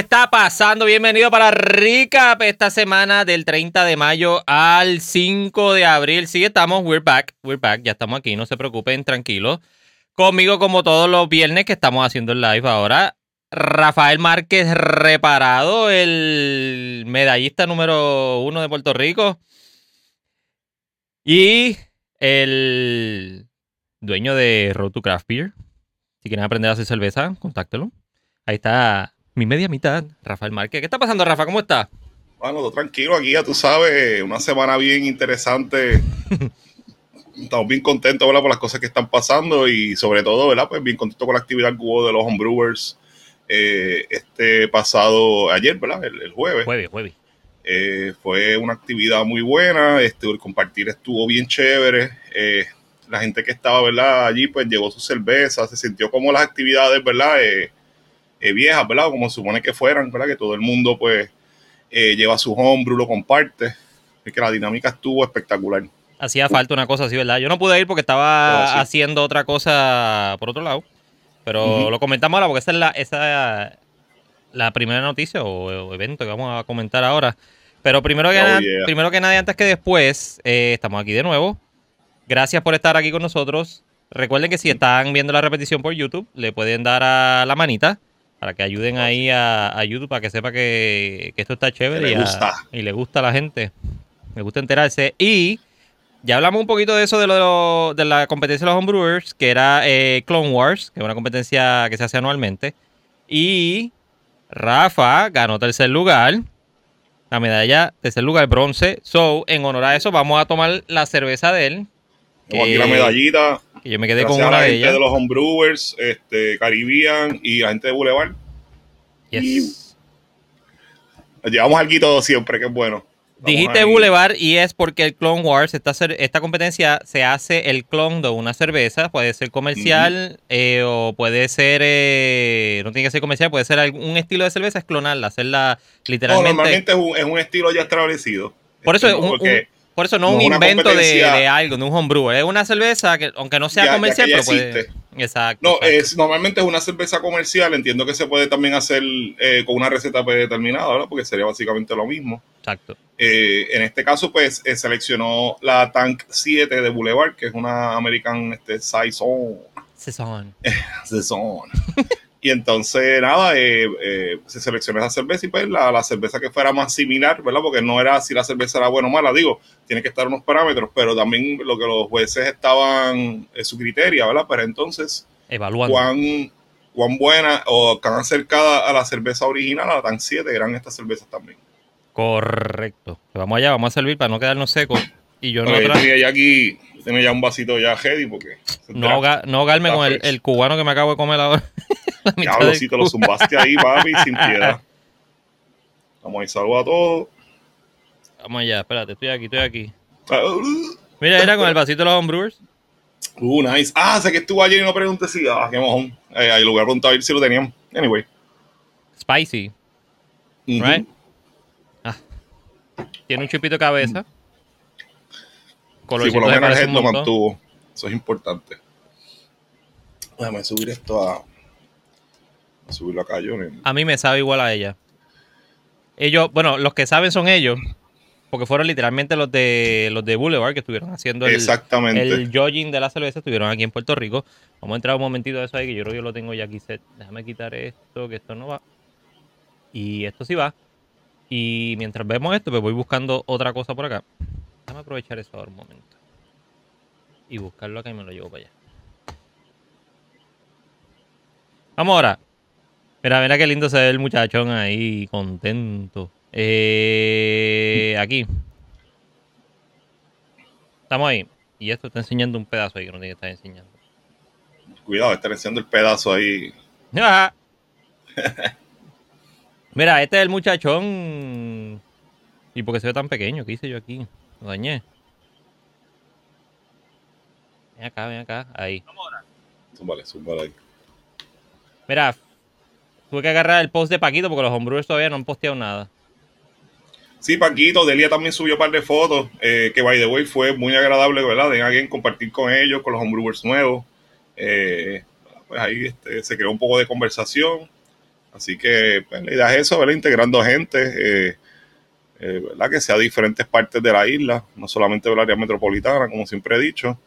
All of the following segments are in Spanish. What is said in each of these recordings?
está pasando? Bienvenido para Recap esta semana del 30 de mayo al 5 de abril. Sí, estamos, we're back, we're back, ya estamos aquí, no se preocupen, tranquilos. Conmigo como todos los viernes que estamos haciendo el live ahora, Rafael Márquez reparado, el medallista número uno de Puerto Rico. Y el dueño de Road to Craft Beer. Si quieren aprender a hacer cerveza, contáctelo. Ahí está mi media mitad, Rafael Márquez. ¿Qué está pasando, Rafa? ¿Cómo está? Bueno, todo tranquilo aquí, ya tú sabes, una semana bien interesante. Estamos bien contentos, ¿verdad? Por las cosas que están pasando y sobre todo, ¿verdad? Pues bien contentos con la actividad que hubo de los homebrewers eh, este pasado, ayer, ¿verdad? El, jueves. Jueves, jueves. Eh, fue una actividad muy buena, este, el compartir estuvo bien chévere. Eh, la gente que estaba, ¿verdad? Allí, pues llevó su cerveza, se sintió como las actividades, ¿verdad? Eh, eh, viejas, ¿verdad? Como se supone que fueran, ¿verdad? Que todo el mundo pues eh, lleva su homebrew, lo comparte. Es que la dinámica estuvo espectacular. Hacía falta una cosa así, ¿verdad? Yo no pude ir porque estaba haciendo otra cosa por otro lado. Pero lo comentamos ahora porque esa es la, esa, la primera noticia o, evento que vamos a comentar ahora. Pero primero que, oh, nada, primero que nadie, antes que después, eh, estamos aquí de nuevo. Gracias por estar aquí con nosotros. Recuerden que si están viendo la repetición por YouTube, le pueden dar a la manita para que ayuden ahí a, YouTube para que sepa que, esto está chévere y, le gusta a la gente. Me gusta enterarse. Y ya hablamos un poquito de eso de, lo, de la competencia de los homebrewers, que era eh, Clone Wars, que es una competencia que se hace anualmente. Y Rafa ganó tercer lugar. La medalla tercer lugar bronce. So, en honor a eso, vamos a tomar la cerveza de él. Como aquí la medallita yo me quedé con una a la de gente de los homebrewers, este, Caribbean y la gente de Boulevard. Yes. Y llevamos algo siempre, que es bueno. Dijiste Boulevard y es porque el Clone Wars, esta, esta competencia se hace el clon de una cerveza, puede ser comercial eh, o puede ser, eh, no tiene que ser comercial, puede ser algún estilo de cerveza, es clonarla, hacerla literalmente. normalmente es un, es un estilo ya establecido. Por eso es un, por eso no, un invento de, algo, de un homebrew. Es una cerveza que, aunque no sea comercial, pero puede. Exacto. No, Es, normalmente es una cerveza comercial. Entiendo que se puede también hacer eh, con una receta predeterminada, ¿verdad? Porque sería básicamente lo mismo. Exacto. Eh, en este caso, pues eh, seleccionó la Tank 7 de Boulevard, que es una American este, Saison. Saison. Saison. Y entonces, nada, eh, eh, se seleccionó esa cerveza y pues la, cerveza que fuera más similar, ¿verdad? Porque no era si la cerveza era buena o mala, digo, tiene que estar unos parámetros, pero también lo que los jueces estaban, en su criterio, ¿verdad? Pero entonces, evaluando cuán, cuán buena o tan acercada a la cerveza original, a la tan 7, eran estas cervezas también. Correcto. Pues vamos allá, vamos a servir para no quedarnos secos. Y yo no tenía ya aquí, tenía ya un vasito ya heavy porque... No, no ahogarme con el, el, cubano que me acabo de comer ahora. Diablo, si te lo zumbaste ahí, papi, sin piedad. Vamos a ir, saludos a todos. Vamos allá, espérate, estoy aquí, estoy aquí. Mira, era con el vasito de los homebrewers. Uh, nice. Ah, sé que estuvo ayer y no pregunté si. Ah, qué mojón. Eh, ahí lo voy a ver si lo tenían. Anyway. Spicy. Right? Ah. Tiene un chipito de cabeza. Sí, por lo menos el lo mantuvo. Eso es importante. Déjame subir esto a subirlo acá yo. A mí me sabe igual a ella. Ellos, bueno, los que saben son ellos, porque fueron literalmente los de los de Boulevard que estuvieron haciendo el, Exactamente. el jogging de la cerveza, estuvieron aquí en Puerto Rico. Vamos a entrar un momentito de eso ahí, que yo creo que yo lo tengo ya aquí set. Déjame quitar esto, que esto no va. Y esto sí va. Y mientras vemos esto, pues voy buscando otra cosa por acá. Déjame aprovechar eso ahora un momento. Y buscarlo acá y me lo llevo para allá. Vamos ahora. Mira, mira qué lindo se ve el muchachón ahí, contento. Eh, aquí. Estamos ahí. Y esto está enseñando un pedazo ahí que no tiene que estar enseñando. Cuidado, está enseñando el pedazo ahí. Mira, este es el muchachón. ¿Y por qué se ve tan pequeño? ¿Qué hice yo aquí? Lo dañé. Ven acá, ven acá. Ahí. Zúmbale, zúmbale ahí. Mira, Tuve que agarrar el post de Paquito porque los homebrewers todavía no han posteado nada. Sí, Paquito, Delia también subió un par de fotos, eh, que by the way fue muy agradable, ¿verdad? De alguien compartir con ellos, con los homebrewers nuevos. Eh, pues ahí este, se creó un poco de conversación. Así que pues, la idea es eso, ¿verdad? integrando gente, eh, eh, ¿verdad? que sea de diferentes partes de la isla, no solamente del área metropolitana, como siempre he dicho.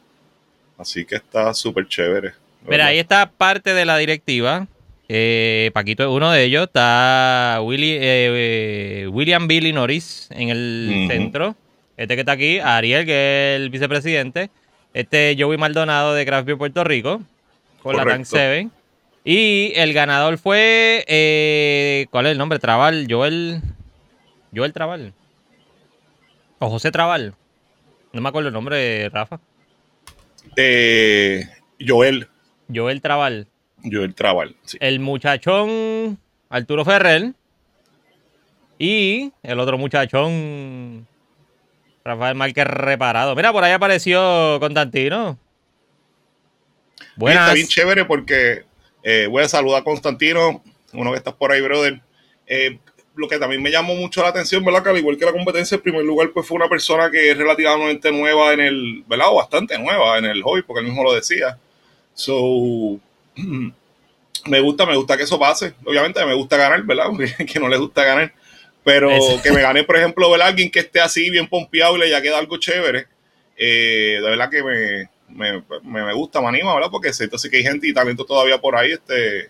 Así que está súper chévere. Mira, ahí está parte de la directiva. Eh, Paquito es uno de ellos. Está William Billy Norris en el centro. Este que está aquí, Ariel, que es el vicepresidente. Este Joey Maldonado de Craft Beer Puerto Rico, con la Rank 7. Y el ganador fue. Eh, ¿Cuál es el nombre? Trabal. Joel. Joel Trabal. O José Trabal. No me acuerdo el nombre, Rafa. Eh, Joel. Joel Trabal. Joel Trabal, sí. El muchachón Arturo Ferrer. Y el otro muchachón Rafael Márquez reparado. Mira, por ahí apareció Constantino. Buenas. Está bien chévere porque eh, voy a saludar a Constantino, uno que está por ahí, brother. Eh, lo que también me llamó mucho la atención, ¿verdad? Que al igual que la competencia, en primer lugar, pues fue una persona que es relativamente nueva en el, ¿verdad? O bastante nueva en el hobby, porque él mismo lo decía. So, me gusta, me gusta que eso pase. Obviamente me gusta ganar, ¿verdad? que no le gusta ganar. Pero que me gane, por ejemplo, ver alguien que esté así bien pompeado y le ya queda algo chévere. Eh, de verdad que me, me, gusta, me anima, ¿verdad? Porque siento que hay gente y talento todavía por ahí. Este,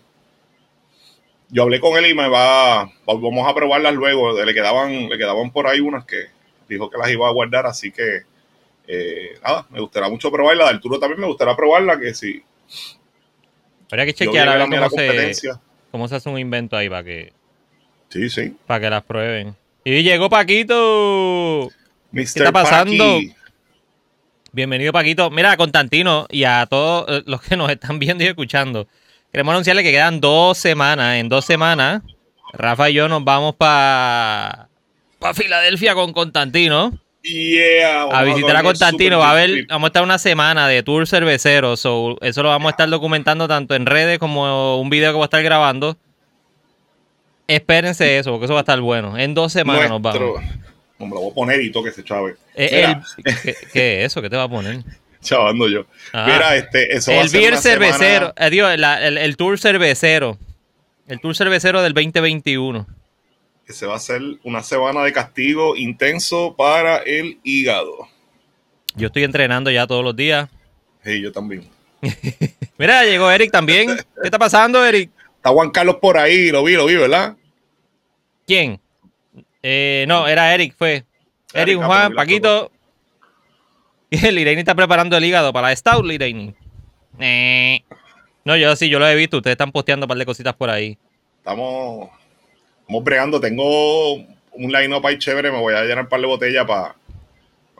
yo hablé con él y me va, vamos a probarlas luego. Le quedaban, le quedaban por ahí unas que dijo que las iba a guardar, así que eh, nada, me gustaría mucho probarla. Del Arturo también me gustaría probarla, que sí. Habría que chequear a ver cómo se, cómo se hace un invento ahí para que Sí, sí. Para que las prueben. Y llegó Paquito. ¿Qué está pasando? Bienvenido, Paquito. Mira, Constantino y a todos eh, los que nos están viendo y escuchando. Queremos anunciarle que quedan dos semanas. En dos semanas, Rafa y yo nos vamos para pa Filadelfia con Constantino. A visitar a, Constantino. Va a ver, vamos a estar una semana de tour cervecero. eso lo vamos a estar documentando tanto en redes como un video que voy a estar grabando. Espérense eso, porque eso va a estar bueno. En dos semanas nos vamos. me lo voy a poner y toque ese chave. Eh, ¿qué, es eso? ¿Qué te va a poner? Chavando yo. Mira, este, eso el va a ser cervecero. Semana... Eh, el, tour cervecero. El tour cervecero del 2021. Ese va a ser una semana de castigo intenso para el hígado. Yo estoy entrenando ya todos los días. Sí, yo también. Mira, llegó Eric también. ¿Qué está pasando, Eric? Está Juan Carlos por ahí, lo vi, lo vi, ¿verdad? ¿Quién? Eh, no, era Eric, fue. Eric, Juan, Paquito. Y el Irene está preparando el hígado para la Stout, Irene. Eh. No, yo sí, yo lo he visto. Ustedes están posteando un par de cositas por ahí. Estamos, estamos bregando. Tengo un line-up ahí chévere. Me voy a llenar un par de botellas para,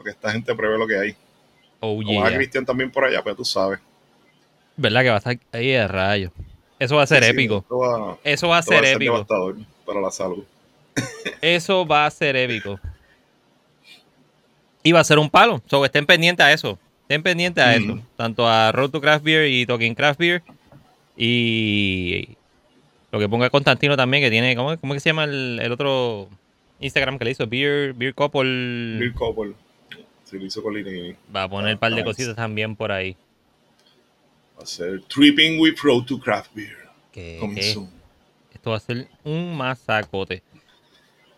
que esta gente pruebe lo que hay. Oh, yeah. a Cristian también por allá, pero tú sabes. ¿Verdad que va a estar ahí de rayo? Eso va a ser épico. eso va a ser, épico. para la salud. eso va a ser épico. Y va a ser un palo. So, estén pendientes a eso. Estén pendientes a eso. Tanto a Road to Craft Beer y Talking Craft Beer. Y lo que ponga Constantino también, que tiene. ¿Cómo, cómo que se llama el, otro Instagram que le hizo? Beer, Beer Couple. Beer Couple. Sí, lo hizo con Va a poner un par de cositas también por ahí. Va a ser Tripping with Pro to Craft Beer. ¿Qué? Esto va a ser un masacote.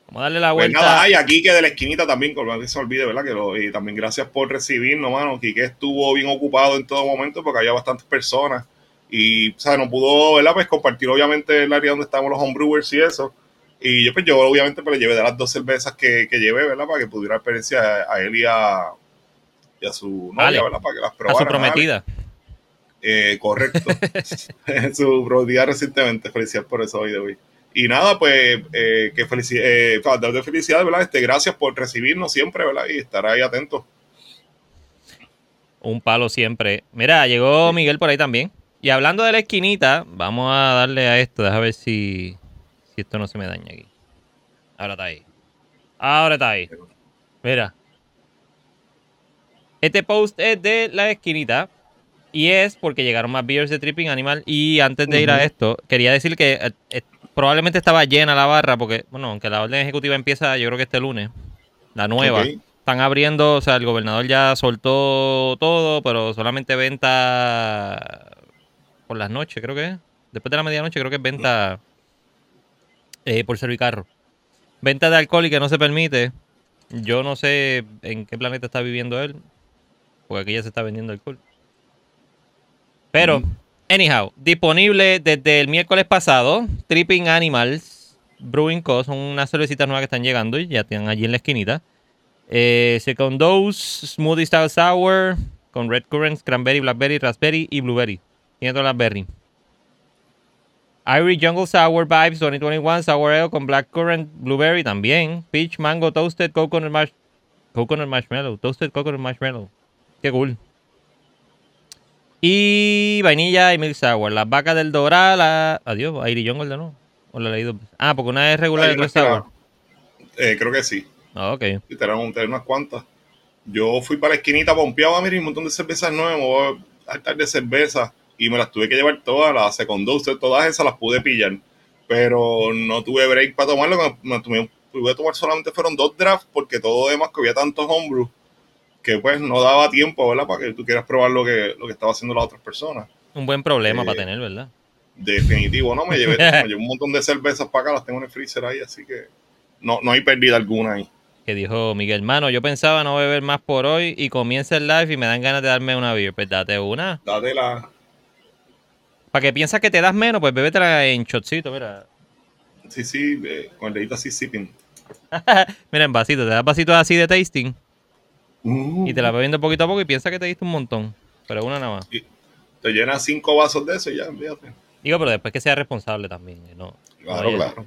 Vamos a darle la pues vuelta. nada, y aquí que de la esquinita también, que se olvide, ¿verdad? Que y también gracias por recibirnos, mano. Quique estuvo bien ocupado en todo momento porque había bastantes personas. Y, o sea, no pudo, ¿verdad? Pues compartir obviamente el área donde estamos los homebrewers y eso. Y yo, pues, yo obviamente pues, le llevé de las dos cervezas que, que llevé, ¿verdad? Para que pudiera experiencia a, él y a, su novia, ¿verdad? Para que las probaran. A su prometida. Eh, correcto. su día recientemente. Felicidades por eso hoy de hoy. Y nada, pues, eh, que felicidad, eh, de felicidad, ¿verdad? Este, gracias por recibirnos siempre, ¿verdad? Y estar ahí atentos. Un palo siempre. Mira, llegó Miguel por ahí también. Y hablando de la esquinita, vamos a darle a esto. Déjame ver si, si esto no se me daña aquí. Ahora está ahí. Ahora está ahí. Mira. Este post es de la esquinita. Y es porque llegaron más beers de Tripping Animal. Y antes de ir a esto, quería decir que eh, eh, probablemente estaba llena la barra, porque, bueno, aunque la orden ejecutiva empieza, yo creo que este lunes, la nueva. Están abriendo, o sea, el gobernador ya soltó todo, pero solamente venta por las noches, creo que es. Después de la medianoche, creo que es venta eh, por servicarro. Venta de alcohol y que no se permite. Yo no sé en qué planeta está viviendo él. Porque aquí ya se está vendiendo alcohol. Pero, anyhow, disponible desde el miércoles pasado. Tripping Animals Brewing Co. Son unas cervecitas nuevas que están llegando y ya están allí en la esquinita. Eh, second Dose, Smoothie Style Sour, con Red Currants, Cranberry, Blackberry, Raspberry y Blueberry. Tiene todas las berry. Irie Jungle Sour Vibes 2021 Sour Ale con Blackcurrant Blueberry también. Peach Mango Toasted Coconut, Marsh Coconut Marshmallow. Toasted Coconut Marshmallow. Qué cool. Y vainilla y milk sour. Las vacas del Doral. La... Adiós, Irie Jungle de nuevo. ¿O la he leído? Ah, porque una es regular y otra es sour. Eh, creo que sí. Ah, ok. Y te unas cuantas. Yo fui para la esquinita pompeado a mirar un montón de cervezas nuevas. Voy a estar de cerveza. Y me las tuve que llevar todas. Las Second Dose, todas esas las pude pillar. Pero no tuve break para tomarlo. Me, me tuve tomar solamente fueron dos drafts. Porque todo demás que había tantos homebrew que pues no daba tiempo, ¿verdad? Para que tú quieras probar lo que, lo que estaba haciendo las otras personas. Un buen problema para eh, tener, ¿verdad? Definitivo, ¿no? Me llevé, me llevé, un montón de cervezas para acá, las tengo en el freezer ahí, así que no, no hay pérdida alguna ahí. Que dijo Miguel, mano, yo pensaba no beber más por hoy y comienza el live y me dan ganas de darme una beer. Pues date una. la Para que piensas que te das menos, pues bébetela en shotcito, mira. Sí, sí, con el dedito así sipping. mira, en vasito, te das vasitos así de tasting y te la vas viendo poquito a poco y piensa que te diste un montón. Pero una nada más. te llenas cinco vasos de eso y ya, fíjate. Digo, pero después que sea responsable también. ¿no? Claro, claro.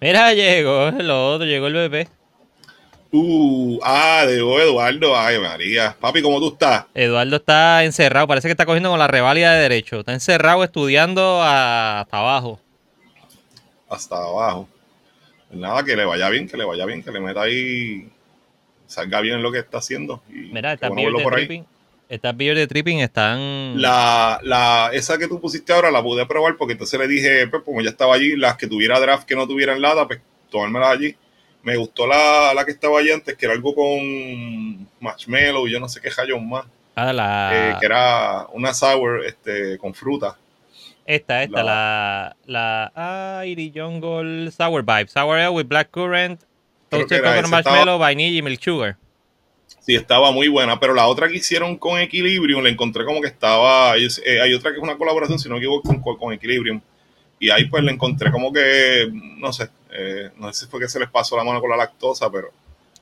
Mira, llegó el otro, llegó el bebé. Uh, ah, llegó Eduardo. Ay, María. Papi, ¿cómo tú estás? Eduardo está encerrado. Parece que está cogiendo con la reválida de derecho. Está encerrado estudiando hasta abajo. Hasta abajo. Pues nada, que le vaya bien, que le vaya bien, que le meta ahí salga bien lo que está haciendo. Y Mira, estas beers de tripping, estas de tripping están... La, la, esa que tú pusiste ahora la pude probar porque entonces le dije, pues como ya estaba allí, las que tuviera draft que no tuvieran lata, pues tomármelas allí. Me gustó la, la que estaba allí antes, que era algo con marshmallow y yo no sé qué jayón más. Ah, la... Eh, que era una sour este, con fruta. Esta, esta, la, la, la Jungle Sour Vibe. Sour Ale with black currant Toasted con marshmallow, vainilla y milk sugar. Sí, estaba muy buena, pero la otra que hicieron con Equilibrium, la encontré como que estaba. Eh, hay otra que es una colaboración, si no me equivoco, con, con Equilibrium. Y ahí pues la encontré como que, no sé, eh, no sé si fue que se les pasó la mano con la lactosa, pero.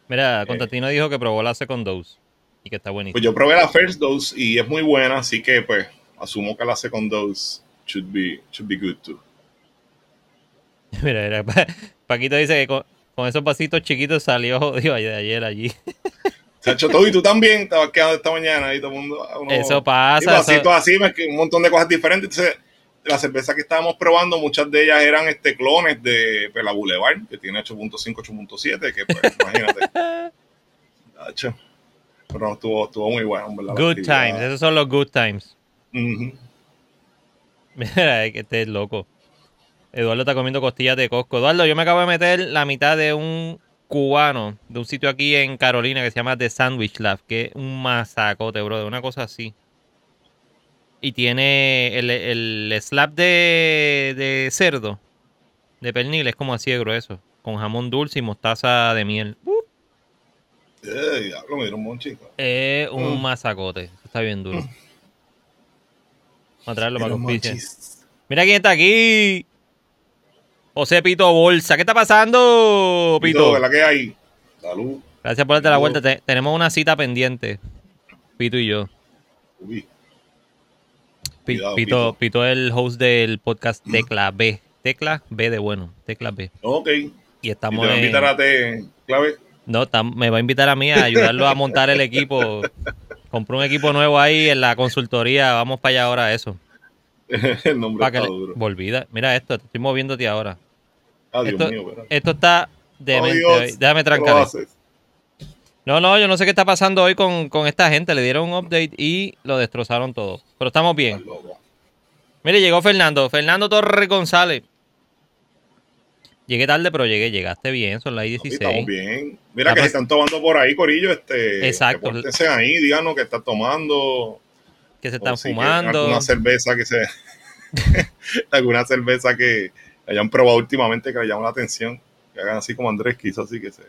Mira, eh, Constantino dijo que probó la second dose y que está buenísima. Pues yo probé la first dose y es muy buena, así que pues asumo que la second dose should be, should be good too. Mira, mira, Paquito dice que con esos pasitos chiquitos salió jodido de ayer allí. Se ha hecho todo y tú también estabas quedando esta mañana y todo el mundo. eso pasa. Pasitos así, un montón de cosas diferentes. Entonces, la cerveza que estábamos probando, muchas de ellas eran este clones de pues, la Boulevard, que tiene 8.5, 8.7, que pues, imagínate. Pero estuvo, estuvo muy bueno, ¿verdad? Good times, esos son los good times. Mira, que este es loco. Eduardo está comiendo costillas de Costco. Eduardo, yo me acabo de meter la mitad de un cubano de un sitio aquí en Carolina que se llama The Sandwich Lab, que es un masacote, bro, de una cosa así. Y tiene el, el slab de, de, cerdo, de pernil, es como así de grueso, con jamón dulce y mostaza de miel. Uh. Eh, diablo, me un chico. Es un mm. masacote, está bien duro. Mm. Vamos a traerlo para que Mira quién está aquí. José Pito Bolsa. ¿Qué está pasando, Pito? Pito la que hay? Salud. Gracias por darte la vuelta. tenemos una cita pendiente, Pito y yo. Uy. Pito, Pito, es el host del podcast Tecla B. Tecla B de bueno. Tecla B. Ok. Y estamos. te va a invitar a te, clave? No, me va a invitar a mí a ayudarlo a montar el equipo. Compré un equipo nuevo ahí en la consultoría. Vamos para allá ahora, eso. el nombre está duro. Volvida. Mira esto, te estoy moviéndote ahora. Ah, esto, mío, esto está demente. Déjame trancar. No, no, yo no sé qué está pasando hoy con, esta gente. Le dieron un update y lo destrozaron todo. Pero estamos bien. Mire, llegó Fernando. Fernando Torre González. Llegué tarde, pero llegué. Llegaste bien. Son las 16. estamos bien. Mira que se están tomando por ahí, Corillo. Este, Exacto. Que ahí, díganos que están tomando. Que se están fumando. alguna cerveza que se. alguna cerveza que hayan probado últimamente que le llaman la atención. Que hagan así como Andrés quiso, así que se.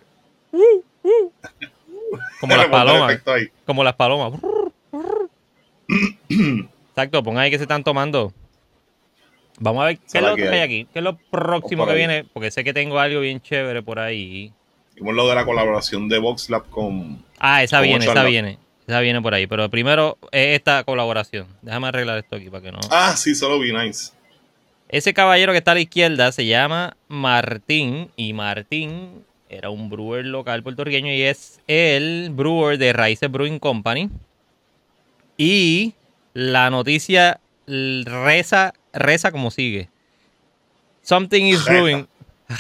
Como las palomas. Como las palomas. Exacto, pongan ahí que se están tomando. Vamos a ver qué es lo que hay aquí. ¿Qué es lo próximo que viene? Porque sé que tengo algo bien chévere por ahí. Vimos lo de la colaboración de VoxLab con. Ah, esa viene, esa viene. Esa viene por ahí. Pero primero es esta colaboración. Déjame arreglar esto aquí para que no. Ah, sí, solo vi nice. Ese caballero que está a la izquierda se llama Martín. Y Martín era un brewer local puertorriqueño y es el brewer de Raíces Brewing Company. Y la noticia reza, reza como sigue. Something is brewing.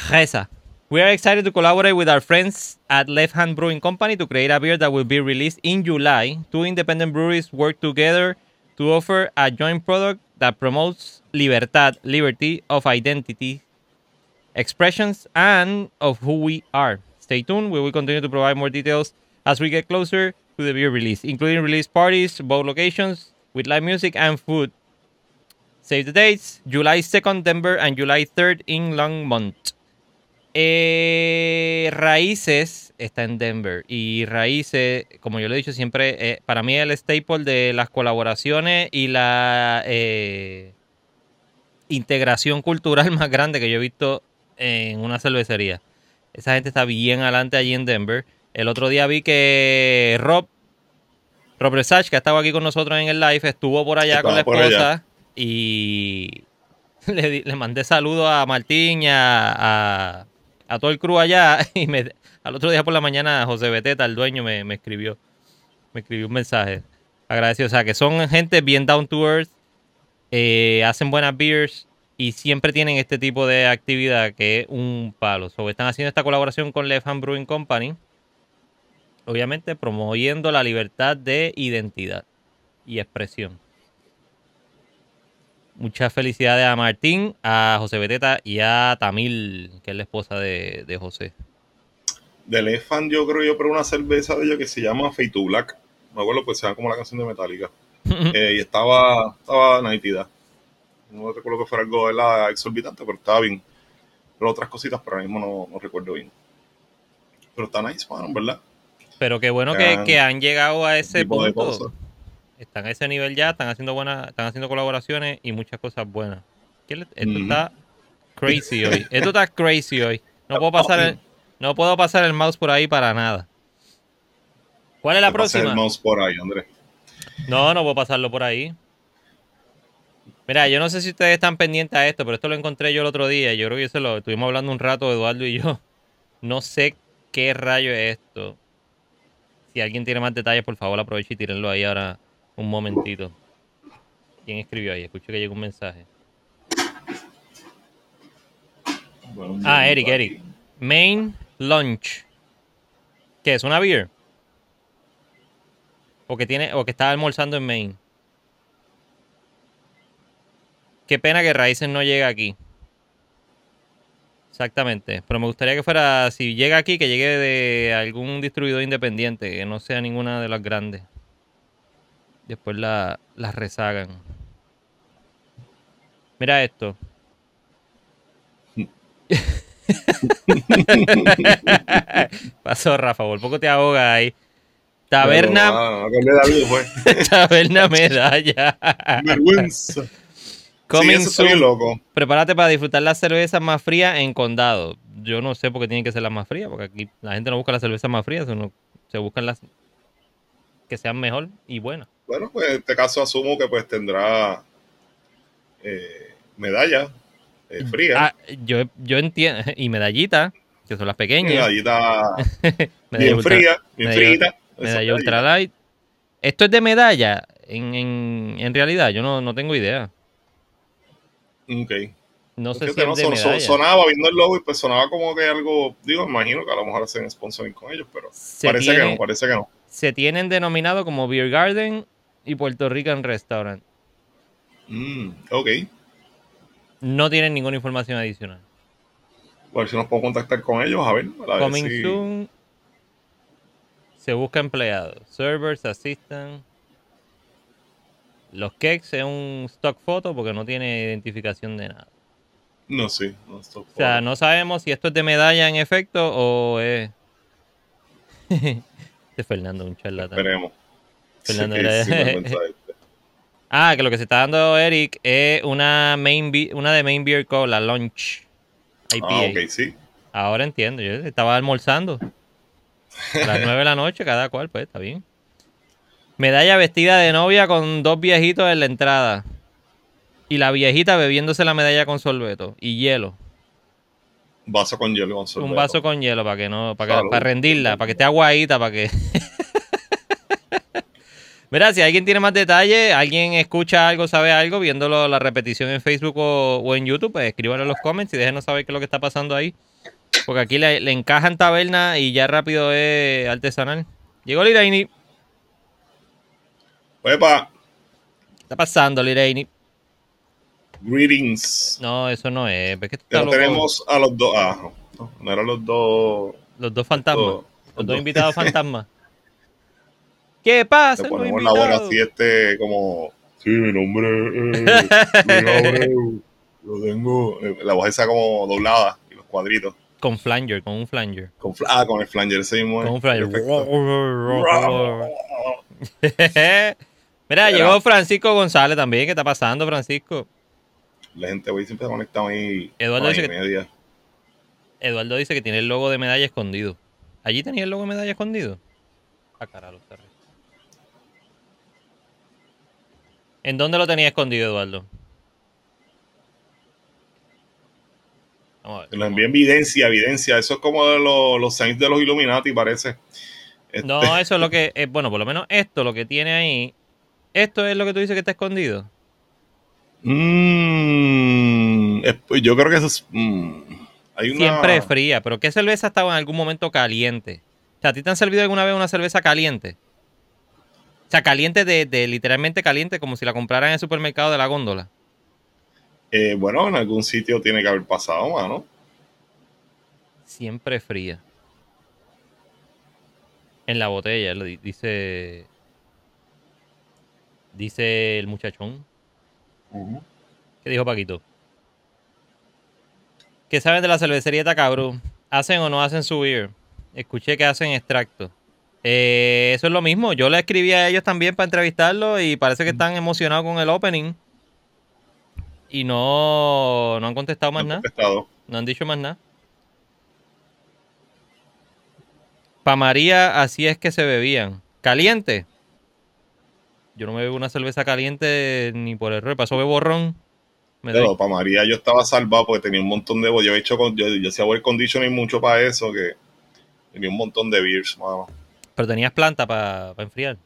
Reza. We are excited to collaborate with our friends at Left Hand Brewing Company to create a beer that will be released in July. Two independent breweries work together to offer a joint product that promotes libertad, liberty of identity, expressions, and of who we are. Stay tuned. We will continue to provide more details as we get closer to the beer release, including release parties, both locations, with live music and food. Save the dates July 2nd, Denver, and July 3rd in Longmont. Eh, Raíces está en Denver y Raíces, como yo lo he dicho siempre, eh, para mí es el staple de las colaboraciones y la eh, integración cultural más grande que yo he visto en una cervecería. Esa gente está bien adelante allí en Denver. El otro día vi que Rob, Rob Resach, que ha estado aquí con nosotros en el live, estuvo por allá con la esposa y le, mandé saludos a Martín y a, todo el crew allá. Y me, al otro día por la mañana José Beteta, el dueño, me, escribió. Me escribió un mensaje. Agradecido. O sea, que son gente bien down to earth. Eh, hacen buenas beers y siempre tienen este tipo de actividad que es un palo. So, están haciendo esta colaboración con Left Hand Brewing Company. Obviamente promoviendo la libertad de identidad y expresión. Muchas felicidades a Martín, a José Beteta y a Tamil, que es la esposa de, José. De Left Hand yo creo yo pero una cerveza de ellos que se llama Fade to Black. Me acuerdo pues se llama como la canción de Metallica. Eh, y estaba, estaba nítida no recuerdo que fuera algo de la exorbitante, pero estaba bien. Pero otras cositas, pero ahora mismo no, recuerdo bien. Pero está nice, man, ¿verdad? Pero qué bueno que, han, llegado a ese punto. Están a ese nivel ya, están haciendo buenas, están haciendo colaboraciones y muchas cosas buenas. Esto está crazy hoy. Esto está crazy hoy. No puedo pasar el, no puedo pasar el mouse por ahí para nada. ¿Cuál es la próxima? el mouse por ahí, Andrés. No, no puedo pasarlo por ahí. Mira, yo no sé si ustedes están pendientes a esto, pero esto lo encontré yo el otro día. Yo creo que eso lo estuvimos hablando un rato, Eduardo y yo. No sé qué rayo es esto. Si alguien tiene más detalles, por favor, aproveche y tírenlo ahí ahora un momentito. ¿Quién escribió ahí? Escucho que llegó un mensaje. ah, Eric, Eric. Main Lunch. ¿Qué es? ¿Una beer? O que, tiene, o que está almorzando en Maine. Qué pena que Raíces no llegue aquí. Exactamente. Pero me gustaría que fuera, si llega aquí, que llegue de algún distribuidor independiente, que no sea ninguna de las grandes. Después la, las rezagan. Mira esto. Pasó, Rafa, por poco te ahoga ahí. Taberna. Taberna medalla. Vergüenza. Coming loco. Prepárate para disfrutar la cerveza más fría en condado. Yo no sé por qué tienen que ser las más frías, porque aquí la gente no busca las cervezas más frías, sino se buscan las que sean mejor y buenas. Bueno, pues en este caso asumo que pues tendrá eh, medalla eh, fría. Ah, yo, yo entiendo, y medallita, que son las pequeñas. Medallita bien fría, bien frita. Medalla ultralight. Esto es de medalla, en, en, en realidad, yo no, no tengo idea. Ok. No sé si no, sonaba viendo el logo y pues sonaba como que algo, digo, imagino que a lo mejor hacen sponsoring con ellos, pero parece que no, parece que no. Se tienen denominado como Beer Garden y Puerto Rican Restaurant. Mm, ok. No tienen ninguna información adicional. A ver si nos puedo contactar con ellos, a ver. Coming soon. Se busca empleados. Servers, assistant. Los cakes es un stock photo porque no tiene identificación de nada. No sé. o sea, no sabemos si esto es de medalla en efecto o es. este Fernando, un charlatán. Esperemos. Fernando Ah, que lo que se está dando Eric es una main una de Main Beer Co, la Launch IPA. Ah, ok, sí. Ahora entiendo, yo estaba almorzando. A las 9 de la noche, cada cual, pues está bien. Medalla vestida de novia con dos viejitos en la entrada. Y la viejita bebiéndose la medalla con sorbeto y hielo. Un vaso con hielo con sorbeto. Un vaso con hielo para que no, para, para rendirla, para que esté aguadita, para que. Mira, si alguien tiene más detalles, alguien escucha algo, sabe algo, viéndolo la repetición en Facebook o, en YouTube, pues escríbanlo en los comments y déjenos saber qué es lo que está pasando ahí. Porque aquí le, le encajan taberna y ya rápido es artesanal. Llegó Liraini. ¡Epa! ¿Qué está pasando, Liraini? Greetings. No, eso no es. ¿Ves que tenemos a los dos. Ah, no, eran los dos. Los dos fantasmas. Los, dos, invitados fantasmas. ¿Qué pasa? Le ponemos la voz así, este, como. Sí, mi nombre es. lo tengo. Eh, la voz esa como doblada y los cuadritos. Con flanger, con un flanger. Con, ah, con el flanger, ese mismo. Con un flanger. Mira, llegó Francisco González también. ¿Qué está pasando, Francisco? La gente hoy siempre está conectado ahí. Eduardo dice, que, Eduardo dice que tiene el logo de medalla escondido. ¿Allí tenía el logo de medalla escondido? Ah, carajo, ¿En dónde lo tenía escondido, Eduardo? Envié evidencia, evidencia. Eso es como de los, los signs de los Illuminati, parece. No, este eso es lo que. Eh, bueno, por lo menos esto, lo que tiene ahí. Esto es lo que tú dices que está escondido. Mmm. yo creo que eso es. Mm, Siempre es fría, pero ¿qué cerveza estaba en algún momento caliente? O sea, ¿a ti te han servido alguna vez una cerveza caliente? O sea, caliente de, literalmente caliente, como si la compraran en el supermercado de la góndola. Eh, bueno, en algún sitio tiene que haber pasado, mano. Siempre fría. En la botella, dice. Dice el muchachón. ¿Qué dijo Paquito? ¿Qué saben de la cervecería Tacabru? ¿Hacen o no hacen su beer? Escuché que hacen extracto. Eh, eso es lo mismo. Yo le escribí a ellos también para entrevistarlos y parece que están emocionados con el opening. Y no, no han contestado más nada. No han dicho más nada. Pa' María, así es que se bebían. ¿Caliente? Yo no me bebo una cerveza caliente ni por el error. Pasó bebo ron. Pero para María yo estaba salvado porque tenía un montón de... Yo he hecho... Yo, yo hacía air conditioning mucho para eso que... Tenía un montón de beers, Pero tenías planta para enfriar.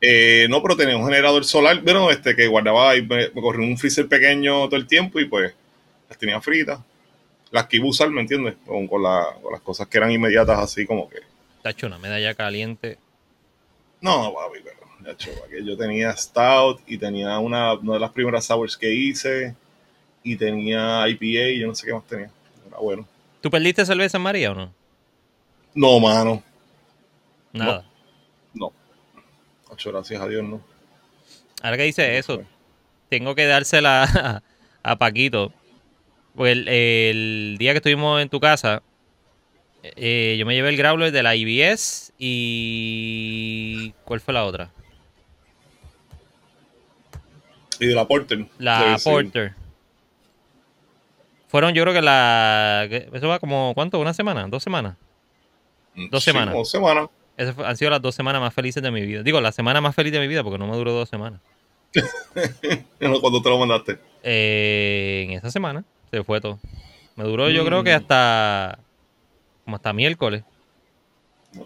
Eh, no, pero tenía un generador solar, bueno, este que guardaba y me, corrió un freezer pequeño todo el tiempo y pues las tenía fritas. Las que iba a usar, ¿me entiendes? Con, con, las cosas que eran inmediatas así como que. Tacho, una medalla caliente. No, papi, pero yo tenía Stout y tenía una, una, de las primeras sours que hice y tenía IPA y yo no sé qué más tenía. Era bueno. ¿Tú perdiste cerveza en María o no? No, mano. Nada. No. Ocho, gracias a Dios, no. Ahora que dice eso, tengo que dársela a, Paquito. Pues el, día que estuvimos en tu casa, eh, yo me llevé el growler de la IBS y... ¿Cuál fue la otra? Y de la Porter. La Porter. Fueron, yo creo que la. Eso va como, ¿cuánto? ¿Una semana? ¿Dos semanas? Mm, dos semanas. Dos semanas. Esas han sido las dos semanas más felices de mi vida. Digo, la semana más feliz de mi vida porque no me duró dos semanas. ¿Cuándo te lo mandaste? Eh, en esa semana se fue todo. Me duró, yo creo que mm. hasta. como hasta miércoles.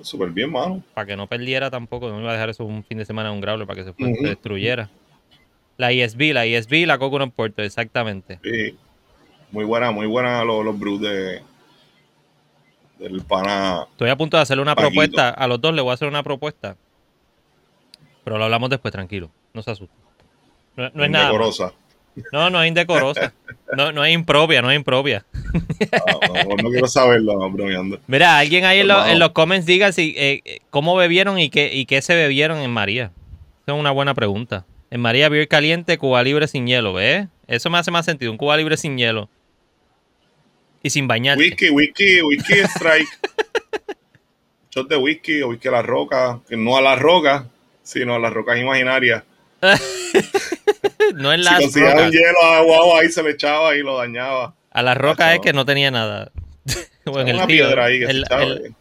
Súper bien, mano. Para que no perdiera tampoco. No me iba a dejar eso un fin de semana en un growler para que se, se destruyera. La ESB, la ESB, la Coconut Porter, exactamente. Sí. Muy buena, muy buena los, los brews de, del pana. Estoy a punto de hacerle una propuesta. A los dos le voy a hacer una propuesta. Pero lo hablamos después, tranquilo. No se asusten. No, es nada. Indecorosa. No, no es indecorosa. No, no es impropia, no es impropia. Ah, no, quiero saberlo, no, bromeando. Mira, alguien ahí en, los comments diga si, eh, cómo bebieron y qué, y qué se bebieron en María. Esa es una buena pregunta. En María Beer caliente, Cuba libre sin hielo, ¿ves? Eso me hace más sentido, un Cuba libre sin hielo. Y sin bañar. Whisky, whisky, whisky strike. Shot de whisky o whisky a la roca. Que no a la roca, sino a las rocas imaginarias. no en las si conseguía rocas. un hielo a guau ahí se le echaba y lo dañaba. A las rocas es que no tenía nada. o en el una tío, piedra ahí que se en, echaba. en-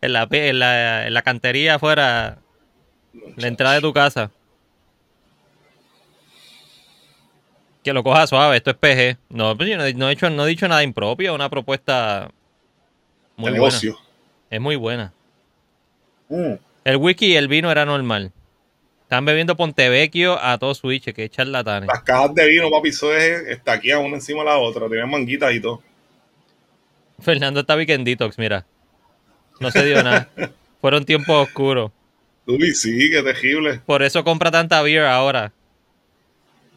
en la, en, la, en la cantería afuera, la entrada de tu casa. Que lo coja suave, esto es PG. No, pues yo no, no he, hecho, no he dicho nada impropio, una propuesta muy de buena. negocio. Es muy buena. Mm. El whisky y el vino era normal. Están bebiendo Pontevecchio a todo switch, que charlatanes. Las cajas de vino, papi, eso es estaqueadas una encima de la otra. Tenían manguitas y todo. Fernando está weekend detox, mira. No se dio nada. Fueron tiempos oscuros. Uy, sí, qué terrible. Por eso compra tanta beer ahora.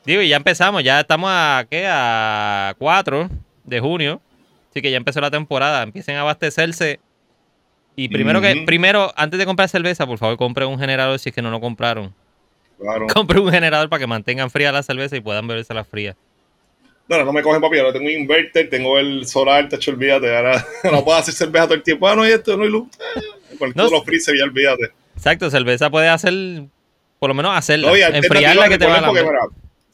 Digo, y ya empezamos, ya estamos a ¿qué? A 4 de junio. Así que ya empezó la temporada. Empiecen a abastecerse. Y primero que, primero, antes de comprar cerveza, por favor, compre un generador si es que no lo compraron. Claro. Compre un generador para que mantengan fría la cerveza y puedan beberse la fría. No, no, no me cogen papi, ahora tengo un inverter, tengo el solar, tacho, olvídate, ahora no puedo hacer cerveza todo el tiempo. Ah, no hay esto, no hay luz. Con No, los freezer ya olvídate. Exacto, cerveza puede hacer, por lo menos hacerla. No, enfriarla que te va a porque, la mira,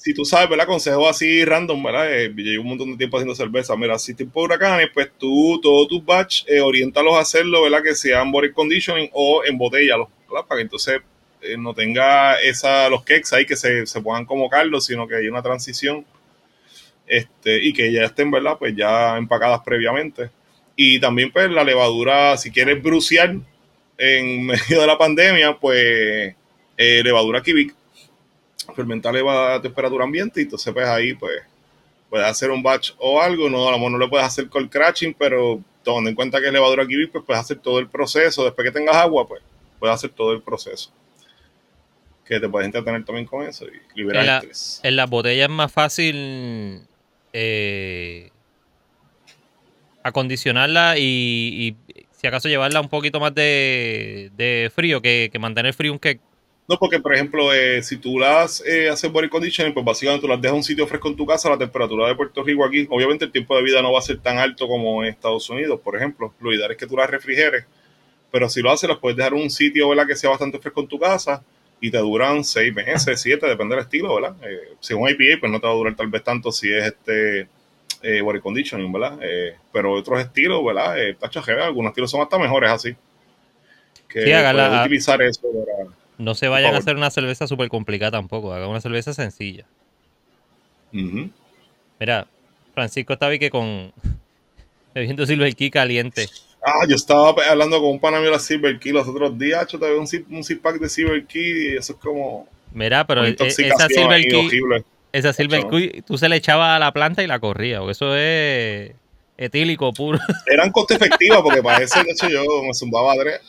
si tú sabes, ¿verdad? Consejos así random, ¿verdad? Eh, llevo un montón de tiempo haciendo cerveza. Mira, si de huracanes, pues tú, todos tus batch, eh, oriéntalos a hacerlo, ¿verdad? Que sean body conditioning o embotéllalos, ¿verdad? Para que entonces eh, no tenga esa, los cakes ahí que se, se puedan como Carlos, sino que haya una transición este, y que ya estén, ¿verdad? Pues ya empacadas previamente. Y también, pues, la levadura, si quieres brucear en medio de la pandemia, pues, eh, levadura Kivik, fermentar elevada a temperatura ambiente, y entonces, pues, ahí, pues, puedes hacer un batch o algo, no, a lo mejor no le puedes hacer cold crashing, pero tomando en cuenta que es levadura Kivik, pues, puedes hacer todo el proceso, después que tengas agua, pues, puedes hacer todo el proceso. Que te puedes entretener también con eso y liberar En la- estrés. En las botellas es más fácil eh, acondicionarla y, y si acaso llevarla un poquito más de, de frío que, que mantener frío un cake. No, porque por ejemplo, eh, si tú las eh, haces body conditioning, pues básicamente tú las dejas en un sitio fresco en tu casa, la temperatura de Puerto Rico aquí, obviamente el tiempo de vida no va a ser tan alto como en Estados Unidos, por ejemplo. Lo ideal es que tú las refrigeres, pero si lo haces, las puedes dejar en un sitio, ¿verdad? Que sea bastante fresco en tu casa y te duran seis meses, siete, depende del estilo, ¿verdad? Eh, si es un IPA, pues no te va a durar tal vez tanto si es este eh, body conditioning, ¿verdad? Eh, pero otros estilos, ¿verdad? Eh, algunos estilos son hasta mejores así. Que Sí, puedes utilizar eso para... No se vayan a hacer una cerveza súper complicada tampoco, hagan una cerveza sencilla. Mira, Francisco está vi que con bebiendo Silver Key caliente. Ah, yo estaba hablando con un pana mío de la Silver Key los otros días, yo te veo un un zip pack de Silver Key y eso es como Mira, pero e- esa Silver Key, horrible. esa Silver. Key, tú se le echabas a la planta y la corría, porque eso es etílico puro. Eran coste efectivas porque para eso, de hecho, yo me zumbaba a tres.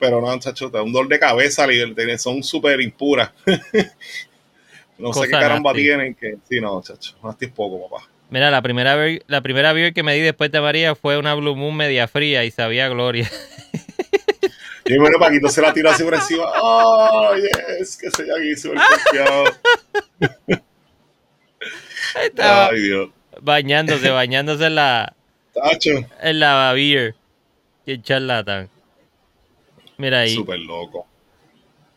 Pero no, chacho, te da un dolor de cabeza, son súper impuras. no sé qué caramba nasty. tienen que... Sí, no, chacho, nasty es poco, papá. Mira, la primera beer, la primera beer que me di después de María fue una Blue Moon media fría y sabía gloria. Y bueno, Paquito se la tira así por encima. ¡Oh, yes! Que se aquí súper confiado. Estaba Ay, Dios. bañándose, bañándose en la, Tacho, en la beer. Qué charlatán. Mira ahí. súper loco.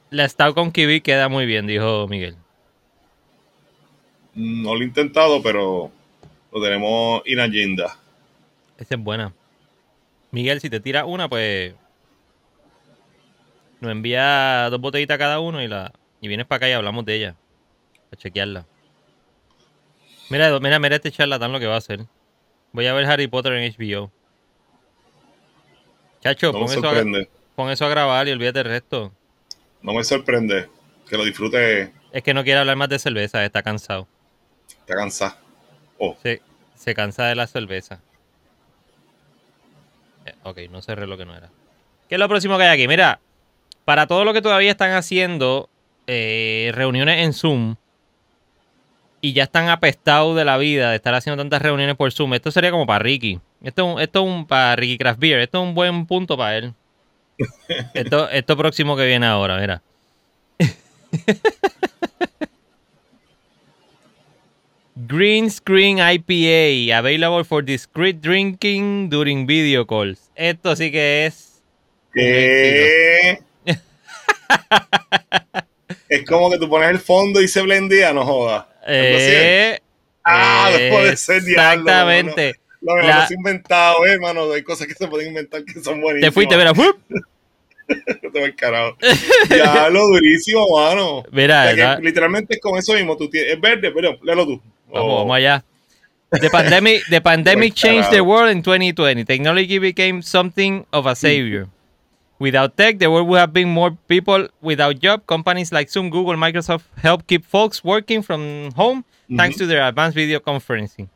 La Stout con kiwi queda muy bien, dijo Miguel. No lo he intentado, pero lo tenemos in agenda. Esa es buena. Miguel, si te tira una, pues nos envía dos botellitas cada uno y la y vienes para acá y hablamos de ella. Para chequearla. Mira, mira, mira este charlatán lo que va a hacer. Voy a ver Harry Potter en HBO. Chacho, No pon eso, a. pon eso a grabar y olvídate el resto. No me sorprende. Que lo disfrute. Es que no quiere hablar más de cerveza, está cansado. Está cansado. Oh, Se, se cansa de la cerveza. Eh, ok, no cerré lo que no era. ¿Qué es lo próximo que hay aquí? Mira, para todo lo que todavía están haciendo eh, reuniones en Zoom y ya están apestados de la vida de estar haciendo tantas reuniones por Zoom, esto sería como para Ricky. Esto, esto es un para Ricky Craft Beer. Esto es un buen punto para él. Esto, esto próximo que viene ahora, mira. Green Screen IPA, available for discreet drinking during video calls. Esto sí que es. ¿Qué? es como que tú pones el fondo y se blendea, no jodas. Eh, ah, no puede ser Exactamente. Lo que la... inventado, eh, hermano. Hay cosas que se pueden inventar que son buenísimas. Te fuiste, mira. te voy carajo. Ya lo durísimo, mano. Mira, o sea, literalmente es con eso mismo. Tú tienes, es verde, pero léelo tú. Vamos, oh. vamos allá. The pandemic, the pandemic changed the world in 2020. Technology became something of a savior. Without tech, the world would have been more people without job. Companies like Zoom, Google, Microsoft help keep folks working from home thanks to their advanced video conferencing.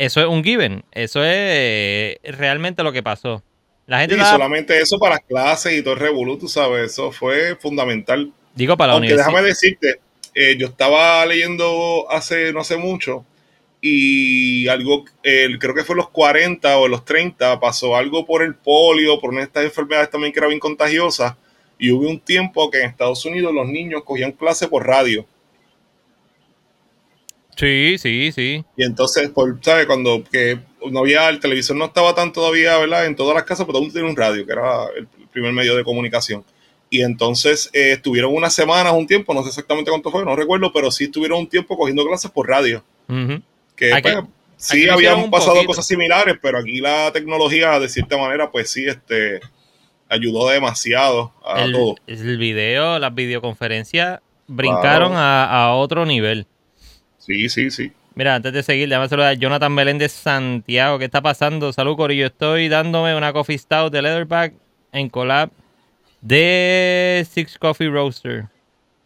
Eso es un given. Eso es realmente lo que pasó. La gente y solamente eso para las clases y todo el revolú, tú sabes, eso fue fundamental. Digo para la Aunque déjame decirte, eh, yo estaba leyendo hace no sé mucho y algo, creo que fue en los 40 o los 30, pasó algo por el polio, por una de estas enfermedades también que era bien contagiosa, y hubo un tiempo que en Estados Unidos los niños cogían clase por radio. Sí, sí, sí. Y entonces, por, ¿sabes? Cuando que no había, el televisor no estaba tan todavía, ¿verdad? En todas las casas, pero aún tenía un radio, que era el primer medio de comunicación. Y entonces eh, estuvieron unas semanas, un tiempo, no sé exactamente cuánto fue, no recuerdo, pero sí estuvieron un tiempo cogiendo clases por radio. Que pues, sí habían pasado cosas similares, pero aquí la tecnología, de cierta manera, pues sí, este ayudó demasiado a el, todo. El video, las videoconferencias brincaron a, otro nivel. Sí, sí, sí. Mira, antes de seguir, déjame saludar a Jonathan Meléndez Santiago. ¿Qué está pasando? Salud, Corillo. Estoy dándome una coffee stout de Leatherback en collab de Six Coffee Roaster.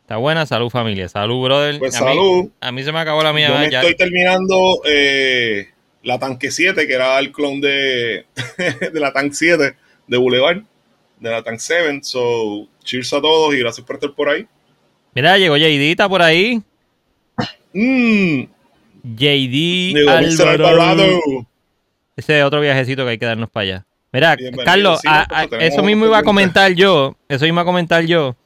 Está buena, salud familia, salud brother. Pues salud. a mí se me acabó la mía. Yo me estoy terminando eh, la Tanque 7, que era el clon de, de la Tank 7 de Boulevard, de la Tank 7. So, cheers a todos y gracias por estar por ahí. Mira, llegó JD por ahí. Mmm. JD Alvarado. Ese es otro viajecito que hay que darnos para allá. Mira, Carlos, eso mismo iba a comentar yo. Eso iba a comentar yo.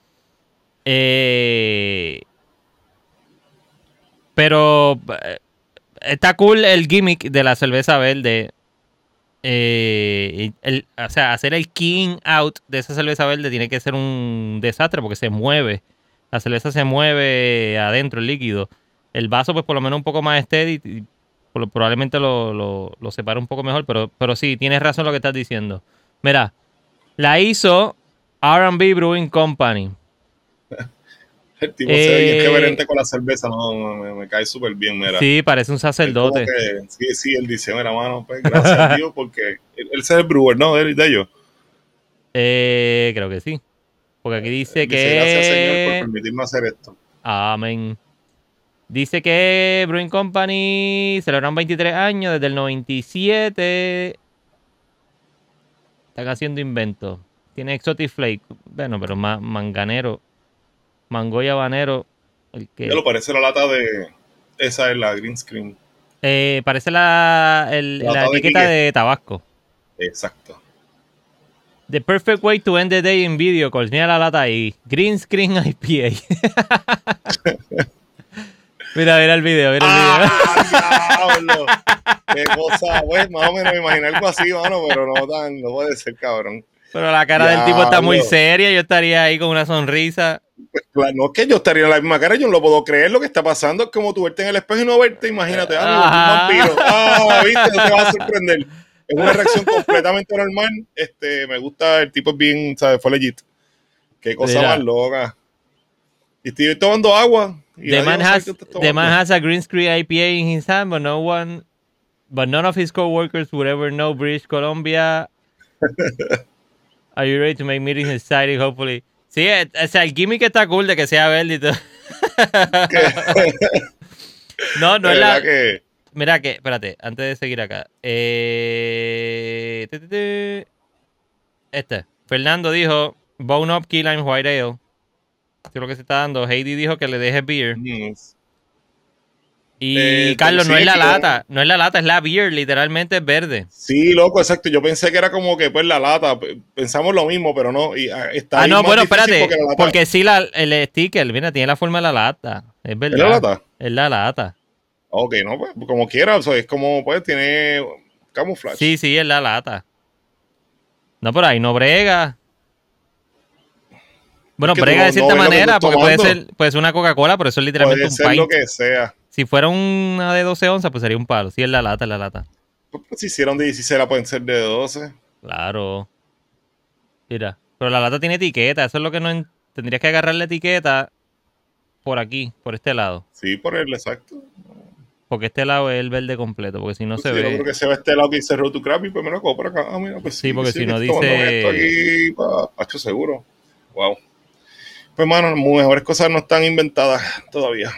Eh, pero eh, está cool el gimmick de la cerveza verde. Eh, o sea, hacer el king out de esa cerveza verde tiene que ser un desastre porque se mueve. La cerveza se mueve adentro, el líquido. El vaso, pues por lo menos un poco más steady. Y probablemente lo, lo, separa un poco mejor. Pero, pero sí, tienes razón lo que estás diciendo. Mira, la hizo RB Brewing Company. El tipo se ve bien reverente con la cerveza, no, me, cae súper bien, mira. Sí, parece un sacerdote. sí, sí, él dice, mira, mano, pues gracias a Dios, porque él, es el brewer, ¿no? De, de ellos. Eh, creo que sí. Porque aquí dice, que... Gracias, Señor, por permitirme hacer esto. Amén. Dice que Brewing Company celebran 23 años desde el 97. Están haciendo inventos. Tiene Exotic Flake. Bueno, pero más manganero. Mango y habanero. El que... Ya lo parece la lata de. Esa es la green screen. Eh, parece la, la, etiqueta de, Tabasco. Exacto. The perfect way to end the day in video calls. Mira la lata ahí. Green screen IPA. mira, mira el video, mira el ah, video. Qué cosa, pues, más o menos me imaginé algo así, mano, pero no tan, no puede ser, cabrón. Pero la cara del tipo está muy seria, yo estaría ahí con una sonrisa. Pues, no es que yo estaría en la misma cara, yo no lo puedo creer. Lo que está pasando es como tú verte en el espejo y no verte, imagínate, ah, un vampiro. Ah, viste, no te vas a sorprender. Es una reacción completamente normal. Este, me gusta, el tipo es bien, ¿sabes? Fue legit. Qué cosa más loca. Y estoy tomando agua. the, man has, the man has a green screen IPA in his hand, but no one, but none of his co-workers would ever know British Columbia. Are you ready to make meetings exciting, hopefully? Sí, eh, o sea, el gimmick está cool de que sea verde y todo. no, no es la. Que... Mira que, espérate, antes de seguir acá. Eh... Este. Fernando dijo: Bone Up Key Lime White Ale. Es lo que se está dando. Heidi dijo que le deje beer. Y eh, Carlos, no es la lata, no es la lata, es la beer, literalmente es verde. Sí, loco, exacto. Yo pensé que era como que pues la lata, pensamos lo mismo, pero no. Y, ah, está ah, no, bueno, espérate, porque sí, la, el sticker, mira, tiene la forma de la lata. Es verdad. ¿Es la lata? Es la lata. Ok, no, pues como quiera, o sea, es como, pues, tiene camuflaje. Sí, sí, es la lata. No, pero ahí no brega. Bueno, brega de cierta manera, porque puede ser, puede ser una Coca-Cola, pero eso es literalmente puede un ser pint. lo que sea. Si fuera una de 12 onzas, pues sería un palo. Si es la lata, es la lata. Pues, si hicieron de 16, la pueden ser de 12. Claro. Mira, pero la lata tiene etiqueta, eso es lo que no... en- Tendrías que agarrar la etiqueta por aquí, por este lado. Sí, por el exacto. Porque este lado es el verde completo, porque si no Pues se sí, Yo ve... creo que se ve este lado que dice Road to Crappy, pues me lo compro acá. Ah, mira, pues Sí, porque si no dice- Esto aquí, pa- Pacho, seguro. Wow. Pues, mano, mejores cosas no están inventadas todavía.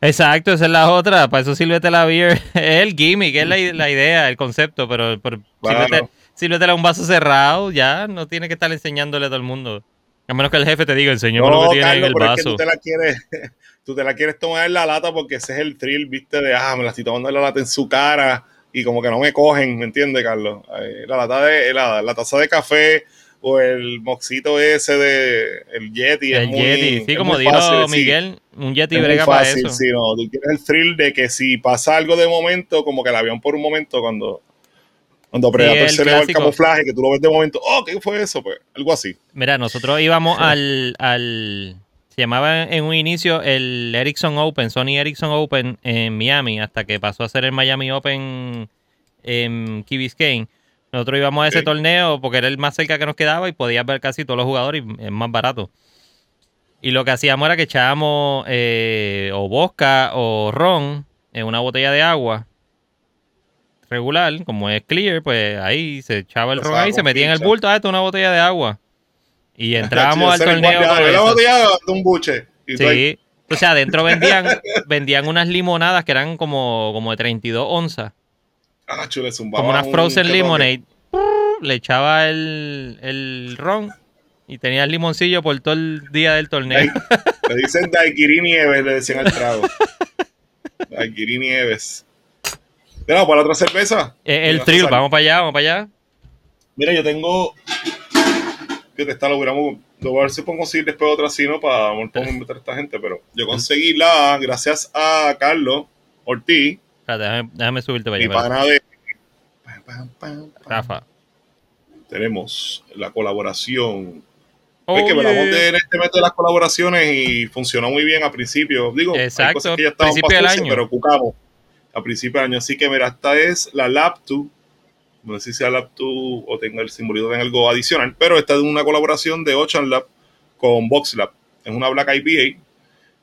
Exacto, esa es la otra. Para eso sírvetela beer. Es el gimmick, es la, la idea, el concepto, pero, pero Claro. sírvete- sírvetela un vaso cerrado, ya no tiene que estar enseñándole a todo el mundo. A menos que el jefe te diga, enséñame lo que tiene en el pero es que tú te la quieres, tú te la quieres tomar en la lata porque ese es el thrill, viste, de ah, me la estoy tomando en la lata en su cara y como que no me cogen, ¿me entiendes, Carlos? Eh, La lata de, la, la taza de café o el moxito ese de el Yeti. es El muy- Yeti, sí, es como dijo fácil, sí. Miguel, un Yeti Es muy brega para eso. sí, no, tú quieres el thrill de que si pasa algo de momento, como que el avión por un momento cuando cuando Predator el se le va el camuflaje, que tú lo ves de momento, oh, ¿qué fue eso? Pues algo así. Mira, nosotros íbamos al, al. Se llamaba en un inicio el Ericsson Open, Sony Ericsson Open en Miami, hasta que pasó a ser el Miami Open en Key Biscayne. Nosotros íbamos a ese torneo porque era el más cerca que nos quedaba y podías ver casi todos los jugadores y es más barato. Y lo que hacíamos era que echábamos eh, o vodka o ron en una botella de agua regular, como es clear, pues ahí se echaba el ron ahí, se metía en el bulto, ah, esto es una botella de agua. Y entrábamos al torneo. botella de un buche. Y tú ahí, Sí. O sea, adentro vendían, vendían unas limonadas que eran como, como de 32 onzas. Ah, chule, zumbaba Como una un frozen lemonade. Le echaba el, el ron y tenía el limoncillo por todo el día del torneo. Le dicen Daiquiri Nieves, le decían al trago. Daiquiri Nieves. Mira, para la otra cerveza. Eh, el thrill, César. vamos para allá, vamos para allá. Mira, yo tengo. Que te está lo hubiéramos. Lo voy a ver si puedo conseguir después otra así, ¿no? Para invitar a esta gente. Pero yo conseguí la, gracias a Carlos Ortiz, déjame, déjame subirte para allá. de. Rafa. Tenemos la colaboración. Oh, es que hablamos yeah. de en este método de las colaboraciones y funcionó muy bien a principio. Digo, hay Exacto, cosas que ya estaban principio del pasadas, año. pero cucamos a principio del año. Así que mira, esta es la Laptu. No sé si sea Laptu o tenga el simbolito en algo adicional, pero esta es una colaboración de Ocean Lab con Box Lab. Es una Black IPA.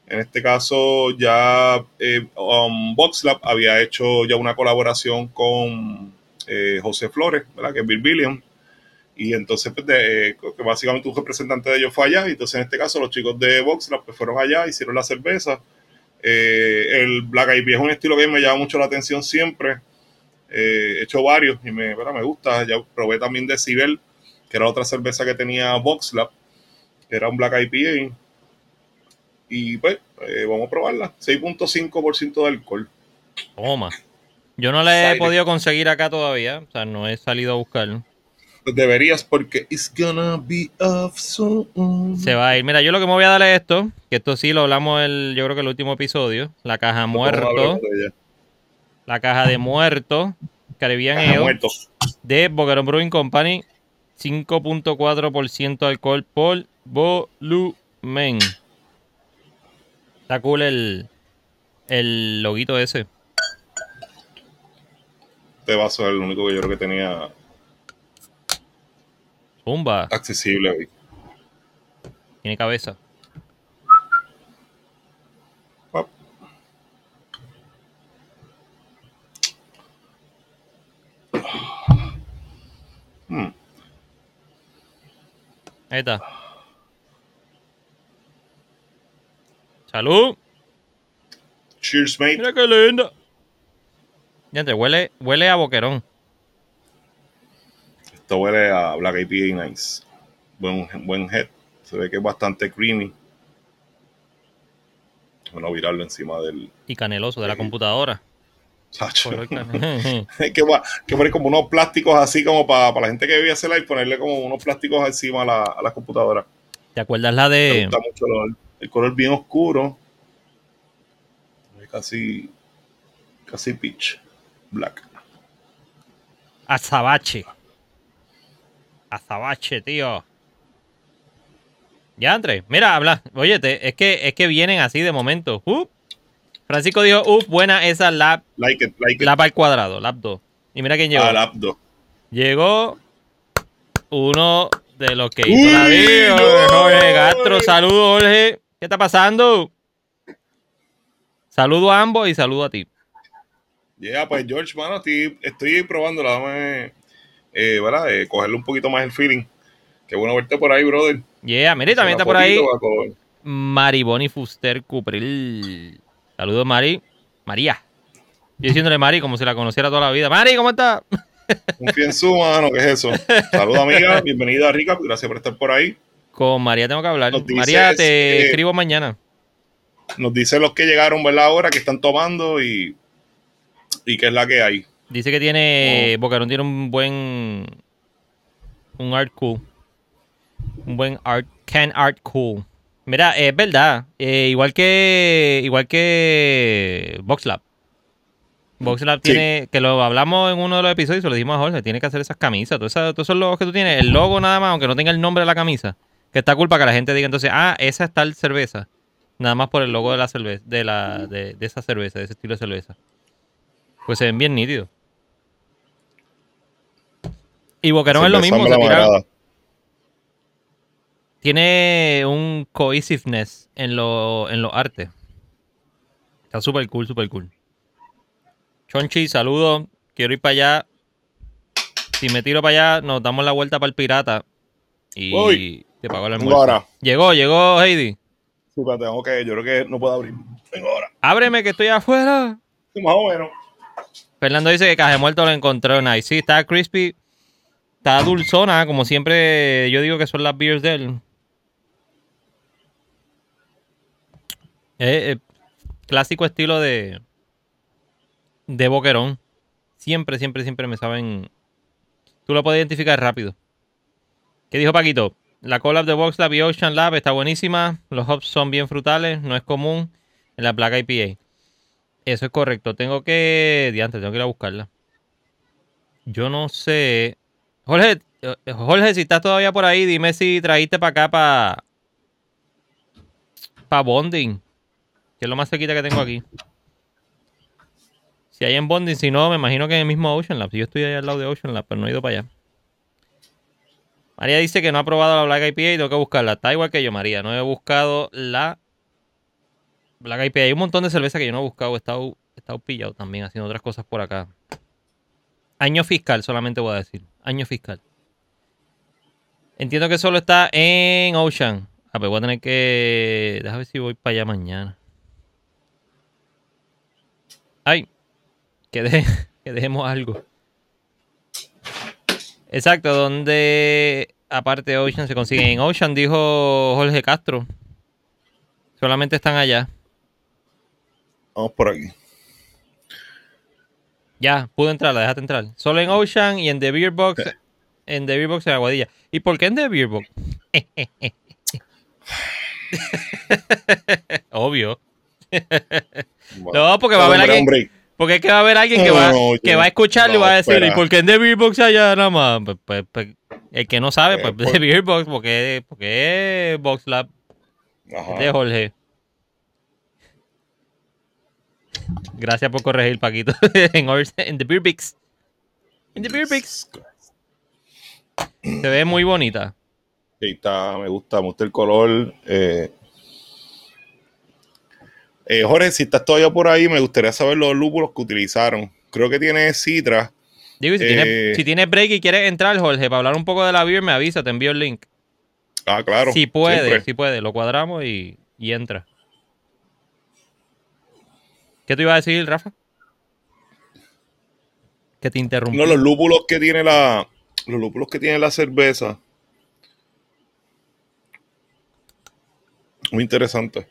En este caso, ya eh, um, había hecho ya una colaboración con eh, José Flores, ¿verdad? que es Bill Billion. Y entonces, pues, de- eh, que básicamente un representante de ellos fue allá. Y entonces, en este caso, los chicos de Box Lab pues, fueron allá, hicieron la cerveza. Eh, el Black IPA es un estilo que me llama mucho la atención siempre. He hecho varios y me, me gusta. Ya probé también de Cibel, que era otra cerveza que tenía Box Lab, que era un Black IPA. Y pues, eh, vamos a probarla. 6.5% de alcohol. Toma. Yo no la he podido conseguir acá todavía. O sea, no he salido a buscar. Deberías porque it's gonna be off soon. Se va a ir. Mira, yo lo que me voy a dar es esto. Que esto sí lo hablamos el, yo creo que el último episodio. La caja hablar muerto. La caja de muerto. Caribbean Ale de Boquerón Brewing Company. 5.4% de alcohol por volumen. Está cool el, el loguito ese. Este vaso es el único que yo creo que tenía Zumba. accesible hoy. Tiene cabeza. Hmm. Ahí está. Salud. Cheers, mate. Mira qué linda. Ya te huele, huele a boquerón. Esto huele a Black IPA Nice. Buen, buen head. Se ve que es bastante creamy. Bueno, virarlo encima del. Y caneloso de la computadora. Sacho. Que, va- que poner como unos plásticos así como para, la gente que vive hacerla y ponerle como unos plásticos encima a la, a la computadora. ¿Te acuerdas la Me de gusta mucho el, el color bien oscuro. casi, casi pitch black. Azabache. Azabache, tío. Ya, André. Mira, habla. Oye, es, que, es que vienen así de momento. Francisco dijo, uff, buena esa lap. Like it, like lap al cuadrado, lap 2. Y mira quién llegó. Ah, lap 2. Llegó uno de los que hizo la video, Jorge Castro. Saludos, Jorge. ¿Qué está pasando? Saludo a ambos y saludo a ti. Ya, pues George, mano, estoy, estoy probando, dame, eh, ¿verdad? Eh, cogerle un poquito más el feeling. Qué bueno verte por ahí, brother. Yeah, mire, también está por ahí Mariboni Fuster Cupril. Saludos, Mari. María. Yo diciéndole Mari como si la conociera toda la vida. Mari, ¿cómo está? Un su mano, ¿qué es eso? Saludos, amiga. Bienvenida, Rica. Gracias por estar por ahí. Con María tengo que hablar. María, te escribo mañana. Nos dice los que llegaron, ¿verdad? Ahora que están tomando y, y qué es la que hay. Dice que tiene. Oh. Bocarón tiene un buen. Un art cool. Un buen art. Can art cool. Mira, es verdad. Eh, igual que. Igual que. VoxLab. VoxLab tiene. Que lo hablamos en uno de los episodios y lo dijimos a Jorge. Tiene que hacer esas camisas. Todos esos, logos que tú tienes. El logo nada más, aunque no tenga el nombre de la camisa. Que está culpa que la gente diga entonces, ah, esa es tal cerveza. Nada más por el logo de la cerveza. De, la, de, de esa cerveza, de ese estilo de cerveza. Pues se ven bien nítidos. Y Boquerón es lo mismo. tiene un cohesiveness en los en artes. Está súper cool, súper cool. Chonchi, saludo. Quiero ir para allá. Si me tiro para allá, nos damos la vuelta para el pirata. Y te pago el almuerzo. Llegó, llegó Heidi. Sí, pero tengo que, yo creo que no puedo abrir. Vengo ahora. Ábreme que estoy afuera. más o menos. Fernando dice que Caje Muerto lo encontró nice. Sí, está crispy. Está dulzona, como siempre yo digo que son las beers de él. Eh, clásico estilo de de boquerón. Siempre, siempre, siempre me saben. Tú lo puedes identificar rápido. ¿Qué dijo Paquito? La collab de Box Lab y Ocean Lab está buenísima. Los hops son bien frutales, no es común en la placa IPA. Eso es correcto. Tengo que. Diante, tengo que ir a buscarla. Yo no sé. Jorge, eh, Jorge, si estás todavía por ahí, dime si trajiste para acá para. Para Bonding. Que es lo más cerquita que tengo aquí. Si hay en Bonding, si no, me imagino que en el mismo Ocean Lab. Yo estoy ahí al lado de Ocean Lab, pero no he ido para allá. María dice que no ha probado la Black IPA y tengo que buscarla. Está igual que yo, María. No he buscado la Black IPA. Hay un montón de cerveza que yo no he buscado. He estado, he estado pillado también haciendo otras cosas por acá. Año fiscal, solamente voy a decir. Año fiscal. Entiendo que solo está en Ocean. Ah, pues voy a tener que. Déjame ver si voy para allá mañana. Ay, que dejemos algo. Exacto, donde aparte de Ocean se consiguen. En Ocean dijo Jorge Castro. Solamente están allá. Vamos por aquí. Ya, pude entrar, la déjate entrar. Solo en Ocean y en The Beer Box. En The Beer Box en Aguadilla. ¿Y por qué en The Beer Box? Obvio. no, porque va a haber alguien. Porque es que va a haber alguien que va, que va a escucharlo y va a decir, ¿y por qué en The Beer Box allá nada más? Pues, pues, pues el que no sabe, pues, The Beer Box, porque, porque es Box Lab de Jorge. Gracias por corregir, Paquito. en, en The Beer Box. En The Beer Box. Se ve muy bonita. Sí, está, me gusta, me gusta el color. Eh, eh, Jorge, si estás todavía por ahí, me gustaría saber los lúpulos que utilizaron. Creo que tiene Citra. Digo, si, tienes, eh, break y quieres entrar, Jorge, para hablar un poco de la beer, me avisa, te envío el link. Ah, claro. Si puede, si puede, lo cuadramos y, entra. ¿Qué te iba a decir, Rafa? Que te interrumpí. No, los lúpulos que tiene la. Los lúpulos que tiene la cerveza. Muy interesante.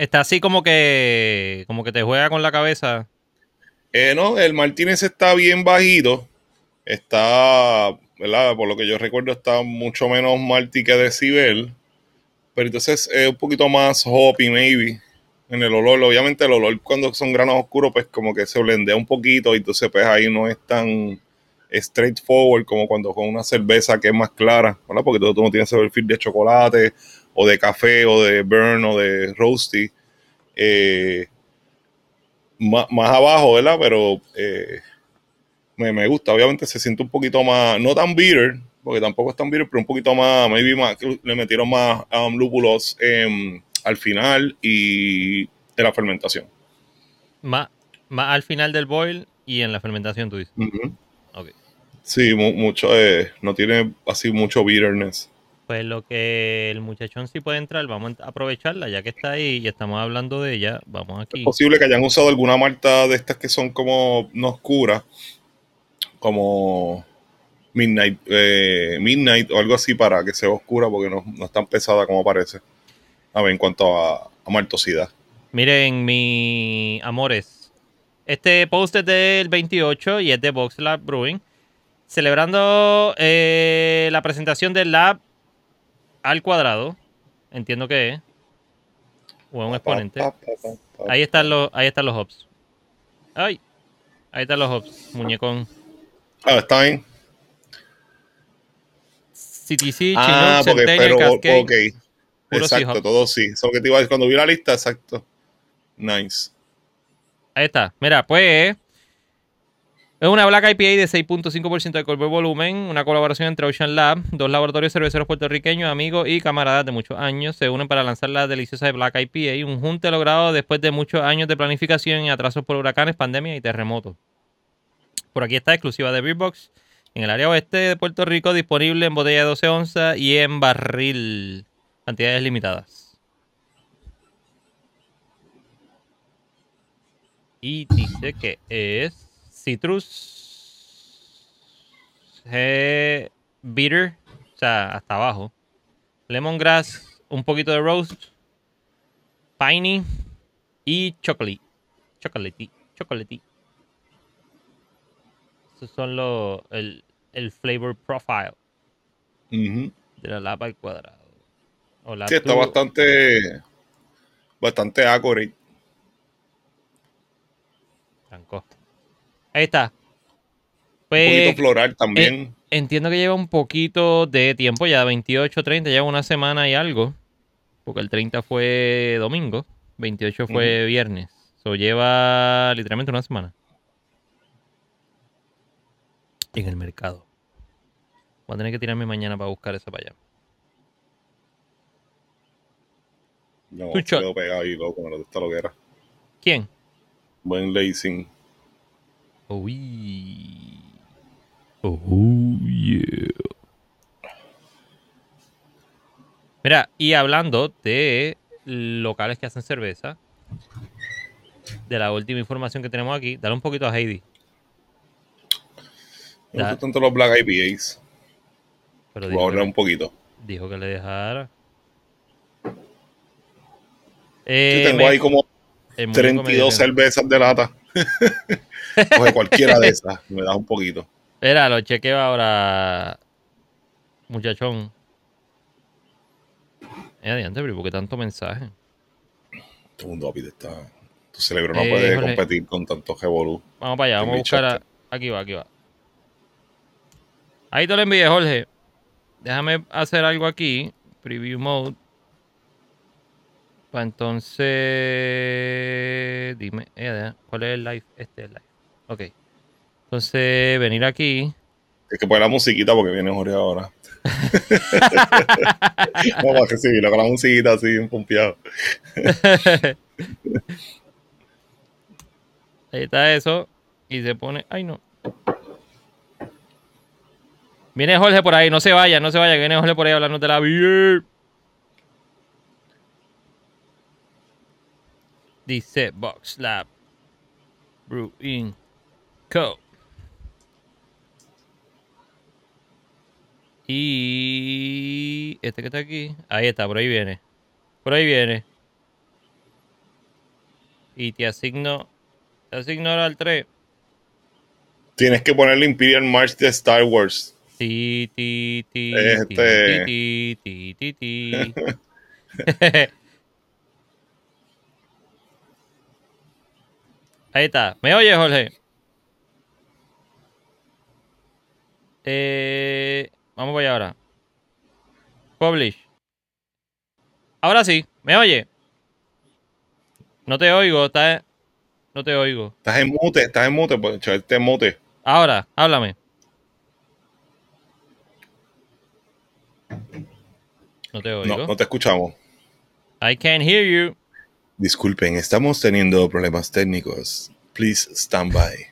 Está así como que como que te juega con la cabeza. Eh, no, el Martínez está bien bajito. Está, ¿verdad? Por lo que yo recuerdo, está mucho menos Martí que Decibel. Pero entonces es un poquito más hoppy, maybe. en el olor. Obviamente el olor cuando son granos oscuros, pues como que se blendea un poquito y entonces pues ahí no es tan straightforward como cuando con una cerveza que es más clara, ¿verdad? Porque tú, no tienes el perfil de chocolate o de café o de burn o de roasty. Eh, más, abajo, ¿verdad? Pero eh, me, gusta. Obviamente se siente un poquito más, no tan bitter, porque tampoco es tan bitter, pero un poquito más, maybe más, le metieron más um, lúpulos al final y de la fermentación. Más, más al final del boil y en la fermentación, tú dices. Sí, mucho, eh, no tiene así mucho bitterness. Pues lo que el muchachón sí puede entrar, vamos a aprovecharla, ya que está ahí y estamos hablando de ella, vamos aquí. Es posible que hayan usado alguna malta de estas que son como no oscuras, como Midnight, eh, Midnight o algo así para que sea oscura porque no, no es tan pesada como parece. A ver, en cuanto a, a maltosidad. Miren, mi amores, este post es del 28 y es de Box Lab Brewing celebrando eh, la presentación del Lab al cuadrado. Entiendo que es. O un exponente. Ahí están los, ahí están los hops. Ay, ahí están los hops, muñecón. Ah, está bien. CTC, ah, porque, pero, Cascade. Ok. Exacto, todo sí. Eso que te iba a decir cuando vi la lista, exacto. Nice. Ahí está. Mira, pues es una Black IPA de 6.5% de alcohol por volumen, una colaboración entre Ocean Lab, dos laboratorios cerveceros puertorriqueños, amigos y camaradas de muchos años, se unen para lanzar la deliciosa Black IPA, un junte logrado después de muchos años de planificación y atrasos por huracanes, pandemia y terremotos. Por aquí está exclusiva de Beerbox, en el área oeste de Puerto Rico, disponible en botella de 12 onzas y en barril, cantidades limitadas. Y dice que es citrus, bitter, o sea, hasta abajo. Lemongrass, un poquito de roast, piney y chocolate. Chocolate, chocolate. Esos son los, el, el flavor profile de la lapa al cuadrado. sí, está bastante, bastante accurate. Ahí está. Pues, un poquito floral también. entiendo que lleva un poquito de tiempo, ya 28, 30, lleva una semana y algo. Porque el 30 fue domingo, 28 fue viernes. Eso lleva literalmente una semana. En el mercado. Voy a tener que tirarme mañana para buscar esa para allá. No, quedó pegado ahí, loco, me lo está lo que era. ¿Quién? Buen lacing. Uy. Oh, yeah. Mira, y hablando de locales que hacen cerveza, de la última información que tenemos aquí, dale un poquito a Heidi. Me gustan tanto los Black IPAs. Pero Voy a ahorrar un poquito. Dijo que le dejara. Eh, Yo tengo ahí como 32 cervezas de lata. Coge cualquiera de esas, me da un poquito. Espera, lo chequeo ahora, muchachón. Es adiante, pero ¿por qué tanto mensaje? Todo el mundo está. Tu cerebro no puede competir con tanto revolú. Vamos para allá, vamos a buscar. Aquí va, aquí va. Ahí te lo envié, Jorge. Déjame hacer algo aquí. Preview mode. Pues entonces, dime, eh, ¿cuál es el live? Este es el live. Ok. Entonces, venir aquí. Es que poner la musiquita porque viene Jorge ahora. Vamos a recibirlo con la musiquita así, un pompeado. Ahí está eso. Y se pone. Ay, no. Viene Jorge por ahí, no se vaya, no se vaya, viene Jorge por ahí hablando de la vida. Dice Box Lab Brewing Co. Y este que está aquí, ahí está, por ahí viene. Por ahí viene. Y te asigno, te asigno al 3. Tienes que ponerle Imperial March de Star Wars. Ti, ti, ti, este... ti, ti, ti, ti. Ahí está. ¿Me oye, Jorge? Eh, vamos allá ahora. Publish. Ahora sí, ¿me oye? No te oigo, está, no te oigo. Estás en mute, estás en mute, pues en mute. Ahora, háblame. No te oigo. No, no te escuchamos. I can't hear you. Disculpen, estamos teniendo problemas técnicos. Please stand by.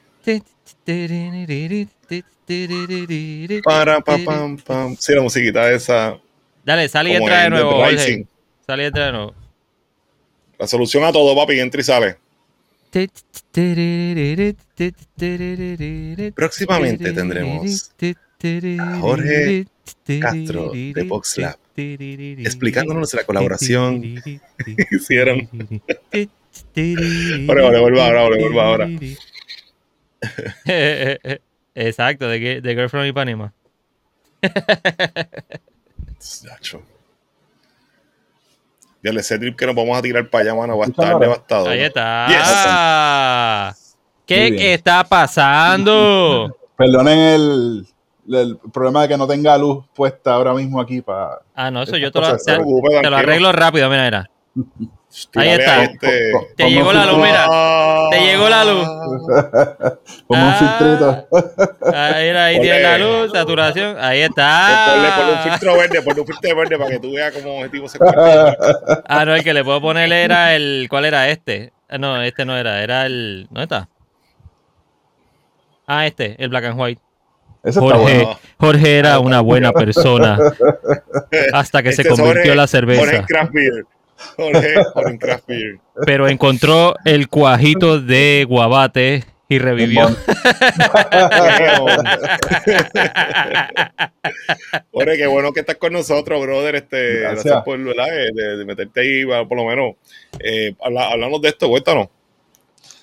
Para, pa, pam, pam. Sí, la musiquita esa. Dale, sal y entra de nuevo, Dead Jorge. Rising. Sal y entra de nuevo. La solución a todo, papi, entra y sale. Próximamente tendremos a Jorge Castro de VoxLab explicándonos la colaboración que hicieron. Ahora, ahora, vuelva ahora, ahora, vuelva ahora. Exacto, de, de Girl from Ipanema. Nacho. Ya ese trip que nos vamos a tirar para allá, mano, va a estar devastado. Ahí está. Yes. ¿Qué está pasando? Perdonen el, el problema de que no tenga luz puesta ahora mismo aquí para. Ah, no, eso yo te lo, cosas te- te lo arreglo rápido, mira, mira. Ahí está. este. Te llegó la luz, mira. Te llegó la luz. Como un Ah. filtrito. Ahí, ahí tiene la luz, saturación. Ahí Ponle, ponle un está. filtro verde, ponle un filtro verde para que tú veas cómo objetivo se convierte. Ah, no, el que le puedo poner era el. ¿Cuál era este? Ah, No, este no era, era el. ¿Dónde está? Ah, este, el Black and White. Eso está Jorge, bueno. Jorge era una buena persona hasta que se Este es convirtió Jorge- la Jorge cerveza. Craft Beer. Jorge, Jorge Craft Beer. Pero encontró el cuajito de guabate y revivió. Jorge, qué bueno que estás con nosotros, brother. Este, Gracias. gracias por ¿verdad? Eh, de, de meterte ahí, por lo menos. Eh, de esto, cuéntanos.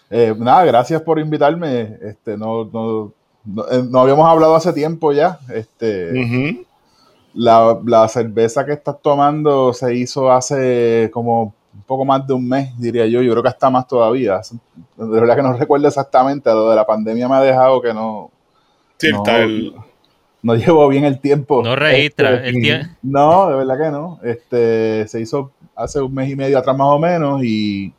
Eh, nada, gracias por invitarme. Este, no, no, no, eh, no habíamos hablado hace tiempo ya. Este. La, la cerveza que estás tomando se hizo hace como un poco más de un mes, diría yo. Yo creo que hasta más todavía. De verdad que no recuerdo exactamente. Lo de la pandemia me ha dejado que no, Sí, No, está el- no llevo bien el tiempo. No registra. Este, el tie- No, de verdad que no. Este, se hizo hace un mes y medio atrás más o menos y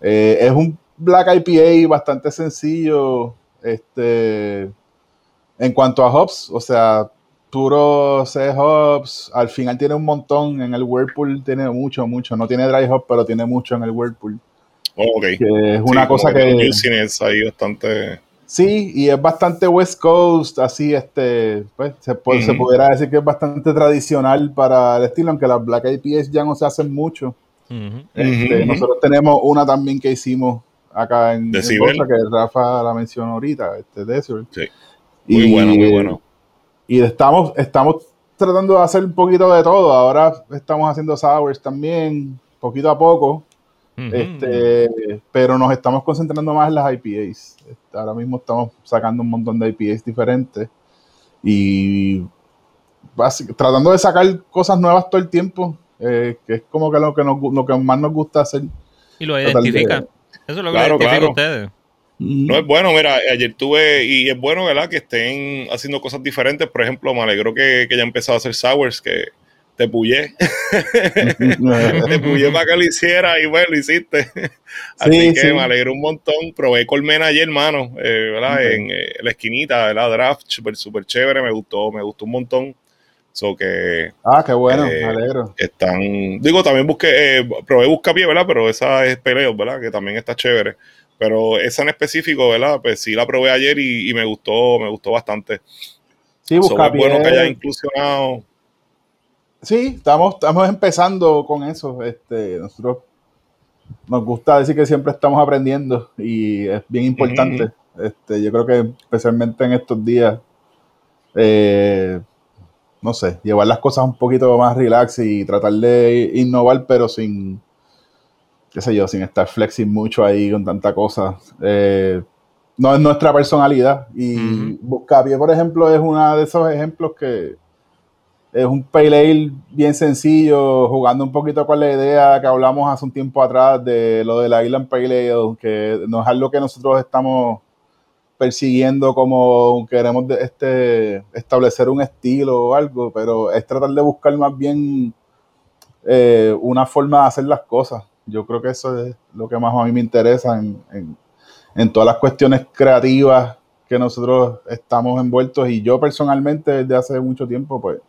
eh, es un Black IPA bastante sencillo. Este, en cuanto a hops, o sea, puro C hops, al final tiene un montón. En el Whirlpool tiene mucho, mucho. No tiene dry hop, pero tiene mucho en el Whirlpool. oh, ok. Que es una Sí, cosa que ahí bastante. Sí, y es bastante West Coast, así, este, pues, se, pu- se Ujú. pudiera decir que es bastante tradicional para el estilo, aunque las Black IPAs ya no se hacen mucho. Este. Nosotros tenemos una también que hicimos acá en, en. Bosa, que Rafa la mencionó ahorita, este, Desert. Sí. Muy Y- bueno, muy bueno. Y estamos, estamos tratando de hacer un poquito de todo. Ahora estamos haciendo sours también, poquito a poco. Este, pero nos estamos concentrando más en las IPAs. Este, Ahora mismo estamos sacando un montón de IPAs diferentes y tratando de sacar cosas nuevas todo el tiempo, eh, que es como que lo que, nos lo que más nos gusta hacer. Y lo Total de- identifica. Eso es lo que Claro, identifica claro. ustedes. No es bueno, mira, ayer tuve, y es bueno, ¿verdad? Que estén haciendo cosas diferentes. Por ejemplo, me alegro que, que ya empezado a hacer sours, que te pullé, te pullé para que lo hiciera y bueno, lo hiciste. Así Sí, que sí. me alegro un montón. Probé colmena ayer, hermano, eh, ¿verdad? Ok. En eh, la esquinita, ¿verdad? Draft, súper, súper chévere, me gustó, me gustó un montón. So que Ah, qué bueno, Eh, me alegro. están, digo, también busqué, eh, probé buscapié, ¿verdad? Pero esa es peleo, ¿verdad? Que también está chévere. Pero esa en específico, ¿verdad? Pues sí la probé ayer y, y me gustó, me gustó bastante. Sí, So, busca es bueno que haya inclusionado. Sí, estamos, estamos empezando con eso. Este, nosotros nos gusta decir que siempre estamos aprendiendo y es bien importante. Este, yo creo que especialmente en estos días, eh, no sé, llevar las cosas un poquito más relax y tratar de innovar, pero sin, qué sé yo, sin estar flexing mucho ahí con tanta cosa. Eh, no es nuestra personalidad. Y. Buscapié, por ejemplo, es uno de esos ejemplos que es un pale ale bien sencillo, jugando un poquito con la idea que hablamos hace un tiempo atrás de lo de la Island Pale Ale, que no es algo que nosotros estamos persiguiendo como queremos este, establecer un estilo o algo, pero es tratar de buscar más bien eh, una forma de hacer las cosas. Yo creo que eso es lo que más a mí me interesa en, en todas las cuestiones creativas que nosotros estamos envueltos y yo personalmente desde hace mucho tiempo pues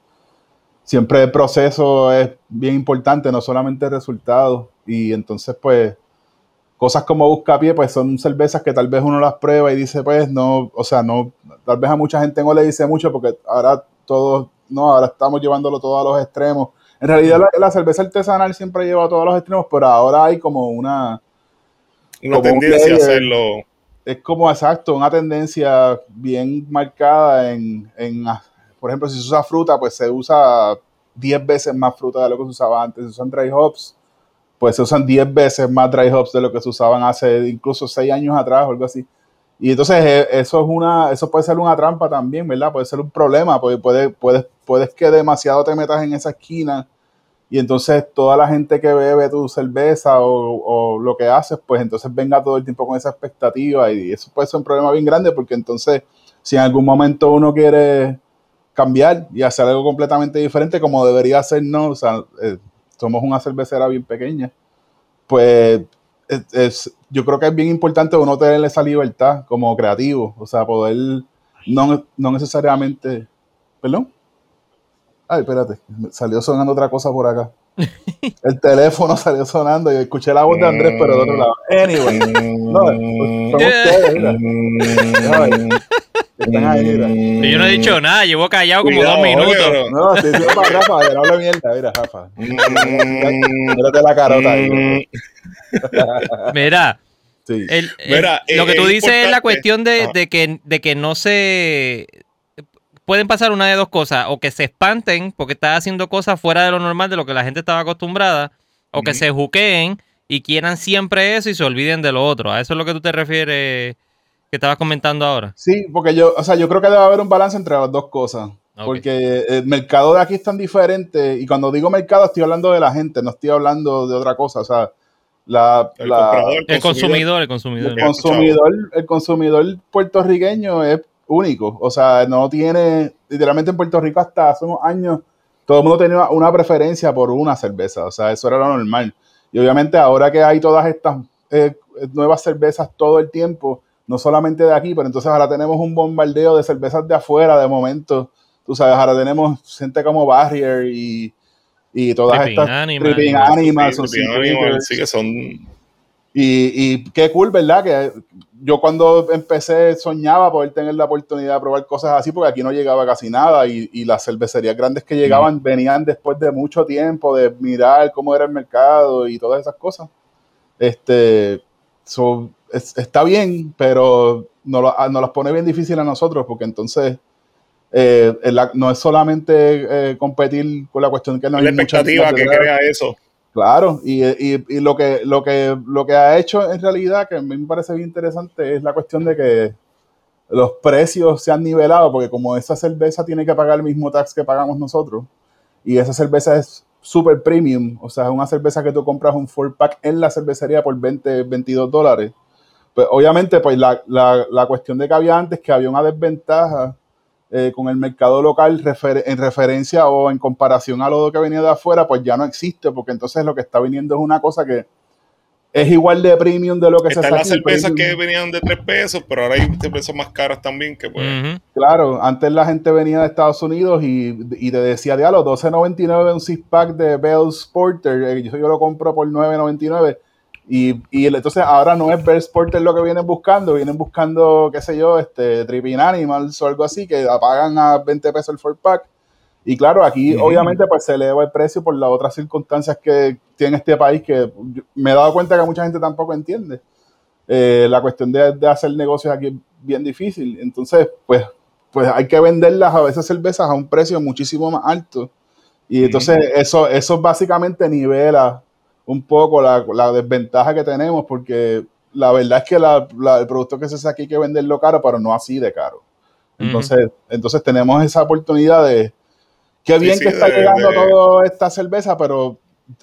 siempre el proceso es bien importante, no solamente el resultado. Y entonces, pues, cosas como Buscapié, pues son cervezas que tal vez uno las prueba y dice, pues, no, o sea, no, tal vez a mucha gente no le dice mucho porque ahora todos, no, ahora estamos llevándolo todo a los extremos. En realidad, la, cerveza artesanal siempre lleva a todos los extremos, pero ahora hay como una. Una tendencia a hacerlo. Es como exacto, una tendencia bien marcada en, en por ejemplo, si se usa fruta, pues se usa 10 veces más fruta de lo que se usaba antes. Si se usan dry hops, pues se usan 10 veces más dry hops de lo que se usaban hace incluso 6 años atrás o algo así. Y entonces eh, eso es una, eso puede ser una trampa también, ¿verdad? Puede ser un problema, porque puede, puedes, puedes que demasiado te metas en esa esquina y entonces toda la gente que bebe tu cerveza o, o, lo que haces, pues entonces venga todo el tiempo con esa expectativa y eso puede ser un problema bien grande porque entonces si en algún momento uno quiere cambiar y hacer algo completamente diferente como debería ser, ¿no? O sea, eh, somos una cervecera bien pequeña. Pues es, yo creo que es bien importante uno tener esa libertad como creativo, o sea, poder no, no necesariamente... ¿Perdón? Ay, espérate, salió sonando otra cosa por acá. El teléfono salió sonando y escuché la voz de Andrés, pero de otro lado. Anyway, no, son ustedes, mira. Mm. Yo no he dicho nada, llevo callado como dos minutos. no, estoy diciendo para Rafa, que no hable mierda. Mira, Rafa. Mírate la carota ahí. Mira. Sí. Mira lo que tú dices es la cuestión de, de, que, de que no se. Pueden pasar una de dos cosas: o que se espanten porque estás haciendo cosas fuera de lo normal, de lo que la gente estaba acostumbrada, o que se juqueen y quieran siempre eso y se olviden de lo otro. ¿A eso es lo que tú te refieres? Que estabas comentando ahora. Sí, porque yo, o sea, yo creo que debe haber un balance entre las dos cosas. Porque el mercado de aquí es tan diferente. Y cuando digo mercado, estoy hablando de la gente, no estoy hablando de otra cosa. O sea, la, el, consumidor, el, consumidor, el consumidor. El consumidor, puertorriqueño es único. O sea, no tiene. Literalmente en Puerto Rico, hasta hace unos años, todo el mundo tenía una preferencia por una cerveza. O sea, eso era lo normal. Y obviamente, ahora que hay todas estas eh, nuevas cervezas todo el tiempo no solamente de aquí, pero entonces ahora tenemos un bombardeo de cervezas de afuera de momento. Tú sabes, ahora tenemos gente como Barrier y, y todas estas Tripping Animals, sí, que son y, y, qué cool, ¿verdad? Que yo cuando empecé soñaba poder tener la oportunidad de probar cosas así, porque aquí no llegaba casi nada y, y las cervecerías grandes que llegaban venían después de mucho tiempo de mirar cómo era el mercado y todas esas cosas. Este, está bien, pero ah, nos, las pone bien difícil a nosotros porque entonces eh, no es solamente eh, competir con la cuestión que no hay la expectativa que crea eso. Claro, y, lo, que, lo, que, lo que ha hecho en realidad, que a mí me parece bien interesante, es la cuestión de que los precios se han nivelado, porque como esa cerveza tiene que pagar el mismo tax que pagamos nosotros, y esa cerveza es super premium, o sea, es una cerveza que tú compras un four pack en la cervecería por 20, 22 dólares pues obviamente, pues la, la, cuestión de que había antes, que había una desventaja eh, con el mercado local en referencia o en comparación a lo que venía de afuera, pues ya no existe, porque entonces lo que está viniendo es una cosa que es igual de premium de lo que se Están las cervezas que venían de 3 pesos, pero ahora hay cervezas más caras también que pues. Claro, antes la gente venía de Estados Unidos y, y te decía, diablo, 12.99 un six pack de Bell's Porter, eh, yo, yo lo compro por 9.99 y, y, entonces ahora no es Best Porter lo que vienen buscando, vienen buscando, qué sé yo, este Tripping Animals o algo así, que pagan a 20 pesos el 4 pack. Y claro, aquí obviamente pues se eleva el precio por las otras circunstancias que tiene este país que me he dado cuenta que mucha gente tampoco entiende. Eh, la cuestión de, de, hacer negocios aquí es bien difícil. Entonces, pues, pues hay que venderlas a veces cervezas a un precio muchísimo más alto. Y entonces eso, eso básicamente nivela un poco la, la, desventaja que tenemos, porque la verdad es que la, el producto que se hace aquí hay que venderlo caro, pero no así de caro. Entonces, entonces tenemos esa oportunidad de, Qué bien que está llegando toda esta cerveza, pero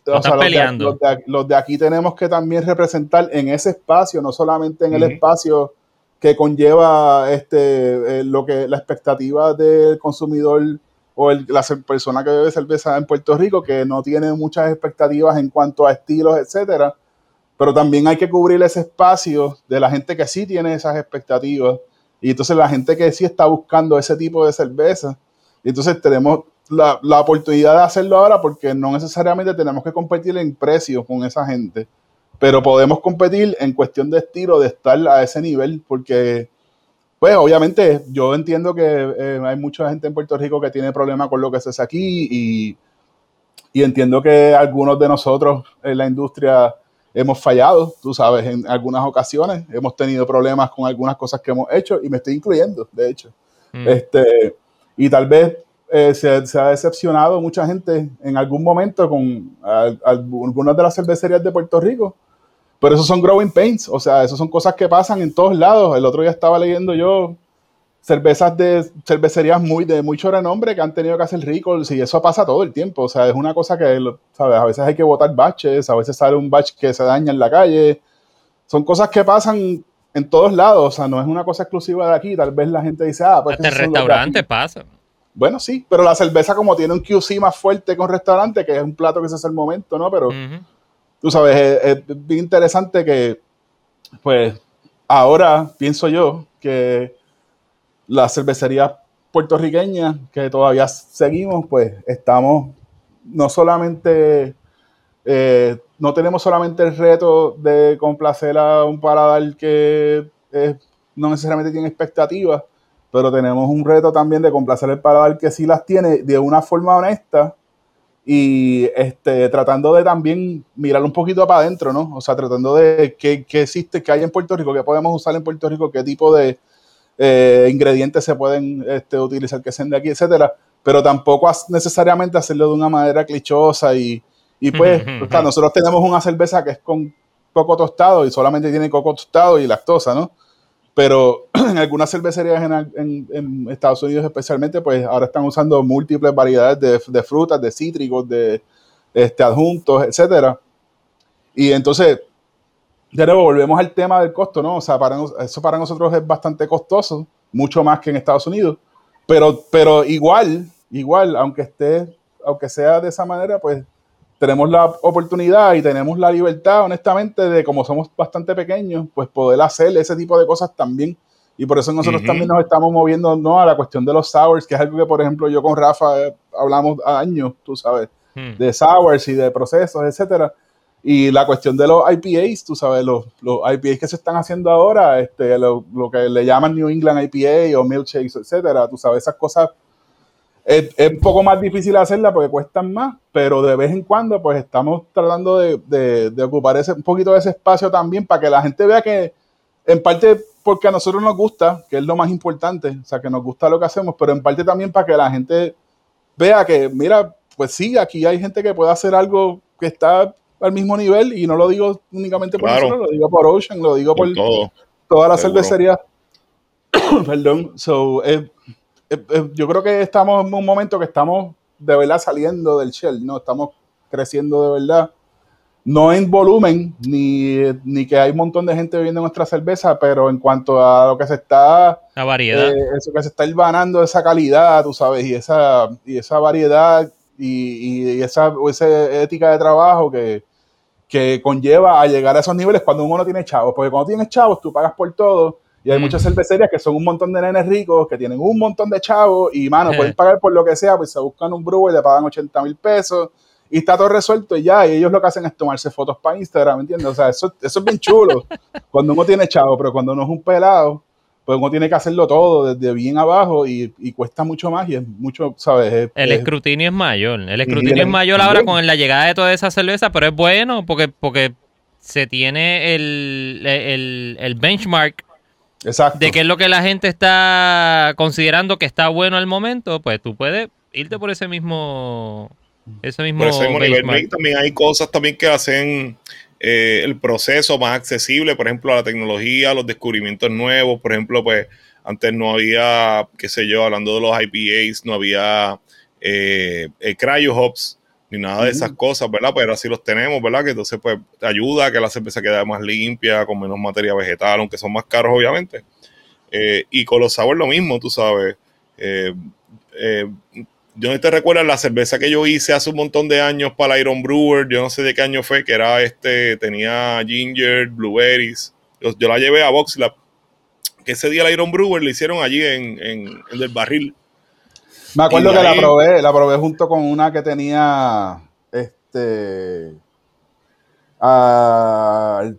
los, de, aquí tenemos que también representar en ese espacio, no solamente en el espacio que conlleva este eh, lo que la expectativa del consumidor o la persona que bebe cerveza en Puerto Rico, que no tiene muchas expectativas en cuanto a estilos, etcétera. Pero también hay que cubrir ese espacio de la gente que sí tiene esas expectativas. Y entonces la gente que sí está buscando ese tipo de cerveza. Entonces tenemos la, la, oportunidad de hacerlo ahora porque no necesariamente tenemos que competir en precios con esa gente, pero podemos competir en cuestión de estilo, de estar a ese nivel, porque, pues obviamente yo entiendo que eh, hay mucha gente en Puerto Rico que tiene problemas con lo que se hace aquí y, y entiendo que algunos de nosotros en la industria hemos fallado, tú sabes, en algunas ocasiones, hemos tenido problemas con algunas cosas que hemos hecho y me estoy incluyendo, de hecho. Mm. Este, y tal vez eh, se, ha decepcionado mucha gente en algún momento con algunas de las cervecerías de Puerto Rico. Pero esos son growing pains, o sea, esas son cosas que pasan en todos lados. El otro día estaba leyendo yo cervezas de cervecerías muy de mucho renombre que han tenido que hacer recalls y eso pasa todo el tiempo. O sea, es una cosa que, ¿sabes? A veces hay que botar baches, a veces sale un batch que se daña en la calle. Son cosas que pasan en todos lados, o sea, no es una cosa exclusiva de aquí. Tal vez la gente dice, ah, pues. Hasta el restaurante pasa. Bueno, sí, pero la cerveza como tiene un QC más fuerte con restaurante, que es un plato que se hace el momento, ¿no? Pero tú sabes, es, bien interesante que, pues, ahora pienso yo que la cervecería puertorriqueña que todavía seguimos, pues estamos no solamente, eh, no tenemos solamente el reto de complacer a un paladar que no necesariamente tiene expectativas, pero tenemos un reto también de complacer el paladar que sí las tiene de una forma honesta y este, tratando de también mirar un poquito para adentro, ¿no? O sea, tratando de qué, existe, qué hay en Puerto Rico, qué podemos usar en Puerto Rico, qué tipo de eh, ingredientes se pueden este, utilizar que sean de aquí, etcétera, pero tampoco necesariamente hacerlo de una manera clichosa y, y pues, nosotros tenemos una cerveza que es con coco tostado y solamente tiene coco tostado y lactosa, ¿no? Pero en algunas cervecerías en, Estados Unidos especialmente, pues ahora están usando múltiples variedades de, frutas, de cítricos, de este, adjuntos, etcétera. Y entonces, de nuevo, volvemos al tema del costo, ¿no? O sea, para, eso para nosotros es bastante costoso, mucho más que en Estados Unidos, pero, pero igual, igual, aunque esté, aunque sea de esa manera, pues tenemos la oportunidad y tenemos la libertad, honestamente, de como somos bastante pequeños, pues poder hacer ese tipo de cosas también. Y por eso nosotros también nos estamos moviendo ¿no? a la cuestión de los sours, que es algo que, por ejemplo, yo con Rafa eh, hablamos a años, tú sabes, hmm. de sours y de procesos, etcétera. Y la cuestión de los IPAs, tú sabes, los, los IPAs que se están haciendo ahora, este, lo, lo, que le llaman New England IPA o milkshakes, etcétera, tú sabes, esas cosas es, un poco más difícil hacerla porque cuestan más, pero de vez en cuando pues estamos tratando de, ocupar ese, un poquito de ese espacio también para que la gente vea que en parte porque a nosotros nos gusta, que es lo más importante, o sea, que nos gusta lo que hacemos, pero en parte también para que la gente vea que, mira, pues sí, aquí hay gente que puede hacer algo que está al mismo nivel y no lo digo únicamente por nosotros, lo digo por Ocean, lo digo por, toda la cervecería. Perdón, so, eh, yo creo que estamos en un momento que estamos de verdad saliendo del shell, ¿no? Estamos creciendo de verdad. No en volumen, ni, que hay un montón de gente bebiendo nuestra cerveza, pero en cuanto a lo que se está... La variedad. Eh, eso que se está ilvanando, esa calidad, tú sabes, y esa, y esa variedad y, y esa, esa, ética de trabajo que, que conlleva a llegar a esos niveles cuando uno no tiene chavos. Porque cuando tienes chavos, tú pagas por todo y hay muchas cervecerías que son un montón de nenes ricos, que tienen un montón de chavos y, mano, pueden pagar por lo que sea, pues se buscan un brewer y le pagan 80 mil pesos y está todo resuelto y ya. Y ellos lo que hacen es tomarse fotos para Instagram, ¿me entiendes? O sea, eso, eso es bien chulo cuando uno tiene chavo, pero cuando uno es un pelado, pues uno tiene que hacerlo todo desde bien abajo y, y cuesta mucho más y es mucho, ¿sabes? el escrutinio es mayor. El escrutinio es mayor ahora con la llegada de toda esa cerveza, pero es bueno porque, porque se tiene el, el, el benchmark Exacto. de qué es lo que la gente está considerando que está bueno al momento, pues tú puedes irte por ese mismo ese mismo, nivel. También hay cosas también que hacen eh, el proceso más accesible, por ejemplo, la tecnología, los descubrimientos nuevos, por ejemplo, pues antes no había, qué sé yo, hablando de los IPAs, no había eh, cryo hops, ni nada de esas cosas, ¿verdad? Pero así los tenemos, ¿verdad? Que entonces pues ayuda a que la cerveza quede más limpia, con menos materia vegetal, aunque son más caros obviamente. y con los sabores lo mismo, tú sabes. yo no te recuerdo la cerveza que yo hice hace un montón de años para Iron Brewer, yo no sé de qué año fue, que era este, tenía ginger, blueberries. Yo, la llevé a VoxLab, que ese día la Iron Brewer le hicieron allí en, en, el barril. Me acuerdo que la probé, la probé junto con una que tenía este Arturo,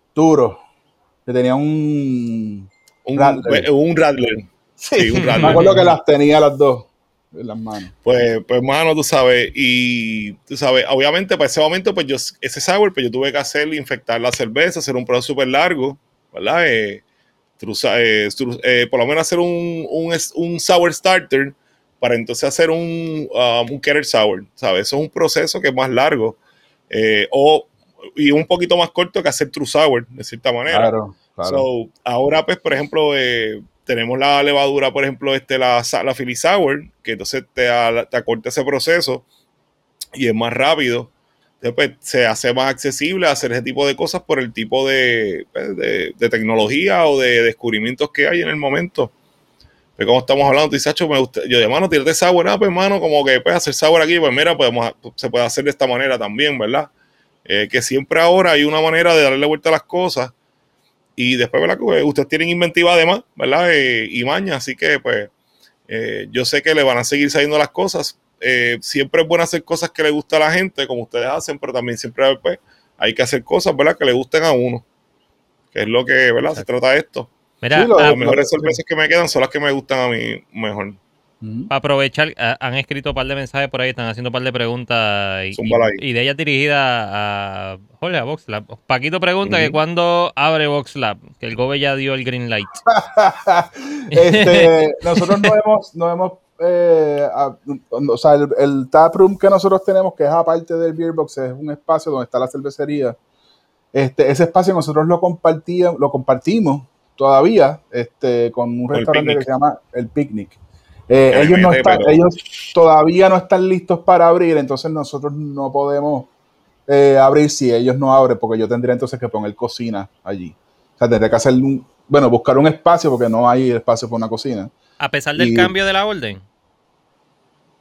que tenía un un Radler. Un Radler. Sí, un Radler. Me acuerdo que las tenía las dos en las manos. Pues, pues, mano, tú sabes, y tú sabes, obviamente para ese momento, pues yo, ese sour, pues yo tuve que hacer, infectar la cerveza, hacer un proceso súper largo, ¿verdad? Eh, eh, eh, por lo menos hacer un, un, sour starter para entonces hacer un, um, un Keller Sour, ¿sabes? Eso es un proceso que es más largo o, y un poquito más corto que hacer True Sour, de cierta manera. Claro, claro. ahora, pues, por ejemplo, tenemos la levadura, por ejemplo, este, la, la Philly Sour, que entonces te, te acorta ese proceso y es más rápido. Después se hace más accesible hacer ese tipo de cosas por el tipo de, pues, de, tecnología o de descubrimientos que hay en el momento. Pues como estamos hablando, tú dices, me gusta, yo de mano, tirate sour, pues hermano, como que puedes hacer sour aquí, pues mira, podemos, se puede hacer de esta manera también, ¿verdad? Eh, que siempre ahora hay una manera de darle vuelta a las cosas y después, ¿verdad? Que ustedes tienen inventiva además, ¿verdad? Eh, y maña, así que pues eh, yo sé que le van a seguir saliendo las cosas. Siempre es bueno hacer cosas que le gusta a la gente, como ustedes hacen, pero también siempre pues, hay que hacer cosas, ¿verdad? Que le gusten a uno. Que es lo que, ¿verdad? Se trata de esto. Mira, las mejores sorpresas que me quedan son las que me gustan a mí mejor. Para aprovechar, han escrito un par de mensajes por ahí, están haciendo un par de preguntas y, de ellas dirigidas a Jorge, a VoxLab. Paquito pregunta que cuándo abre VoxLab, que el Gobe ya dio el green light. este, nosotros no hemos, no hemos eh, o sea, el, el, tap room que nosotros tenemos, que es aparte del beer box, es un espacio donde está la cervecería. Este, ese espacio nosotros lo, compartíamos, lo compartimos todavía este, con un restaurante que se llama El Picnic. Eh, ellos, no están, ellos todavía no están listos para abrir, entonces nosotros no podemos eh, abrir si ellos no abren, porque yo tendría entonces que poner cocina allí. O sea, tendría que hacer un, bueno, buscar un espacio porque no hay espacio para una cocina. A pesar del cambio de la orden.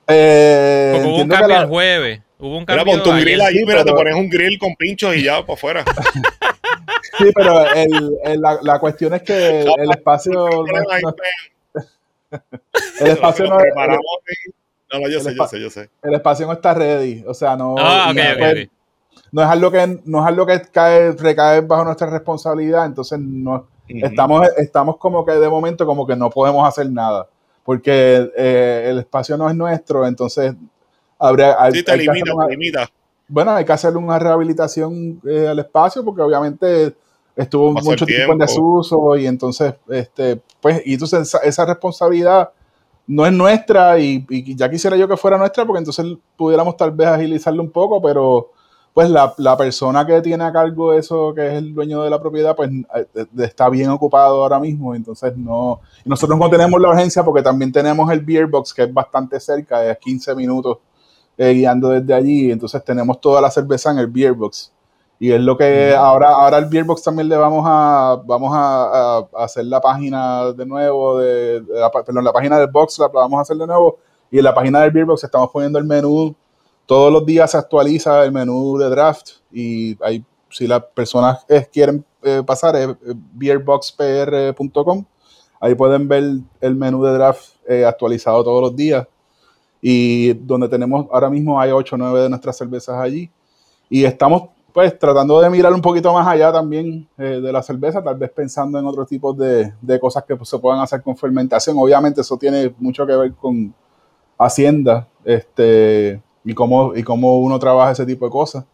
Eh, porque hubo un cambio el jueves. Hubo un cambio. Mira, un grill ahí, pero, te pones un grill con pinchos y ya para afuera. sí, pero el, la, la, cuestión es que el espacio. el espacio no, no, no, yo sé, yo sé, yo sé. El espacio no está ready. O sea, no. Ah, no es algo que no es algo que cae, recae bajo nuestra responsabilidad, entonces no estamos, estamos como que de momento como que no podemos hacer nada, porque eh, el espacio no es nuestro, entonces habría sí, te limita, limita. Bueno, hay que hacerle una rehabilitación eh, al espacio porque obviamente estuvo mucho tiempo. en desuso y entonces, este, pues, y entonces esa, responsabilidad no es nuestra y, ya quisiera yo que fuera nuestra porque entonces pudiéramos tal vez agilizarlo un poco, pero pues la, persona que tiene a cargo eso, que es el dueño de la propiedad, pues eh, está bien ocupado ahora mismo, entonces no, y nosotros no tenemos la urgencia porque también tenemos el Beer Box que es bastante cerca, es 15 minutos eh, guiando desde allí, entonces tenemos toda la cerveza en el Beer Box. Y es lo que ahora, ahora el Beerbox también le vamos a, vamos a, hacer la página de nuevo, de, la, perdón, la página del Box la vamos a hacer de nuevo. Y en la página del Beerbox estamos poniendo el menú. Todos los días se actualiza el menú de draft. Y hay, si las personas quieren eh, pasar, es beerboxpr.com. Ahí pueden ver el menú de draft eh, actualizado todos los días. Y donde tenemos, ahora mismo hay 8 o 9 de nuestras cervezas allí. Y estamos pues tratando de mirar un poquito más allá también eh, de la cerveza, tal vez pensando en otros tipos de, cosas que pues, se puedan hacer con fermentación. Obviamente eso tiene mucho que ver con Hacienda este, y, cómo, y cómo uno trabaja ese tipo de cosas.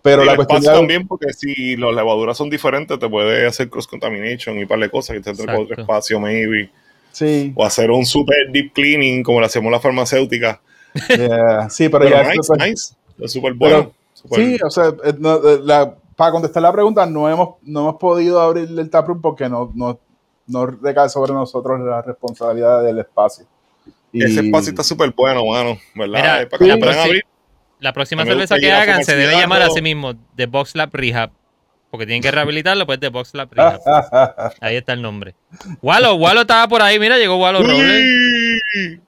Pero la cuestión también, porque si las levaduras son diferentes, te puede hacer cross contamination y un par de cosas, que te otro espacio, maybe. Sí. O hacer un super deep cleaning, como lo hacemos la farmacéutica. Sí, pero, ya nice, es nice. Es súper bueno. Sí, o sea, eh, eh, para contestar la pregunta, no hemos, no hemos podido abrir el taproom porque no, no, no recae sobre nosotros la responsabilidad del espacio. Ese espacio está súper bueno, mano, ¿verdad? la, próxima cerveza que hagan se debe llamar a sí mismo The Box Lab Rehab. Porque tienen que rehabilitarlo, pues The Box Lab Rehab. ahí está el nombre. Walo, Walo estaba por ahí, mira, llegó Walo Robles.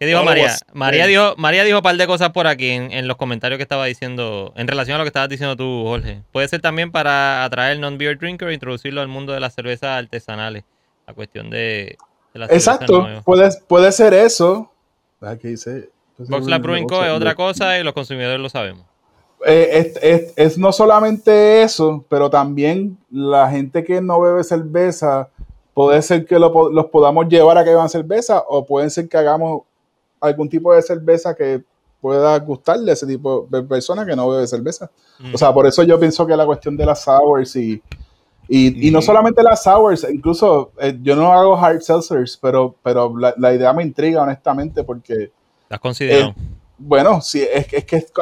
¿Qué dijo María? María dijo, María dijo un par de cosas por aquí en, los comentarios que estaba diciendo, en relación a lo que estabas diciendo tú, Jorge. Puede ser también para atraer non-beer drinker e introducirlo al mundo de las cervezas artesanales. La cuestión de, Exacto, puede, puede ser eso. ¿Qué dice? Box Lab Brewing Co. es otra cosa y los consumidores lo sabemos. Eh, es, no solamente eso, pero también la gente que no bebe cerveza, puede ser que los podamos llevar a que beban cerveza o puede ser que hagamos algún tipo de cerveza que pueda gustarle a ese tipo de persona que no bebe cerveza. O sea, por eso yo pienso que la cuestión de las sours y, y, no solamente las sours, incluso eh, yo no hago hard seltzers, pero, pero la, idea me intriga honestamente porque... ¿Las considerado? bueno, sí, es, es que es,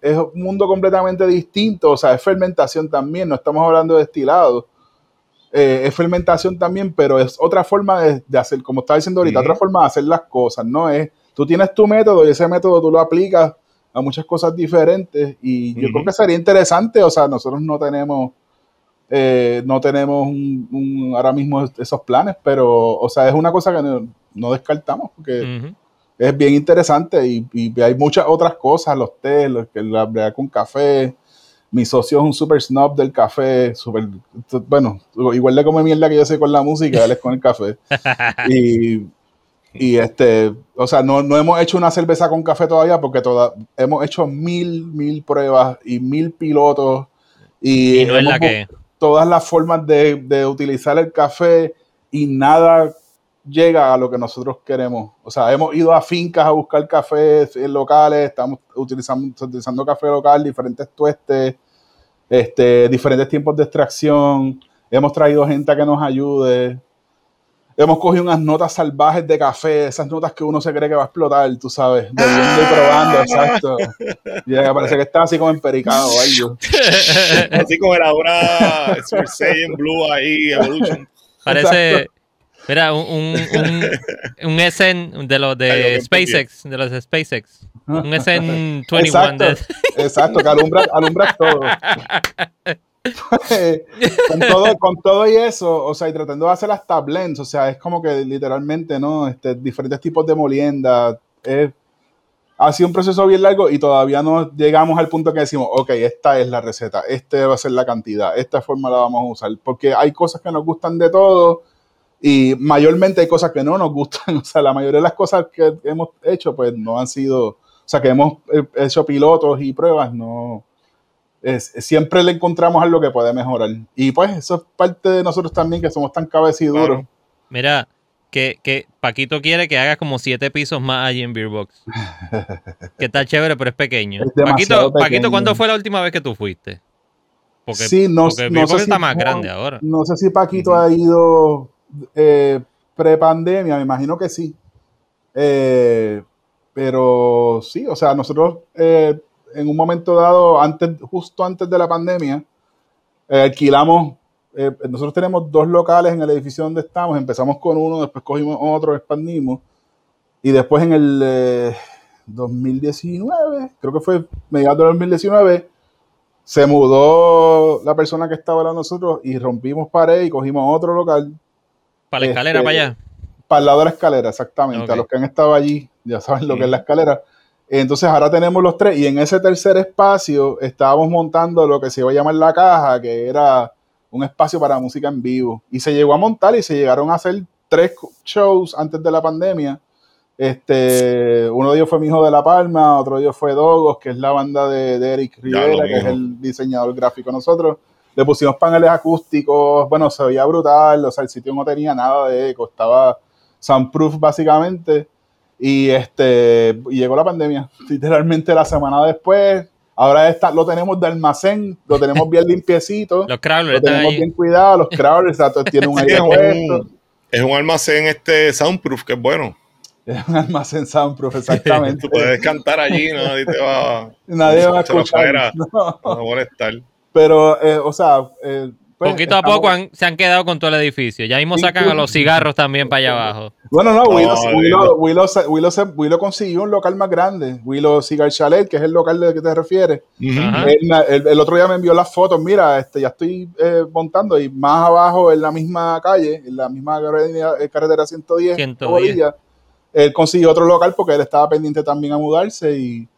es, un mundo completamente distinto, o sea, es fermentación también, no estamos hablando de destilado. Eh, es fermentación también, pero es otra forma de, hacer, como estaba diciendo ahorita, otra forma de hacer las cosas, ¿no? Es tú tienes tu método y ese método tú lo aplicas a muchas cosas diferentes y yo creo que sería interesante, o sea, nosotros no tenemos, eh, no tenemos ahora mismo esos planes, pero, o sea, es una cosa que no, descartamos porque es bien interesante y, hay muchas otras cosas, los té, los, la verdad con café, mi socio es un super snob del café, super, bueno, igual de come mierda que yo sé con la música, él es con el café. y y este, o sea, no, no, hemos hecho una cerveza con café todavía porque toda, hemos hecho mil, mil pruebas y mil pilotos. Y, no es la que... todas las formas de, de, utilizar el café y nada llega a lo que nosotros queremos. O sea, hemos ido a fincas a buscar cafés locales, estamos utilizando, utilizando café local, diferentes tuestes, este, diferentes tiempos de extracción. Hemos traído gente a que nos ayude hemos cogido unas notas salvajes de café, esas notas que uno se cree que va a explotar, tú sabes, bebiendo y probando, exacto. Y parece que está así como empericado o algo. así como era ahora Super Saiyan Blue ahí, Evolution. Parece, mira, un, un, un, SN de los de SpaceX, de los de SpaceX. Un SN21. Exacto, exacto que alumbra, alumbra todo. con, todo, con todo y eso, o sea, y tratando de hacer hasta blends, o sea, es como que literalmente, ¿no? Este, diferentes tipos de molienda. ha sido un proceso bien largo y todavía no llegamos al punto que decimos, ok, esta es la receta, esta va a ser la cantidad, esta forma la vamos a usar, porque hay cosas que nos gustan de todo y mayormente hay cosas que no nos gustan, o sea, la mayoría de las cosas que hemos hecho, pues no han sido, o sea, que hemos eh, hecho pilotos y pruebas, no, siempre le encontramos algo que puede mejorar. Y pues eso es parte de nosotros también, que somos tan cabeciduros. Mira, que, que, Paquito quiere que hagas como siete pisos más allí en Beerbox. que está chévere, pero es pequeño. Paquito, Paquito, ¿cuándo fue la última vez que tú fuiste? Porque, sí, no, porque no sé está más grande ahora. No sé si Paquito ha ido eh, pre-pandemia, me imagino que sí. Eh, pero sí, o sea, nosotros eh, en un momento dado, antes, justo antes de la pandemia, eh, alquilamos, eh, nosotros tenemos dos locales en el edificio donde estamos, empezamos con uno, después cogimos otro, expandimos, y después en el 2019, eh, creo que fue mediados de 2019, se mudó la persona que estaba hablando nosotros y rompimos pared y cogimos otro local. ¿Para la escalera, para allá? Para el lado de la escalera, exactamente. A los que han estado allí, ya saben lo que es la escalera. Entonces ahora tenemos los tres y en ese tercer espacio estábamos montando lo que se iba a llamar la caja, que era un espacio para música en vivo. Y se llegó a montar y se llegaron a hacer tres shows antes de la pandemia. Este, uno de ellos fue Mi Hijo de la Palma, otro de ellos fue Dogos, que es la banda de, Eric Rivera, que es el diseñador gráfico de nosotros. Le pusimos paneles acústicos, bueno, se veía brutal, o sea, el sitio no tenía nada de eco, estaba soundproof básicamente. Y este llegó la pandemia, literalmente la semana después. Ahora está, lo tenemos de almacén, lo tenemos bien limpiecito. los crawlers lo tenemos bien cuidado, los crawlers, tienen un aire Es un almacén este soundproof que es bueno. Es un almacén soundproof, exactamente. Tú puedes cantar allí, nadie te va, nadie va a escuchar. no. a molestar. Pero, eh, o sea, eh, pues, Poquito a poco se han quedado con todo el edificio. Ya mismo sacan a los cigarros también para allá abajo. Bueno, no, Willow, consiguió un local más grande. Willow Cigar Chalet, que es el local de que te refieres. el, otro día me envió las fotos. Mira, este, ya estoy eh, montando y más abajo en la misma calle, en la misma carretera 110, 110. él consiguió otro local porque él estaba pendiente también a mudarse y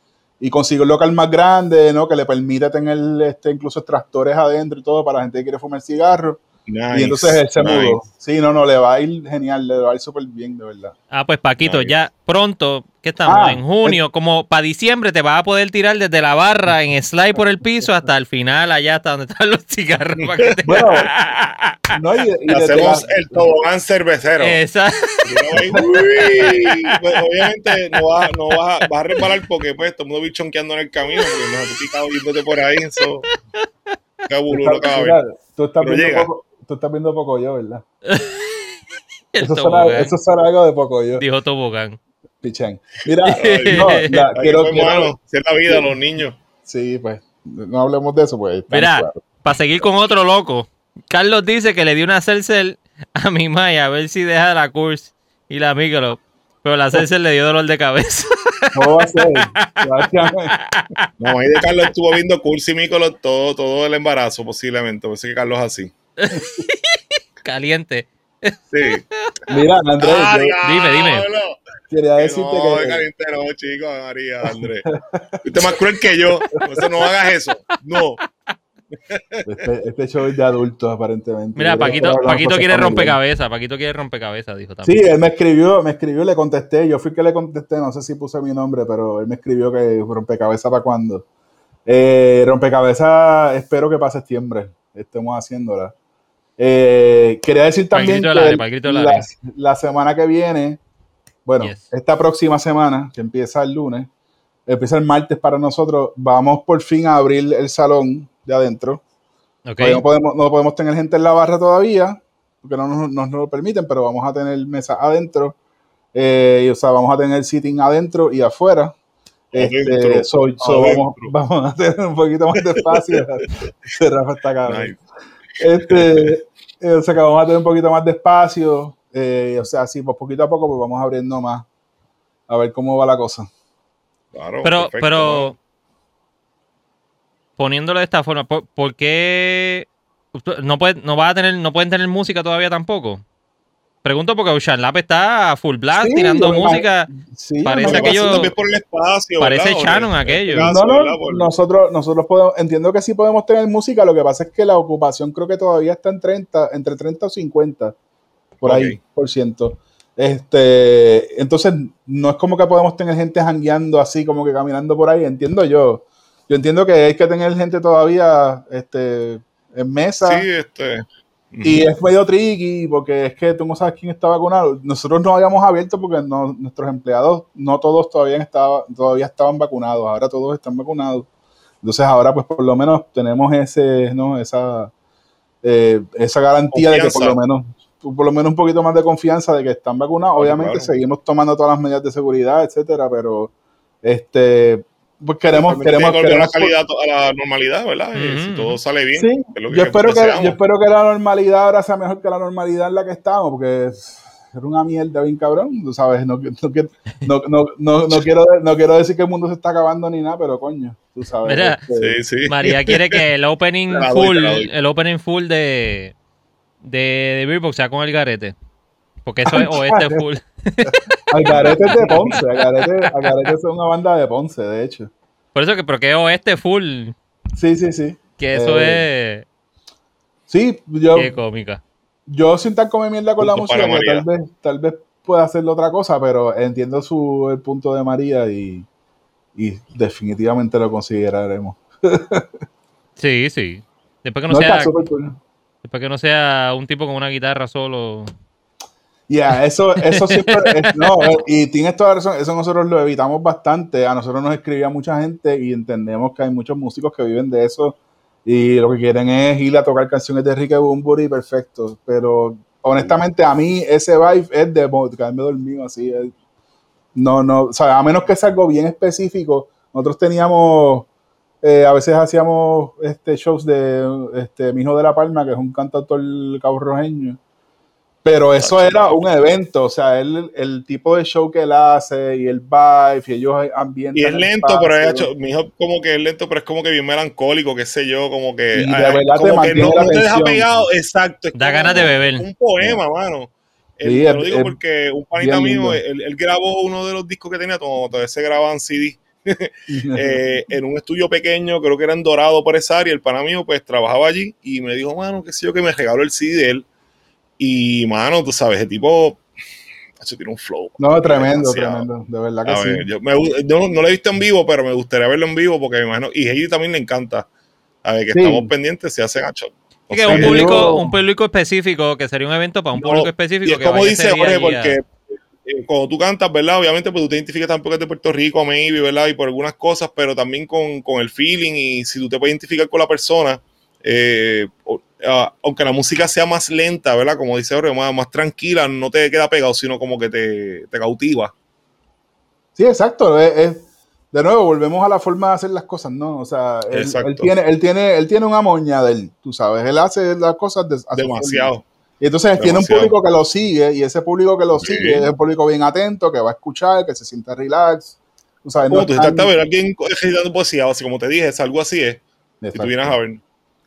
y consigue un local más grande, ¿no? Que le permite tener este, incluso extractores adentro y todo para la gente que quiere fumar cigarro y entonces él se mudó. Sí, no, no, le va a ir genial, le va a ir súper bien, de verdad. Ah, pues Paquito, ya pronto, ¿qué estamos? Ah, en junio, como para diciembre te vas a poder tirar desde la barra en slide por el piso hasta el final, allá hasta donde están los cigarros. bueno, no, y, hacemos el tobogán cervecero. Exacto. Pues, obviamente no vas no va, a resbalar porque pues todo el mundo bichonqueando en el camino, porque no tú picado yéndote por ahí, eso. Qué cada vez. Tú estás viendo poco, tú estás viendo poco yo, ¿verdad? eso, será, eso, será, algo de poco yo. Dijo Tobogán. Pichán. Mira, no, la, quiero, quiero, es la vida los niños. Sí, pues, no hablemos de eso, pues. Mira, para seguir con otro loco, Carlos dice que le dio una Celcel a mi Maya a ver si deja la Curse y la Michelob, pero la Celcel le dio dolor de cabeza. ¿Cómo va a ser? No, ahí de Carlos estuvo viendo Curse y Michelob todo, todo el embarazo, posiblemente, por eso que Carlos es así. Caliente. Sí. Mira, Andrés, dime, dime. Quería decirte no, que. caliente, no, chico, María, Andrés. Usted es más cruel que yo. no hagas eso. No. Este, este, show es de adultos, aparentemente. Mira, Paquito, Paquito quiere rompecabezas. Paquito quiere rompecabezas, dijo también. Sí, él me escribió, me escribió, le contesté. Yo fui que le contesté, no sé si puse mi nombre, pero él me escribió que rompecabezas para cuándo. Eh, rompecabezas, espero que para septiembre estemos haciéndola. Eh, quería decir también que la, semana que viene, bueno, esta próxima semana, que empieza el lunes, empieza el martes para nosotros, vamos por fin a abrir el salón de adentro. No, podemos, no podemos tener gente en la barra todavía, porque no nos, lo permiten, pero vamos a tener mesa adentro. Eh, o sea, vamos a tener sitting adentro y afuera. Este, vamos, a tener un poquito más de espacio. Rafa está cabrón. Este, eh, o sea que vamos a tener un poquito más de espacio. Eh, o sea, sí, pues poquito a poco pues vamos abriendo más. A ver cómo va la cosa. Claro, pero, pero poniéndolo de esta forma, ¿por, qué no, puede, no, va a tener, no pueden tener música todavía tampoco? Pregunto porque Ocean Lab está full blast tirando música. parece aquello. Por el espacio, parece Shannon aquello. No, no, nosotros, nosotros podemos, entiendo que sí podemos tener música, lo que pasa es que la ocupación creo que todavía está en 30, entre 30 o 50, por ahí, por ciento. Este, entonces, no es como que podemos tener gente jangueando así, como que caminando por ahí, entiendo yo. Yo entiendo que hay que tener gente todavía este, en mesa. Sí, este y es medio tricky porque es que tú no sabes quién está vacunado. Nosotros no habíamos abierto porque nuestros empleados no todos todavía, estaba, todavía estaban vacunados, ahora todos están vacunados. Entonces ahora pues por lo menos tenemos ese, ¿no? esa, eh, esa garantía de que por lo menos por lo menos un poquito más de confianza de que están vacunados. Obviamente seguimos tomando todas las medidas de seguridad, etcétera, pero este pues queremos, queremos, volver la calidad a la normalidad, ¿verdad? Si todo sale bien. Sí, yo, espero que, yo espero que la normalidad ahora sea mejor que la normalidad en la que estamos, porque es una mierda bien cabrón, tú sabes, no, no, no, no, no, quiero, no quiero decir que el mundo se está acabando ni nada, pero coño, tú sabes. Mira, este, sí, sí. María quiere que el opening full, el opening full de, de, de sea con el garete. Porque eso es oeste full. Algarete es de Ponce. Algarete, es una banda de Ponce, de hecho. Por eso que, porque es oeste full. Sí, sí, sí. Que eso eh, es. Sí, yo. Qué cómica. Yo sin tan comer mierda con la música, tal vez, tal vez pueda hacerle otra cosa, pero entiendo su, el punto de María y, y definitivamente lo consideraremos. sí, sí. Después que no, sea. Después que no sea un tipo con una guitarra solo. Ya, eso, eso siempre. no, y tienes toda la razón, eso nosotros lo evitamos bastante. A nosotros nos escribía mucha gente y entendemos que hay muchos músicos que viven de eso y lo que quieren es ir a tocar canciones de Ricky Bumburi, perfecto. Pero honestamente, a mí ese vibe es de quedarme dormido así. no, no, o sea, a menos que sea algo bien específico, nosotros teníamos eh, a veces hacíamos este, shows de este, Mi Hijo de la Palma, que es un cantautor caborrojeño. Pero eso era un evento, o sea, él, el tipo de show que él hace y el vibe y ellos ambientan. Y es lento, pero es hecho, mi hijo como que es lento, pero es como que bien melancólico, qué sé yo, como que. Y de verdad como te que no, no te deja pegado, exacto. es Da ganas de beber. Un poema, mano. Sí, te lo digo porque un panita mío, él, él grabó uno de los discos que tenía, como todavía se grababan CD, eh, en un estudio pequeño, creo que era en Dorado por esa área. El pana mío, pues trabajaba allí y me dijo, mano, qué sé yo, que me regaló el CD de él. Y, mano, tú sabes, el tipo, eso tiene un flow. No, tremendo, tremendo, de verdad que A sí. ver, yo, me yo no, no lo he visto en vivo, pero me gustaría verlo en vivo porque me imagino, y a ellos también le encanta. A ver, que Sí. estamos pendientes si hacen a show. O sea, un yo- público, un público específico, que sería un evento para un No, público específico. y es que como dice ese Jorge, porque eh, cuando tú cantas, ¿verdad? Obviamente, pues tú te identificas tampoco de Puerto Rico, maybe, ¿verdad? Y por algunas cosas, pero también con, con el feeling y si tú te puedes identificar con la persona, eh, ah, aunque la música sea más lenta, ¿verdad? Como dice Jorge, más, más tranquila, no te queda pegado, sino como que te, te cautiva. Sí, exacto. es- es- de nuevo, volvemos a la forma de hacer las cosas, ¿no? O sea, él, él tiene, él, tiene, él tiene una moña de él, tú sabes. Él hace las cosas de, forma. Demasiado. Y entonces tiene un público que lo sigue, y ese público que lo Sí. sigue es un público bien atento, que va a escuchar, que se siente relax. Tú sabes, no tú estás a ver alguien recitando poesía, así como te dije, es algo así es. Si Exacto, tú vienes a ver.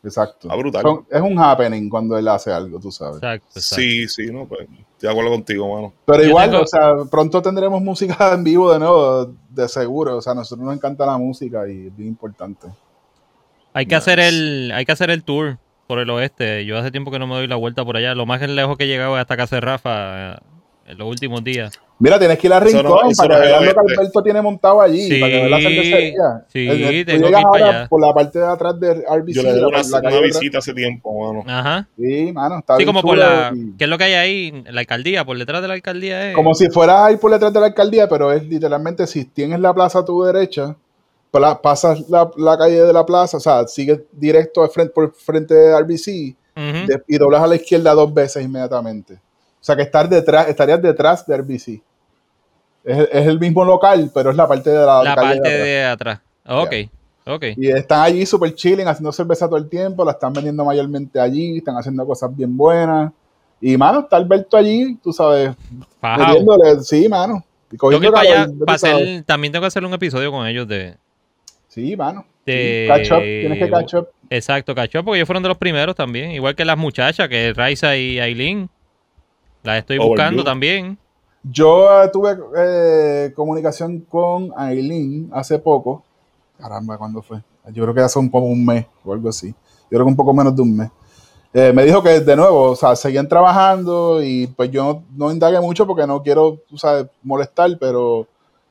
Exacto. Ah, brutal. Son- es un happening cuando él hace algo, tú sabes. Exacto, exacto. Sí, sí, no, pues estoy de acuerdo contigo, mano. Pero igual, tengo- o sea, pronto tendremos música en vivo de nuevo, de seguro. O sea, a nosotros nos encanta la música y es bien importante. Hay que Nice. hacer el, hay que hacer el tour por el oeste. Yo hace tiempo que no me doy la vuelta por allá. Lo más lejos que he llegado es hasta casa de Rafa en los últimos días. Mira, tienes que ir a Rincón no- para no que es veas lo que. Alberto tiene montado allí, Sí, para que veas la cervecería. sí, Eh, tú tengo que llegas ir para ahora allá. por la parte de atrás de RBC. Yo le di la- una, la visita hace tiempo, mano. Ajá. Sí, mano, está Sí, bien como por la. y- ¿Qué es lo que hay ahí? La alcaldía, por detrás de la alcaldía. Es... Como si fueras a ir por detrás de la alcaldía, pero es literalmente si tienes la plaza a tu derecha, pasas la, la calle de la plaza, o sea, sigues directo frente, por frente de RBC de- y doblas a la izquierda dos veces inmediatamente. O sea que estar detrás, estarías detrás de RBC. Es, es el mismo local, pero es la parte de la, la calle parte de atrás. de atrás. Ok, ok. Y están allí súper chilling, haciendo cerveza todo el tiempo, la están vendiendo mayormente allí, están haciendo cosas bien buenas. Y, mano, está Alberto allí, tú sabes, sí, mano. Que para allá. para hacer- también tengo que hacer un episodio con ellos de. Sí, mano. de- Sí, Catch up, tienes que catch up. Exacto, cachó, porque ellos fueron de los primeros también. Igual que las muchachas, que Raiza y Aileen. Las estoy Overview. buscando también. Yo eh, tuve eh, comunicación con Aileen hace poco. Caramba, ¿cuándo fue? Yo creo que hace un, como un mes o algo así. Yo creo que un poco menos de un mes. Eh, me dijo que de nuevo, o sea, seguían trabajando y pues yo no, no indagué mucho porque no quiero, tú sabes, molestar, pero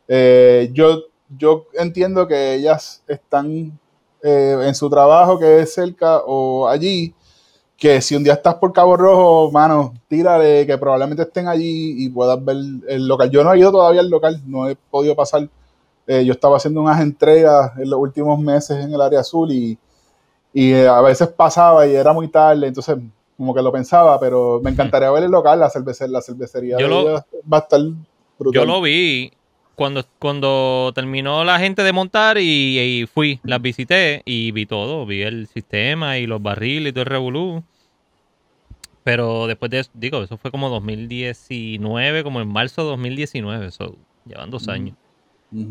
yo, yo entiendo que ellas están en su trabajo que es cerca o allí, que si un día estás por Cabo Rojo, mano, tírale, que probablemente estén allí y puedas ver el local. Yo no he ido todavía al local, no he podido pasar. Eh, yo estaba haciendo unas entregas en los últimos meses en el área azul y, y eh, a veces pasaba y era muy tarde, entonces como que lo pensaba, pero me encantaría ver el local, la, cervece- la cervecería Yo lo- va a estar brutal. Yo lo vi cuando, cuando terminó la gente de montar y, y fui, las visité y vi todo. Vi el sistema y los barriles y todo el revolú. Pero después de eso, digo, eso fue como 2019, como en marzo de 2019, eso, llevan dos años.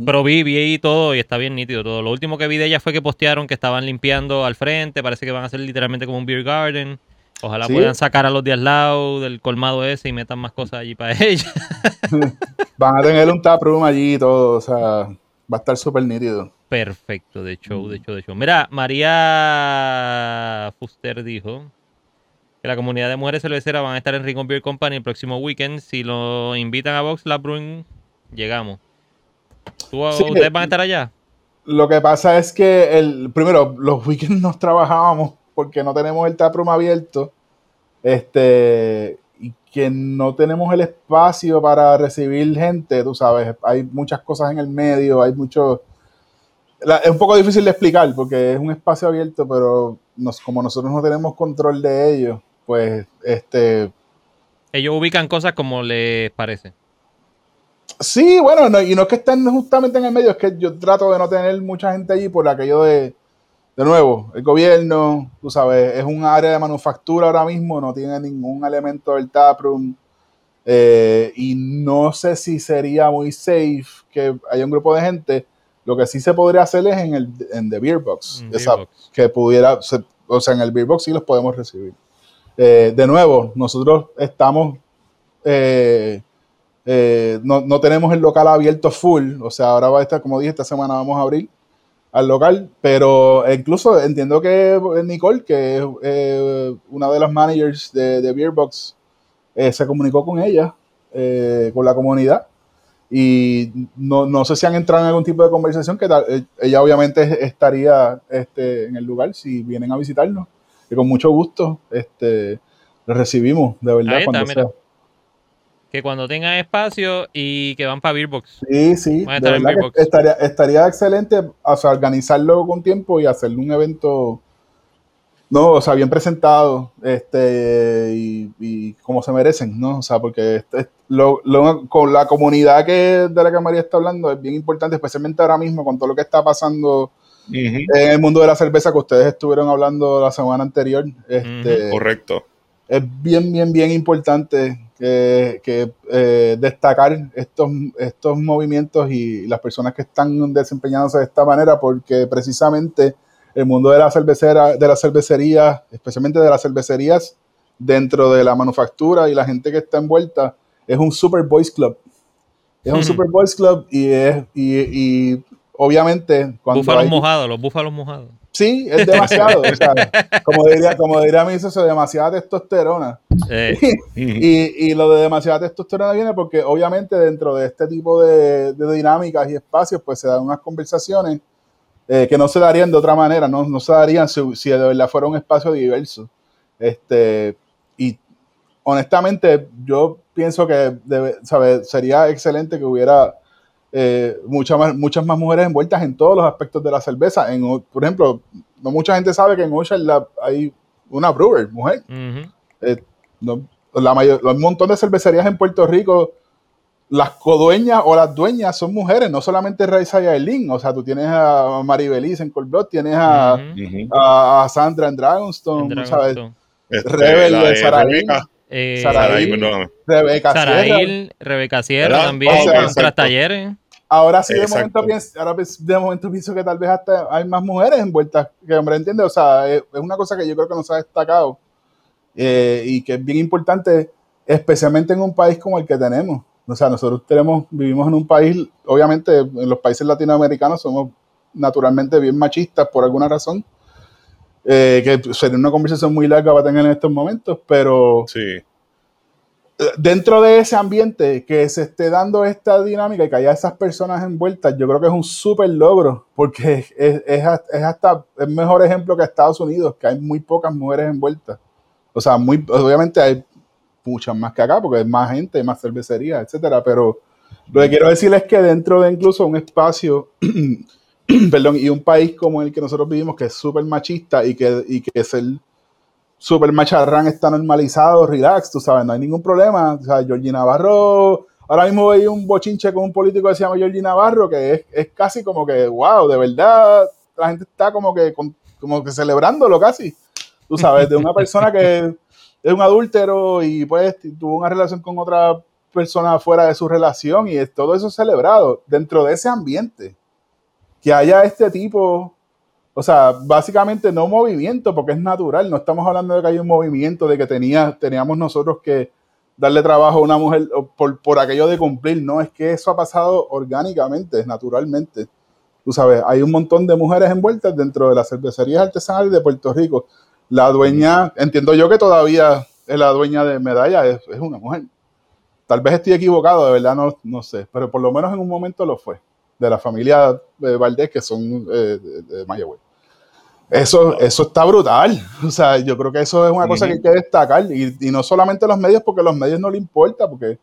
Pero vi, vi ahí todo y está bien nítido todo. Lo último que vi de ella fue que postearon que estaban limpiando al frente. Parece que van a hacer literalmente como un beer garden. Ojalá Sí. puedan sacar a los de al lado del colmado ese y metan más cosas allí para ella. Van a tener un taproom allí y todo, o sea, va a estar súper nítido. Perfecto, de show, de show, de show. Mira, María Fuster dijo que la comunidad de mujeres cerveceras van a estar en Rincon Beer Company el próximo weekend. Si lo invitan a Box Lab Brewing, llegamos. ¿Tú- Sí, ¿Ustedes van a estar allá? Lo que pasa es que el primero, los weekends nos trabajábamos porque no tenemos el taproom abierto. Este, y que no tenemos el espacio para recibir gente, tú sabes, hay muchas cosas en el medio, hay mucho la- es un poco difícil de explicar porque es un espacio abierto, pero nos, como nosotros no tenemos control de ello, pues este Ellos ubican cosas como les parece. Sí, bueno, no- y no es que estén justamente en el medio, es que yo trato de no tener mucha gente allí por aquello de, de nuevo, el gobierno, tú sabes, es un área de manufactura ahora mismo, no tiene ningún elemento del taproom. Eh, y no sé si sería muy safe que haya un grupo de gente. Lo que sí se podría hacer es en el en The Beer Box, que pudiera, o sea, en el Beer Box sí los podemos recibir. Eh, de nuevo, nosotros estamos, eh, no, no, tenemos el local abierto full, o sea, ahora va a estar, como dije, esta semana vamos a abrir al local, pero incluso entiendo que Nicole, que es eh, una de las managers de, de Beerbox, eh, se comunicó con ella, eh, con la comunidad, y no, sé si han entrado en algún tipo de conversación, que ella obviamente estaría este, en el lugar si vienen a visitarnos, y con mucho gusto este, les recibimos, de verdad, cuando sea que cuando tengan espacio y que van para Beerbox. Sí, sí. estaría, estaría excelente organizarlo con tiempo y hacerle un evento, no, o sea, bien presentado, este, y, como se merecen, ¿no? O sea, porque este, lo, con la comunidad que de la que María está hablando es bien importante, especialmente ahora mismo con todo lo que está pasando en el mundo de la cerveza que ustedes estuvieron hablando la semana anterior. Este, Correcto. Es bien, bien, bien importante que, eh, destacar estos, estos movimientos y las personas que están desempeñándose de esta manera, porque precisamente el mundo de la cervecera, de la cervecería, especialmente de las cervecerías dentro de la manufactura y la gente que está envuelta, es un super boys club. Es un super boys club y es y, y obviamente cuando búfalos mojados, los búfalos mojados. Sí, es demasiado. o sea, como diría, como diría mi socio, demasiada testosterona. y, lo de demasiada testosterona viene porque obviamente dentro de este tipo de, dinámicas y espacios, pues se dan unas conversaciones eh, que no se darían de otra manera, no, no se darían si, si, de verdad fuera un espacio diverso. Este, y honestamente, yo pienso que debe, sería excelente que hubiera eh, muchas, más, muchas más mujeres envueltas en todos los aspectos de la cerveza. En, por ejemplo, no mucha gente sabe que en Ocean hay una brewer, mujer. Eh, la mayor, un montón de cervecerías en Puerto Rico, las codueñas o las dueñas son mujeres, no solamente Raiza y Aileen. O sea, tú tienes a Maribeliz en Colbrot, tienes a, a, Sandra en Dragonstone, ¿sabes? Este, Rebel de Saraín. Eh, Rebeca Sierra. Rebeca Sierra también, o talleres. Ahora sí, de momento, pienso, ahora de momento pienso que tal vez hasta hay más mujeres envueltas que hombre, ¿entiendes? O sea, es, una cosa que yo creo que nos ha destacado eh, y que es bien importante, especialmente en un país como el que tenemos. O sea, nosotros tenemos, vivimos en un país, obviamente en los países latinoamericanos somos naturalmente bien machistas por alguna razón, eh, que sería una conversación muy larga para tener en estos momentos, pero sí dentro de ese ambiente que se esté dando esta dinámica y que haya esas personas envueltas, yo creo que es un súper logro, porque es, es, hasta el mejor ejemplo que Estados Unidos, que hay muy pocas mujeres envueltas. O sea, muy, obviamente hay muchas más que acá, porque hay más gente, más cervecería, etcétera, pero lo que quiero decir es que dentro de incluso un espacio, perdón, y un país como el que nosotros vivimos, que es súper machista y que, y que es el Super Macharrán está normalizado, relax, tú sabes, no hay ningún problema. O sea, Georgie Navarro, ahora mismo hay un bochinche con un político que se llama Georgie Navarro, que es, es casi como que, wow, de verdad, la gente está como que, como que celebrándolo casi. Tú sabes, de una persona que es un adúltero y pues tuvo una relación con otra persona fuera de su relación y todo eso celebrado dentro de ese ambiente. Que haya este tipo o sea, básicamente no movimiento, porque es natural. No estamos hablando de que hay un movimiento, de que tenía, teníamos nosotros que darle trabajo a una mujer por, por aquello de cumplir. No, es que eso ha pasado orgánicamente, naturalmente. Tú sabes, hay un montón de mujeres envueltas dentro de las cervecerías artesanales de Puerto Rico. La dueña, entiendo yo que todavía es la dueña de medalla, es, una mujer. Tal vez estoy equivocado, de verdad no, no sé, pero por lo menos en un momento lo fue de la familia de Valdés, que son eh, de, Mayagüez. Eso, eso está brutal. O sea, yo creo que eso es una cosa que hay que destacar. Y, no solamente los medios, porque a los medios no le importa, porque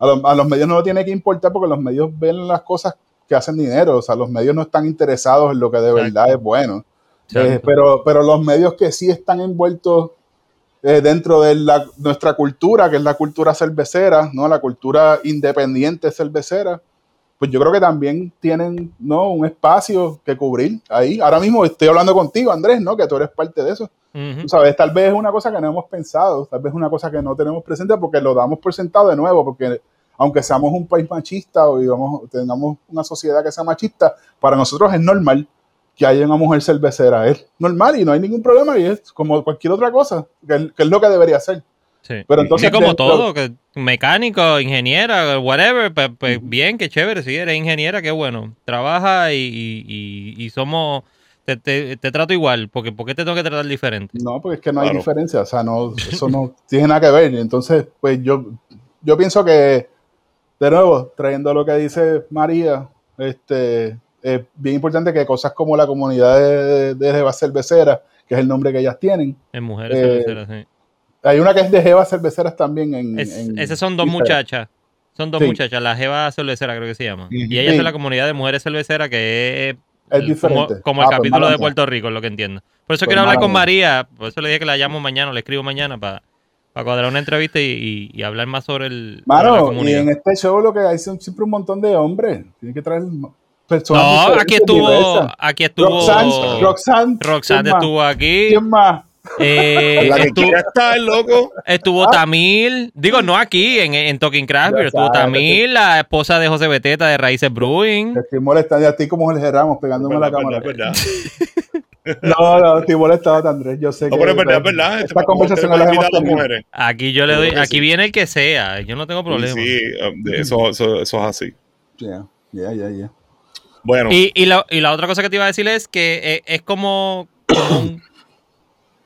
a, los medios no le tiene que importar, porque los medios ven las cosas que hacen dinero. O sea, los medios no están interesados en lo que de verdad es bueno. Eh, pero, pero los medios que sí están envueltos eh, dentro de la, nuestra cultura, que es la cultura cervecera, ¿no? la cultura independiente cervecera, pues yo creo que también tienen ¿no? un espacio que cubrir ahí. Ahora mismo estoy hablando contigo, Andrés, ¿no? que tú eres parte de eso. sabes, tal vez es una cosa que no hemos pensado, tal vez es una cosa que no tenemos presente porque lo damos por sentado de nuevo, porque aunque seamos un país machista o digamos, tengamos una sociedad que sea machista, para nosotros es normal que haya una mujer cervecera. Es normal y no hay ningún problema y es como cualquier otra cosa, que es lo que debería ser. Pero entonces, como todo, que mecánico, ingeniera, whatever, pues, pues bien, qué chévere, si eres ingeniera, qué bueno. Trabaja y, somos, te, trato igual, porque ¿por qué te tengo que tratar diferente? No, porque es que no hay diferencia, o sea, no, eso no tiene nada que ver. Entonces, pues yo, yo pienso que, de nuevo, trayendo lo que dice María, este, es bien importante que cosas como la comunidad de, de, de cervecera, que es el nombre que ellas tienen. En mujeres eh, cerveceras, sí hay una que es de Jeva Cerveceras también. En, esas son dos muchachas. Son dos muchachas, la Jeva Cervecera creo que se llama. Y ella es la comunidad de mujeres cerveceras que es, diferente. Como, el ah, pues capítulo de Puerto Rico, es lo que entiendo. Por eso pues quiero hablar con María, por eso le dije que la llamo mañana, le escribo mañana para, cuadrar una entrevista y, hablar más sobre el. Mano, y en este show lo que hay son siempre un montón de hombres. Tienen que traer personas. No, aquí estuvo. Aquí estuvo. Roxanne. Roxanne, estuvo aquí. ¿Quién más? Eh, estuvo, loco. Estuvo ah. Tamil, digo, no aquí, en, en Talking Craft, pero estuvo Tamil, la esposa de José Beteta de Raíces Brewing. estoy molestando a ti como Jorge Ramos pegándome la cámara. Verdad, no, no, estoy molestado, Andrés. Yo sé no, que. Pero es verdad, verdad. Esta conversación la hemos mujeres. Aquí yo le doy, aquí viene el que sea. Yo no tengo problema. Sí, um, eso, eso, eso, es así. Ya, ya, ya, ya. Bueno. Y, y, la, y la otra cosa que te iba a decir es que eh, es como, como un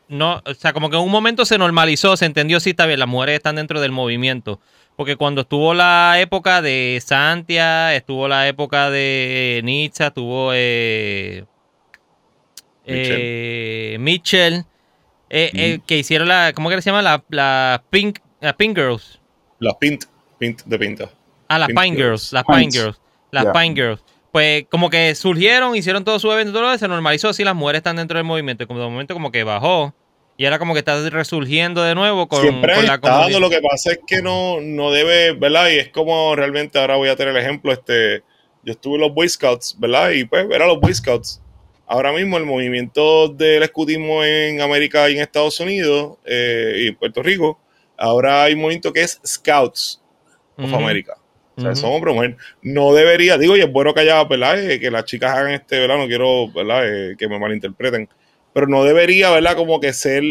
no, o sea, como que en un momento se normalizó, se entendió, sí, está bien, las mujeres están dentro del movimiento. Porque cuando estuvo la época de Santia, estuvo la época de Nietzsche, estuvo eh, Mitchell, eh, eh, que hicieron la, ¿cómo que se llama? La, la Pink, la Pink Girls. Las Pint, Pint de Pinta. Ah, las Pine Girls, las Pine Girls, las Pine Girls pues como que surgieron, hicieron todo su evento, todo se normalizó así, las mujeres están dentro del movimiento, como de momento como que bajó. Y ahora como que está resurgiendo de nuevo con, Siempre con la comunidad. lo que pasa es que no, no debe, ¿verdad? Y es como realmente, ahora voy a tener el ejemplo, este, yo estuve en los Boy Scouts, ¿verdad? Y pues era los Boy Scouts. Ahora mismo el movimiento del escutismo en América y en Estados Unidos eh, y Puerto Rico, ahora hay un movimiento que es Scouts of America. O sea, son hombres o mujeres. No debería, digo, y es bueno que haya, ¿verdad? Eh, que las chicas hagan este, ¿verdad? No quiero, ¿verdad? Eh, que me malinterpreten. Pero no debería, ¿verdad? Como que ser,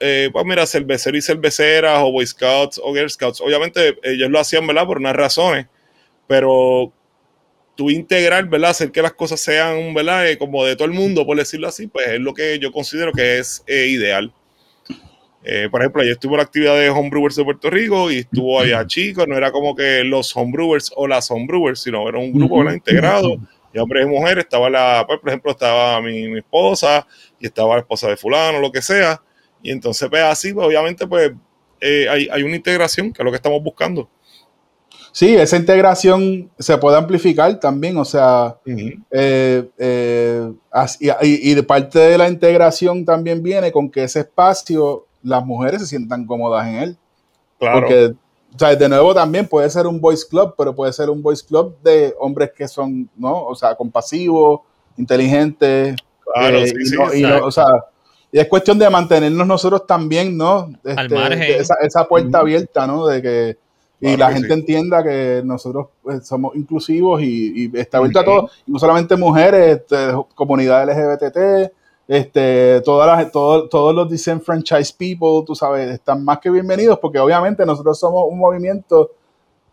eh, pues mira, cerveceros y cerveceras o Boy Scouts o Girl Scouts. Obviamente ellos lo hacían, ¿verdad? Por unas razones. Pero tú integrar, ¿verdad? Hacer que las cosas sean, ¿verdad? como de todo el mundo, por decirlo así, pues es lo que yo considero que es ideal. Eh, por ejemplo, yo estuvo la actividad de homebrewers de Puerto Rico y estuvo allá chicos, no era como que los homebrewers o las homebrewers, sino era un grupo integrado de hombres y mujeres. Estaba la, pues, por ejemplo, estaba mi, esposa y estaba la esposa de fulano, lo que sea. Y entonces, pues así, pues, obviamente, pues eh, hay, una integración, que es lo que estamos buscando. Sí, esa integración se puede amplificar también, o sea, eh, y, de parte de la integración también viene con que ese espacio las mujeres se sientan cómodas en él. Claro. Porque, o sea, de nuevo también puede ser un boys club, pero puede ser un boys club de hombres que son, ¿no? O sea, compasivos, inteligentes. Claro, eh, y, o sea, y es cuestión de mantenernos nosotros también, ¿no? Este, esa, esa, puerta abierta, ¿no? De que y la gente entienda que nosotros pues, somos inclusivos y, está abierto a todos, no solamente mujeres, este, comunidad LGBT, este, todas las, todos los disenfranchised people, tú sabes, están más que bienvenidos porque obviamente nosotros somos un movimiento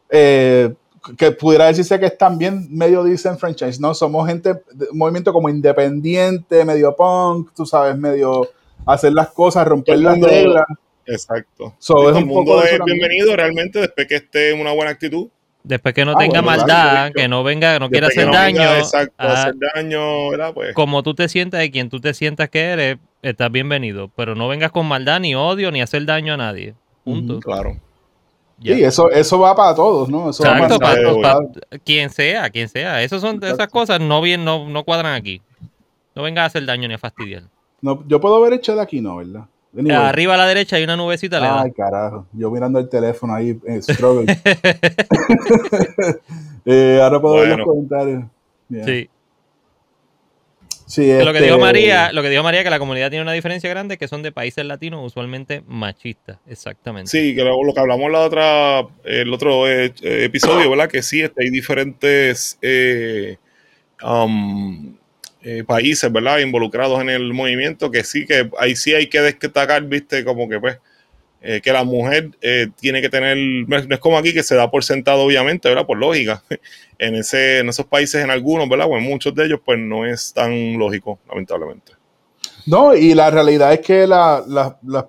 eh, que pudiera decirse que es también medio disenfranchised, ¿no? Somos gente, un movimiento como independiente, medio punk, tú sabes, medio hacer las cosas, romper las reglas. Exacto. todo el mundo es bienvenido realmente después que esté en una buena actitud. Después que no ah, tenga maldad, que no venga, no quiera hacer daño. exacto, hacer daño, ¿verdad? Pues. Como tú te sientas y quien tú te sientas que eres, estás bienvenido. Pero no vengas con maldad, ni odio, ni hacer daño a nadie. Punto. claro. Sí, eso, eso va para todos, ¿no? Eso Exacto, para, quien sea, quien sea. Esas son esas cosas no bien, no, no cuadran aquí. No vengas a hacer daño ni a fastidiar. No, yo puedo haber hecho de aquí, ¿no? ¿Verdad? Arriba a la derecha hay una nubecita. Ay, carajo. Yo mirando el teléfono ahí, eh, struggle. eh, ahora puedo ver los comentarios. Sí. Sí, lo que dijo este, María, lo que dijo María que la comunidad tiene una diferencia grande, que son de países latinos usualmente machistas, exactamente. Sí, que lo, que hablamos la otra, el otro eh, episodio, ¿verdad? Que sí, este, hay diferentes eh, um, eh, países, ¿verdad? Involucrados en el movimiento, que sí, que ahí sí hay que destacar, viste, como que pues eh, que la mujer eh, tiene que tener, no es como aquí que se da por sentado obviamente, ¿verdad? Por lógica. En, ese, en esos países, en algunos, ¿verdad? O en muchos de ellos, pues no es tan lógico, lamentablemente. No, y la realidad es que las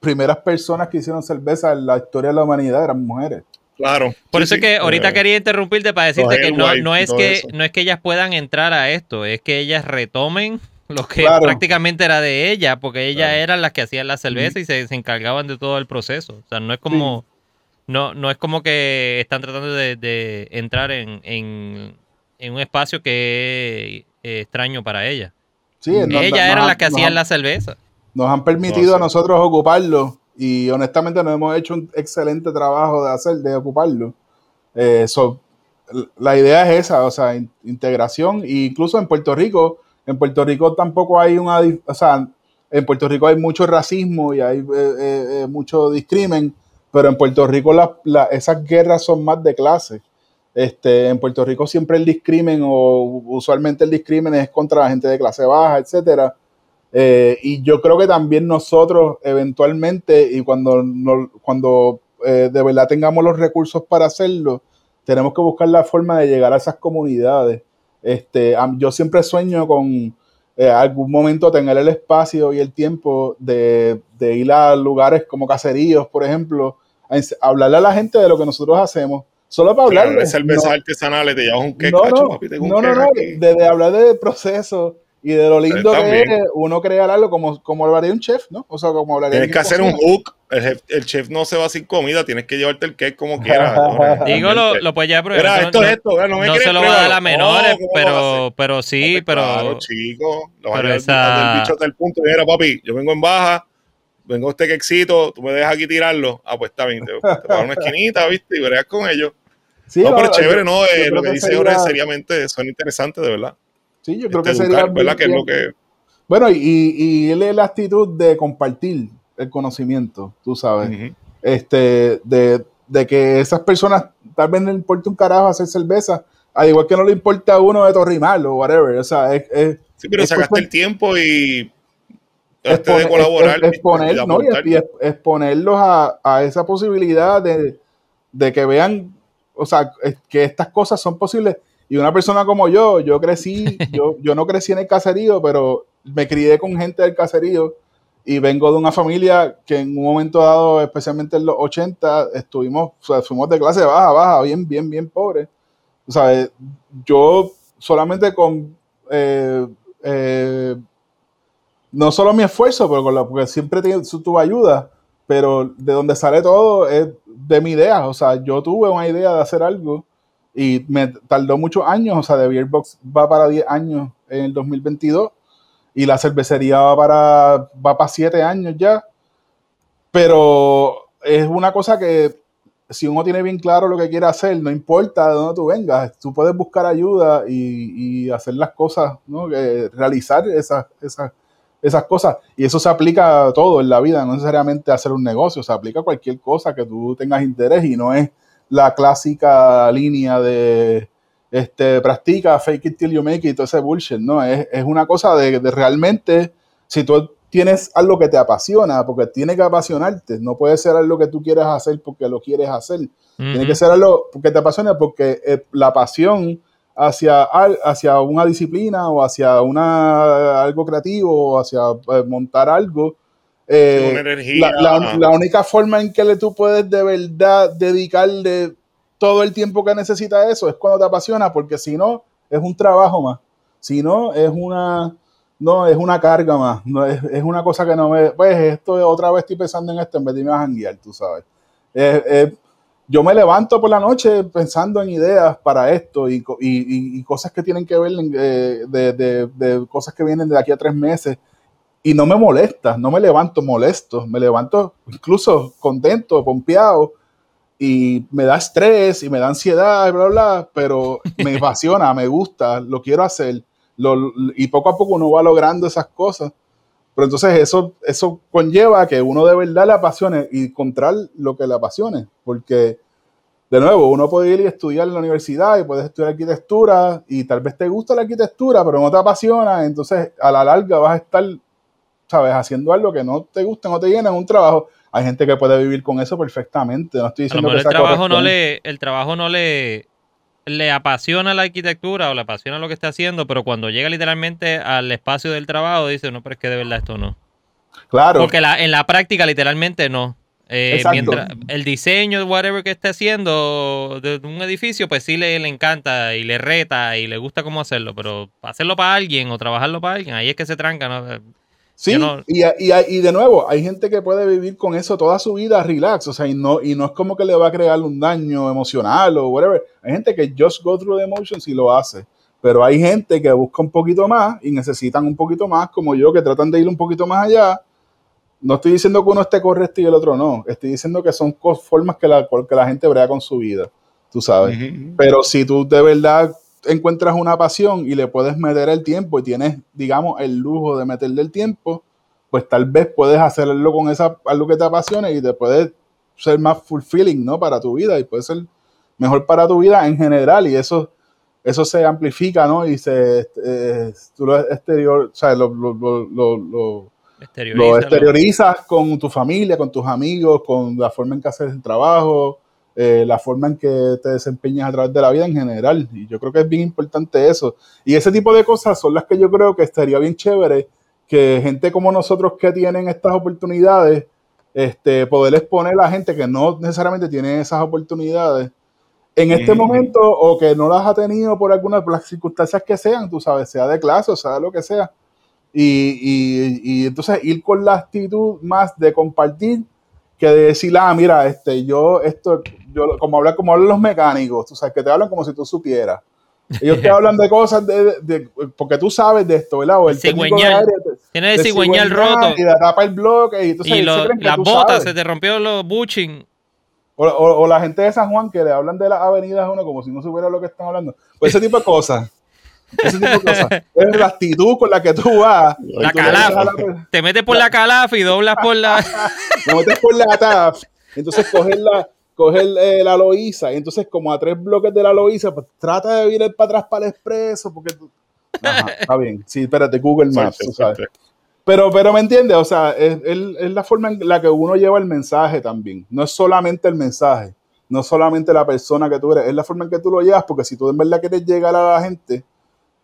primeras personas que hicieron cerveza en la historia de la humanidad eran mujeres. Claro. Por eso es que ahorita quería interrumpirte para decirte que no, no es que no es que ellas puedan entrar a esto, es que ellas retomen lo que prácticamente era de ella, porque ellas eran las que hacían la cerveza y se, encargaban de todo el proceso. O sea, no es como, no, no es como que están tratando de, entrar en, en, un espacio que es extraño para ella. Sí, ellas eran las que hacían la cerveza. Nos han permitido a nosotros ocuparlo y honestamente nos hemos hecho un excelente trabajo de hacer, de ocuparlo. Eh, la idea es esa, o sea, integración, e incluso en Puerto Rico en Puerto Rico tampoco hay una, o sea, en Puerto Rico hay mucho racismo y hay eh, eh, eh, mucho discrimen, pero en Puerto Rico esas guerras son más de clase. Este, en Puerto Rico siempre el discrimen o usualmente el discrimen es contra la gente de clase baja, etcétera. Y yo creo que también nosotros eventualmente y cuando, cuando de verdad tengamos los recursos para hacerlo, tenemos que buscar la forma de llegar a esas comunidades. Este, yo siempre sueño con eh, algún momento tener el espacio y el tiempo de, ir a lugares como caseríos, por ejemplo, a, hablarle a la gente de lo que nosotros hacemos. Solo para hablar. de cervezas artesanales, te llevas un queque, no, no, no, no, de, hablar del proceso y de lo lindo que es uno crear algo como, como hablaría un chef, ¿no? O sea, como hablaría Tienes que hacer un hook. El, chef no se va sin comida, tienes que llevarte el cake como quieras. Digo, lo, lo puedes llevar, pero esto es esto, no, no se lo va a dar a menores, pero, pero sí, pero. Claro, chico, lo pero esa... del bicho hasta el punto. Mira, papi, yo vengo en baja, vengo este quexito, tú me dejas aquí tirarlo. Ah, pues está bien, te, te una esquinita, ¿viste? Y verás con ellos. Sí, no, pero chévere, ¿no? Eh, lo que, dice Jorge seriamente son interesantes, de verdad. Sí, yo creo que sería. ¿verdad? Que es lo que... Bueno, y, y él es la actitud de compartir el conocimiento, tú sabes. Este, de, de, que esas personas tal vez no le importa un carajo hacer cerveza, al igual que no le importa a uno de Torrimal o whatever. O sea, es, es sí, pero sacaste el tiempo y exponer, de colaborar. Exponer, ¿no? y, exponerlos a, a, esa posibilidad de, de que vean, o sea, que estas cosas son posibles y una persona como yo, yo crecí, yo, yo no crecí en el caserío, pero me crié con gente del caserío y vengo de una familia que en un momento dado, especialmente en los 80, estuvimos, o sea, fuimos de clase baja, baja, bien, bien, bien pobre. O sea, yo solamente con, eh, eh, no solo mi esfuerzo, pero con la, porque siempre tuve ayuda, pero de donde sale todo es de mi idea. O sea, yo tuve una idea de hacer algo y me tardó muchos años, o sea, de Beerbox va para 10 años en el 2022 y la cervecería va para, va para 7 años ya. Pero es una cosa que si uno tiene bien claro lo que quiere hacer, no importa de dónde tú vengas, tú puedes buscar ayuda y, y hacer las cosas, ¿no? realizar esas, esas, esas cosas. Y eso se aplica a todo en la vida, no necesariamente hacer un negocio, se aplica a cualquier cosa que tú tengas interés y no es la clásica línea de este, practica fake it till you make it, todo ese bullshit, ¿no? Es, una cosa de, realmente, si tú tienes algo que te apasiona, porque tiene que apasionarte, no puede ser algo que tú quieres hacer porque lo quieres hacer, tiene que ser algo que te apasiona porque eh, la pasión hacia, hacia una disciplina o hacia una, algo creativo o hacia eh, montar algo, eh, la, única forma en que le, tú puedes de verdad dedicarle todo el tiempo que necesita eso es cuando te apasiona, porque si no, es un trabajo más. Si no, es una, no, es una carga más. No, es, una cosa que no me. Pues esto otra vez estoy pensando en esto en vez de irme a janguear, tú sabes. yo me levanto por la noche pensando en ideas para esto y, y, cosas que tienen que ver eh, de, de, de, cosas que vienen de aquí a tres meses y no me molesta, no me levanto molesto, me levanto incluso contento, pompeado y me da estrés y me da ansiedad, bla, bla, pero me apasiona, me gusta, lo quiero hacer y poco a poco uno va logrando esas cosas. Pero entonces eso, eso conlleva que uno de verdad le apasione y encontrar lo que le apasione, porque de nuevo, uno puede ir y estudiar en la universidad y puedes estudiar arquitectura y tal vez te gusta la arquitectura, pero no te apasiona, entonces a la larga vas a estar, sabes, haciendo algo que no te gusta, no te llena en un trabajo. Hay gente que puede vivir con eso perfectamente. No estoy diciendo que el trabajo no le, el trabajo no le, le apasiona la arquitectura o le apasiona lo que está haciendo, pero cuando llega literalmente al espacio del trabajo dice, no, pero es que de verdad esto no. Claro. Porque en la práctica literalmente no. Eh, mientras el diseño, whatever que esté haciendo de un edificio, pues sí le, encanta y le reta y le gusta cómo hacerlo, pero hacerlo para alguien o trabajarlo para alguien, ahí es que se tranca, ¿no? Sí, y, y, de nuevo, hay gente que puede vivir con eso toda su vida relax, o sea, y no, y no es como que le va a crear un daño emocional o whatever. Hay gente que just go through the emotions y lo hace, pero hay gente que busca un poquito más y necesitan un poquito más, como yo, que tratan de ir un poquito más allá. No estoy diciendo que uno esté correcto y el otro no, estoy diciendo que son formas que la, que la gente brega con su vida, tú sabes. Pero si tú de verdad encuentras una pasión y le puedes meter el tiempo y tienes, digamos, el lujo de meterle el tiempo, pues tal vez puedes hacerlo con esa, algo que te apasione y te puede ser más fulfilling, ¿no? Para tu vida y puede ser mejor para tu vida en general y eso, eso se amplifica, ¿no? Y se, eh, tú lo exterior, o sea, lo, lo, lo, exteriorizas con tu familia, con tus amigos, con la forma en que haces el trabajo, eh, la forma en que te desempeñas a través de la vida en general. Y yo creo que es bien importante eso. Y ese tipo de cosas son las que yo creo que estaría bien chévere que gente como nosotros que tienen estas oportunidades, este, poder exponer a la gente que no necesariamente tiene esas oportunidades en este momento o que no las ha tenido por algunas las circunstancias que sean, tú sabes, sea de clase o sea lo que sea. Y, y, y entonces ir con la actitud más de compartir que de decir, ah, mira, este, yo, esto, yo, como hablar como hablan los mecánicos, tú sabes, que te hablan como si tú supieras. Ellos te hablan de cosas de, porque tú sabes de esto, ¿verdad? O el cigüeñal. Tiene el cigüeñal roto. Y la tapa el bloque. Y, entonces, y las botas, se te rompió los buching. O, o, la gente de San Juan que le hablan de las avenidas a uno como si no supiera lo que están hablando. Pues ese tipo de cosas. Ese tipo de cosas. Es la actitud con la que tú vas. La calaf. Te metes por la calaf y doblas por la. Te metes por la TAF. Entonces coges la, coges eh, la Loíza. Y entonces, como a tres bloques de la Loíza, pues trata de ir para atrás para el expreso. Porque tú... está bien. Sí, espérate, Google Maps. sabes. Pero, pero me entiendes, o sea, es, es, la forma en la que uno lleva el mensaje también. No es solamente el mensaje, no solamente la persona que tú eres, es la forma en que tú lo llevas, porque si tú en verdad quieres llegar a la gente,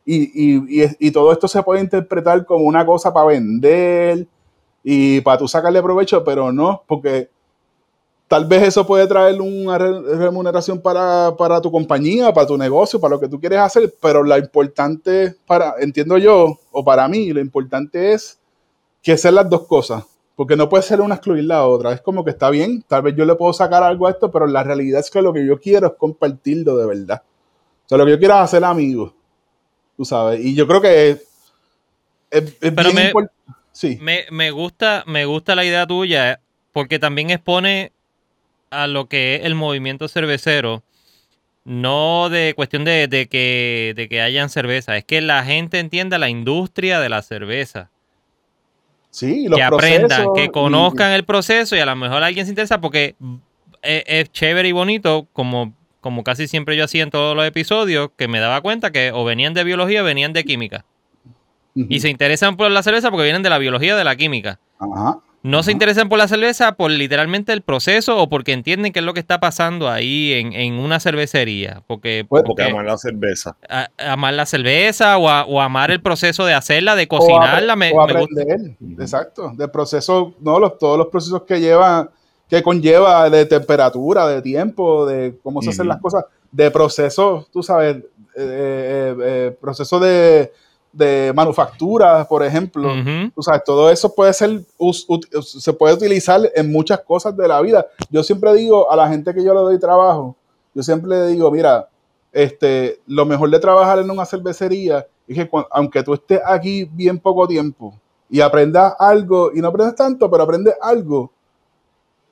y, y, y, todo esto se puede interpretar como una cosa para vender y para tú sacarle provecho, pero no, porque tal vez eso puede traer una remuneración para, para, tu compañía, para tu negocio, para lo que tú quieres hacer, pero lo importante para, entiendo yo, o para mí, lo importante es que sean las dos cosas, porque no puede ser una excluir la otra. Es como que está bien, tal vez yo le puedo sacar algo a esto, pero la realidad es que lo que yo quiero es compartirlo de verdad. O sea, lo que yo quiero es hacer amigos tú sabes. Y yo creo que es, Pero me, sí. me, gusta, me gusta la idea tuya porque también expone a lo que es el movimiento cervecero. No de cuestión de, que, de que hayan cerveza, es que la gente entienda la industria de la cerveza. Sí, los que aprendan, que conozcan el proceso y a lo mejor alguien se interesa porque es chévere y bonito como como casi siempre yo hacía en todos los episodios, que me daba cuenta que o venían de biología o venían de química. Y se interesan por la cerveza porque vienen de la biología o de la química. No se interesan por la cerveza por literalmente el proceso o porque entienden qué es lo que está pasando ahí en, una cervecería. Porque, pues, porque, amar la cerveza. amar la cerveza o, amar el proceso de hacerla, de cocinarla. O, aprender, exacto. Del proceso, no, los, todos los procesos que llevan que conlleva de temperatura, de tiempo, de cómo se hacen las cosas, de proceso, tú sabes, eh, eh, eh, proceso de, manufactura, por ejemplo. Tú sabes, todo eso puede ser, se puede utilizar en muchas cosas de la vida. Yo siempre digo a la gente que yo le doy trabajo, yo siempre le digo, mira, este, lo mejor de trabajar en una cervecería es que aunque tú estés aquí bien poco tiempo, y aprendas algo, y no aprendes tanto, pero aprendes algo,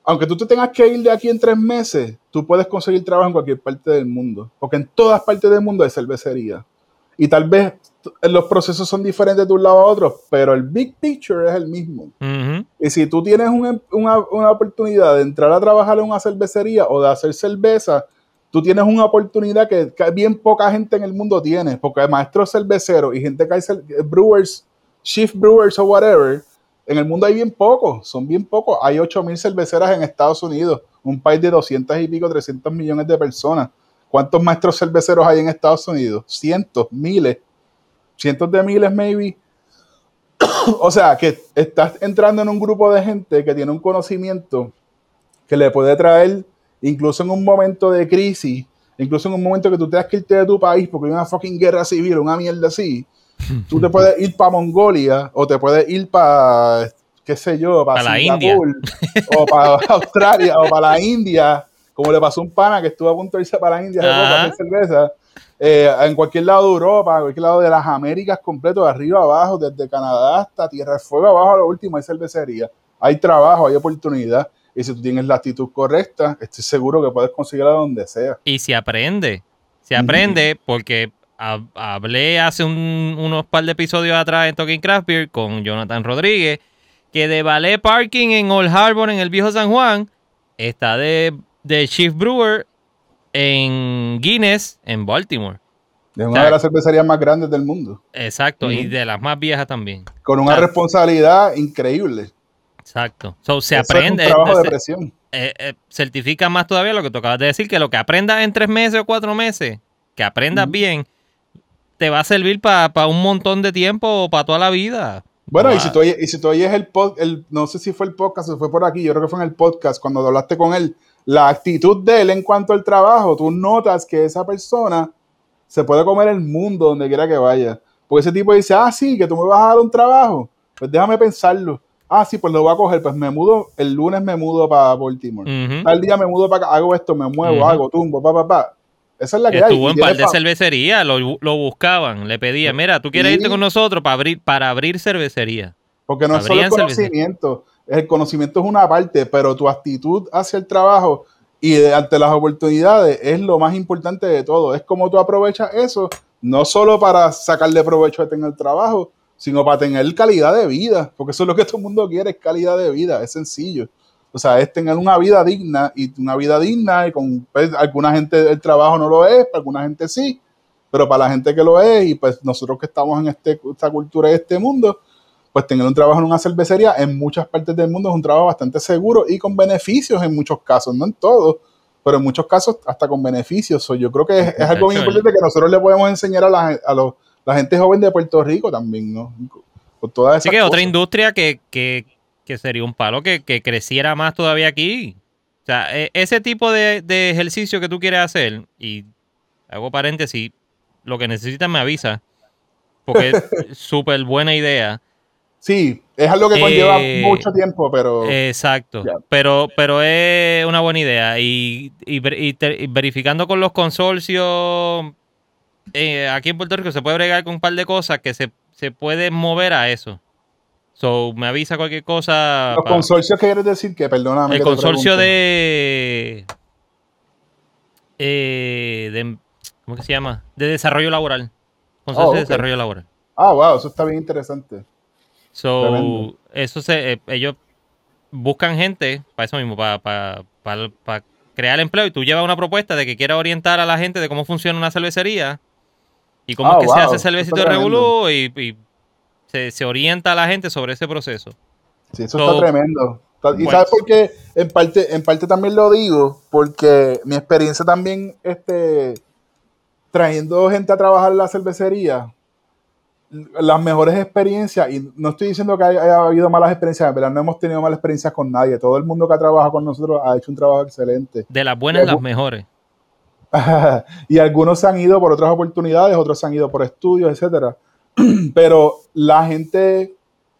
aunque tú te tengas que ir de aquí en tres meses, tú puedes conseguir trabajo en cualquier parte del mundo, porque en todas partes del mundo hay cervecería. Y tal vez los procesos son diferentes de un lado a otro, pero el big picture es el mismo. Y si tú tienes una, una, oportunidad de entrar a trabajar en una cervecería o de hacer cerveza, tú tienes una oportunidad que, bien poca gente en el mundo tiene, porque maestros cerveceros y gente que hay brewers, shift brewers o whatever, en el mundo hay bien pocos, son bien pocos. Hay 8.000 cerveceras en Estados Unidos, un país de 200 y pico, 300 millones de personas. ¿Cuántos maestros cerveceros hay en Estados Unidos? Cientos, miles, cientos de miles, maybe. o sea, que estás entrando en un grupo de gente que tiene un conocimiento que le puede traer, incluso en un momento de crisis, incluso en un momento que tú tengas que irte de tu país porque hay una fucking guerra civil, una mierda así, Tú te puedes ir para Mongolia o te puedes ir para, qué sé yo, para la India. o para Australia o para la India, como le pasó a un pana que estuvo a punto de irse para la India para hacer cerveza. Eh, en cualquier lado de Europa, en cualquier lado de las Américas completo, de arriba abajo, desde Canadá hasta Tierra del Fuego abajo, a lo último hay cervecería. Hay trabajo, hay oportunidad. Y si tú tienes la actitud correcta, estoy seguro que puedes conseguirla donde sea. Y se aprende. Se aprende porque hablé hace unos par de episodios atrás en Talking Craft Beer con Jonathan Rodríguez, que de Ballet Parking en Old Harbor, en el viejo San Juan, está de, de Chief Brewer en Guinness, en Baltimore. Es una de las cervecerías más grandes del mundo. Exacto, y de las más viejas también. Con una responsabilidad increíble. Exacto. se aprende. Es un trabajo de presión. Eh, eh, certifica más todavía lo que tú acabas de decir, que lo que aprendas en tres meses o cuatro meses, que aprendas bien, te va a servir para un montón de tiempo o para toda la vida. Bueno, y si, tú oyes, y si tú oyes el podcast, no sé si fue el podcast o fue por aquí, yo creo que fue en el podcast, cuando hablaste con él, la actitud de él en cuanto al trabajo, tú notas que esa persona se puede comer el mundo donde quiera que vaya. Porque ese tipo dice, ah, sí, que tú me vas a dar un trabajo, pues déjame pensarlo. Ah, sí, pues lo voy a coger, pues me mudo, el lunes me mudo para Baltimore. Al día me mudo para acá, hago esto, me muevo, hago tumbo, pa, pa, pa. Esa es la que Estuvo en par de cervecería, lo, buscaban, le pedían, mira, tú quieres irte con nosotros para abrir, para abrir cervecería. Porque no es solo el conocimiento, el conocimiento es una parte, pero tu actitud hacia el trabajo y ante las oportunidades es lo más importante de todo. Es como tú aprovechas eso, no solo para sacarle provecho a tener trabajo, sino para tener calidad de vida, porque eso es lo que todo el mundo quiere, es calidad de vida, es sencillo. O sea, es tener una vida digna y una vida digna y con pues, alguna gente el trabajo no lo es, para alguna gente sí, pero para la gente que lo es y pues nosotros que estamos en este, esta cultura y este mundo, pues tener un trabajo en una cervecería en muchas partes del mundo es un trabajo bastante seguro y con beneficios en muchos casos, no en todos, pero en muchos casos hasta con beneficios. yo creo que es, algo muy importante que nosotros le podemos enseñar a la, a los, la gente joven de Puerto Rico también, ¿no? Así que otra industria que, que, que sería un palo que, creciera más todavía aquí. O sea, e, ese tipo de, ejercicio que tú quieres hacer, y hago paréntesis, lo que necesitas me avisa, porque es súper buena idea. Sí, es algo que conlleva eh, mucho tiempo, pero... Exacto, pero, pero es una buena idea. Y, verificando con los consorcios, eh, aquí en Puerto Rico se puede bregar con un par de cosas que se, se pueden mover a eso. So, me avisa cualquier cosa. ¿Los consorcios qué quieres decir? Que perdóname. El consorcio de, eh, de. ¿Cómo que se llama? De desarrollo laboral. Consorcio oh, de desarrollo laboral. Ah, wow, eso está bien interesante. So, eso se. Eh, ellos buscan gente para eso mismo, para, para, para, crear empleo. Y tú llevas una propuesta de que quieras orientar a la gente de cómo funciona una cervecería y cómo es ah, que se hace cervecito de Revolú y, y se, orienta a la gente sobre ese proceso. Sí, eso está tremendo. Y sabes por qué, en parte, en parte también lo digo, porque mi experiencia también, este, trayendo gente a trabajar en la cervecería, las mejores experiencias, y no estoy diciendo que haya, habido malas experiencias, pero no hemos tenido malas experiencias con nadie. Todo el mundo que ha trabajado con nosotros ha hecho un trabajo excelente. De las buenas, las mejores. y algunos se han ido por otras oportunidades, otros se han ido por estudios, etcétera. pero la gente,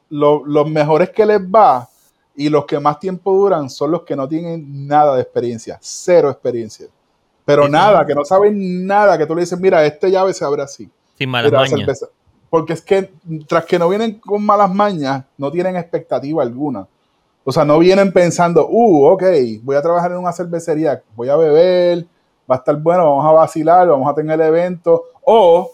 los mejores que les va y los que más tiempo duran son los que no tienen nada de experiencia, cero experiencia. Pero nada, que no saben nada, que tú le dices, mira, esta llave se abre así. Sin malas porque es que tras que no vienen con malas mañas, no tienen expectativa alguna. O sea, no vienen pensando, uh, ok, voy a trabajar en una cervecería, voy a beber, va a estar bueno, vamos a vacilar, vamos a tener evento, o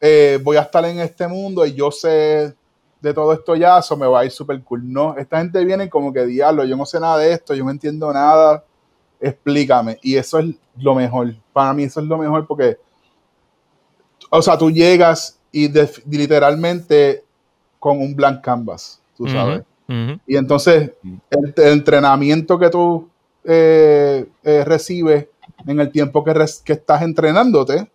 eh, voy a estar en este mundo y yo sé de todo esto ya, eso me va a ir súper cool. No, esta gente viene como que, diablo, yo no sé nada de esto, yo no entiendo nada, explícame. Y eso es lo mejor. Para mí eso es lo mejor porque, o sea, tú llegas y literalmente con un blank canvas, tú sabes. Y entonces el, entrenamiento que tú eh, eh, recibes en el tiempo que, que, estás entrenándote,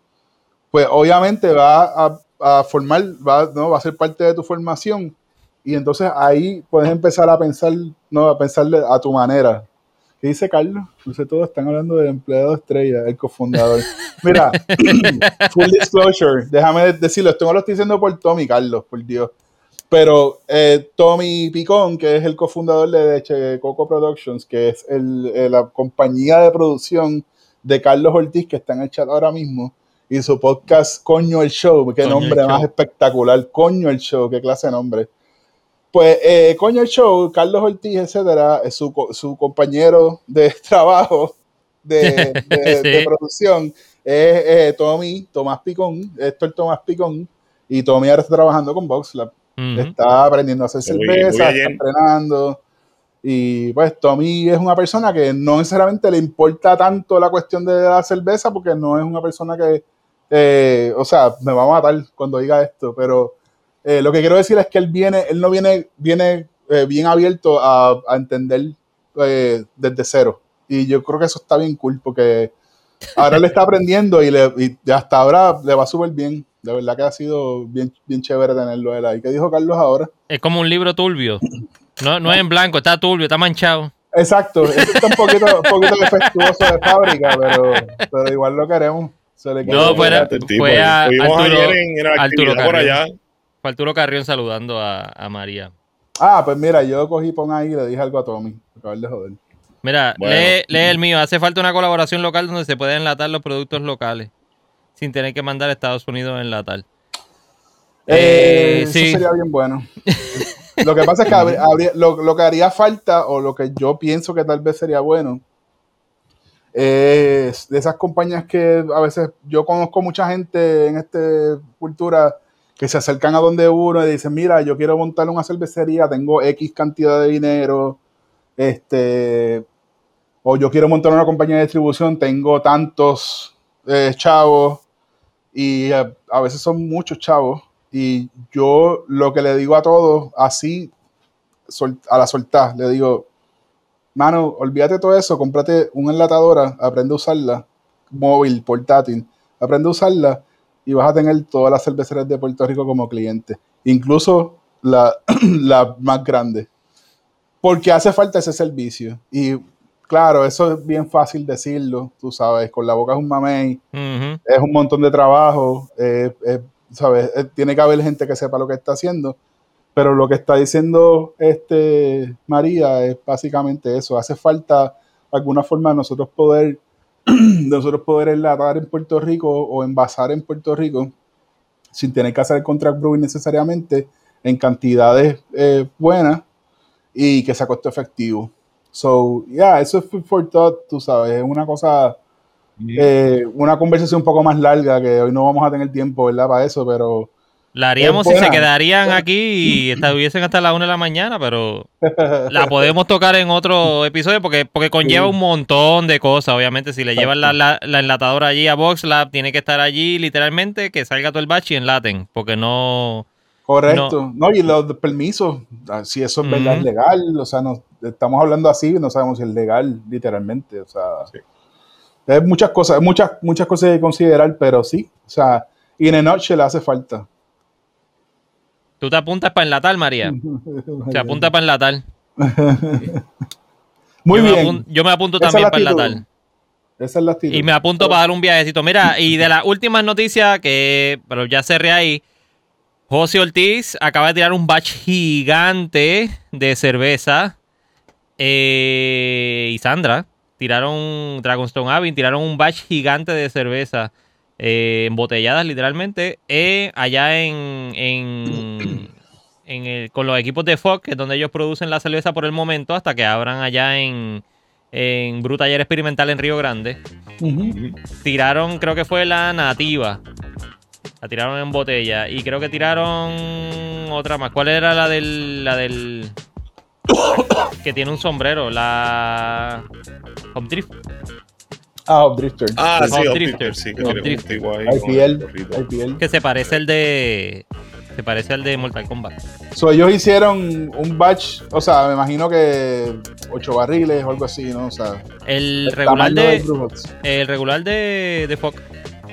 pues obviamente va a, formar, va, ¿no? va a ser parte de tu formación. Y entonces ahí puedes empezar a pensar, ¿no? a pensarle a tu manera. ¿Qué dice Carlos? No sé, todos están hablando del empleado estrella, el cofundador. Mira, full disclosure, déjame decirlo, esto no lo estoy diciendo por Tommy, Carlos, por Dios. Pero eh, Tommy Picón, que es el cofundador de Che Coco Productions, que es el, eh, la compañía de producción de Carlos Ortiz, que está en el chat ahora mismo, y su podcast Coño el Show, qué nombre más espectacular, Coño el Show, qué clase de nombre. Pues eh, Coño el Show, Carlos Ortiz, etcétera, es su, su compañero de trabajo de, de, producción es Tommy, Tomás Picón, Héctor Tomás Picón, y Tommy ahora está trabajando con VoxLab. Está aprendiendo a hacer cerveza, está entrenando. Y pues Tommy es una persona que no necesariamente le importa tanto la cuestión de la cerveza porque no es una persona que, eh, o sea, me va a matar cuando diga esto, pero eh, lo que quiero decir es que él viene, él no viene, viene eh, bien abierto a, entender desde cero. Y yo creo que eso está bien cool porque ahora le está aprendiendo y, le, y hasta ahora le va súper bien. De verdad que ha sido bien, bien chévere tenerlo él ahí. ¿Qué dijo Carlos ahora? Es como un libro turbio. No, no es en blanco, está turbio, está manchado. Exacto, está un poquito, un poquito defectuoso de fábrica, pero, pero igual lo queremos. Se le no, fue, fue a Arturo, Arturo, por allá. Fue Arturo Carrión saludando a, a, María. Ah, pues mira, yo cogí pon ahí y le dije algo a Tommy. Acabar de joder. Mira, lee, lee el mío. Hace falta una colaboración local donde se pueden enlatar los productos locales sin tener que mandar a Estados Unidos en la tal. Eh, eso sería bien bueno. lo que pasa es que lo, que haría falta, o lo que yo pienso que tal vez sería bueno, es de esas compañías que a veces yo conozco mucha gente en esta cultura que se acercan a donde uno y dicen, mira, yo quiero montar una cervecería, tengo X cantidad de dinero, este, o yo quiero montar una compañía de distribución, tengo tantos eh, chavos, y a, veces son muchos chavos y yo lo que le digo a todos así a la soltar le digo mano olvídate todo eso cómprate una enlatadora aprende a usarla móvil portátil aprende a usarla y vas a tener todas las cerveceras de Puerto Rico como cliente incluso la, la más grande porque hace falta ese servicio. Y claro, eso es bien fácil decirlo, tú sabes, con la boca es un mamey, es un montón de trabajo, ¿sabes? tiene que haber gente que sepa lo que está haciendo, pero lo que está diciendo este María es básicamente eso, hace falta alguna forma de nosotros poder, nosotros poder enlatar en Puerto Rico o envasar en Puerto Rico sin tener que hacer el contract brewing necesariamente en cantidades eh, buenas y que sea costo efectivo. So, yeah, eso es food for thought, tú sabes, es una cosa, eh, una conversación un poco más larga que hoy no vamos a tener tiempo, ¿verdad? Para eso, pero... La haríamos si se quedarían aquí y estuviesen hasta la una de la mañana, pero la podemos tocar en otro episodio porque, porque conlleva un montón de cosas. Obviamente, si le llevan la, la, enlatadora allí a VoxLab, tiene que estar allí literalmente, que salga todo el batch y enlaten, porque no Correcto. No. y los permisos, ah, si eso es verdad es legal, o sea, no, estamos hablando así, no sabemos si es legal, literalmente. O sea, hay muchas cosas, muchas, muchas cosas que considerar, pero sí, o sea, y en noche le hace falta. ¿Tú te apuntas para enlatar, María? Se apunta para enlatar. Muy bien. yo me apunto también para enlatar. Esa es la actitud. Y me apunto para dar un viajecito. Mira, y de las últimas noticias que, pero ya cerré ahí, José Ortiz acaba de tirar un batch gigante de cerveza. Eh, y Sandra tiraron Dragonstone Abbey, tiraron un batch gigante de cerveza eh, embotelladas literalmente, eh, allá en, en, en el- con los equipos de Fox, que es donde ellos producen la cerveza por el momento, hasta que abran allá en, en Brew Taller Experimental en Río Grande. Tiraron, creo que fue la nativa. La tiraron en botella. Y creo que tiraron otra más. ¿Cuál era la del. la del. que tiene un sombrero? La. Hop Drift. Ah, Drifter. Ah, Hop sí, Hop Drifter. Drifter, sí, que Hop el IPL. IPL. Que se parece al de. Se parece al de Mortal Kombat. So, ellos hicieron un batch, o sea, me imagino que ocho barriles o algo así, ¿no? O sea, El el regular de. El regular de, de Fox.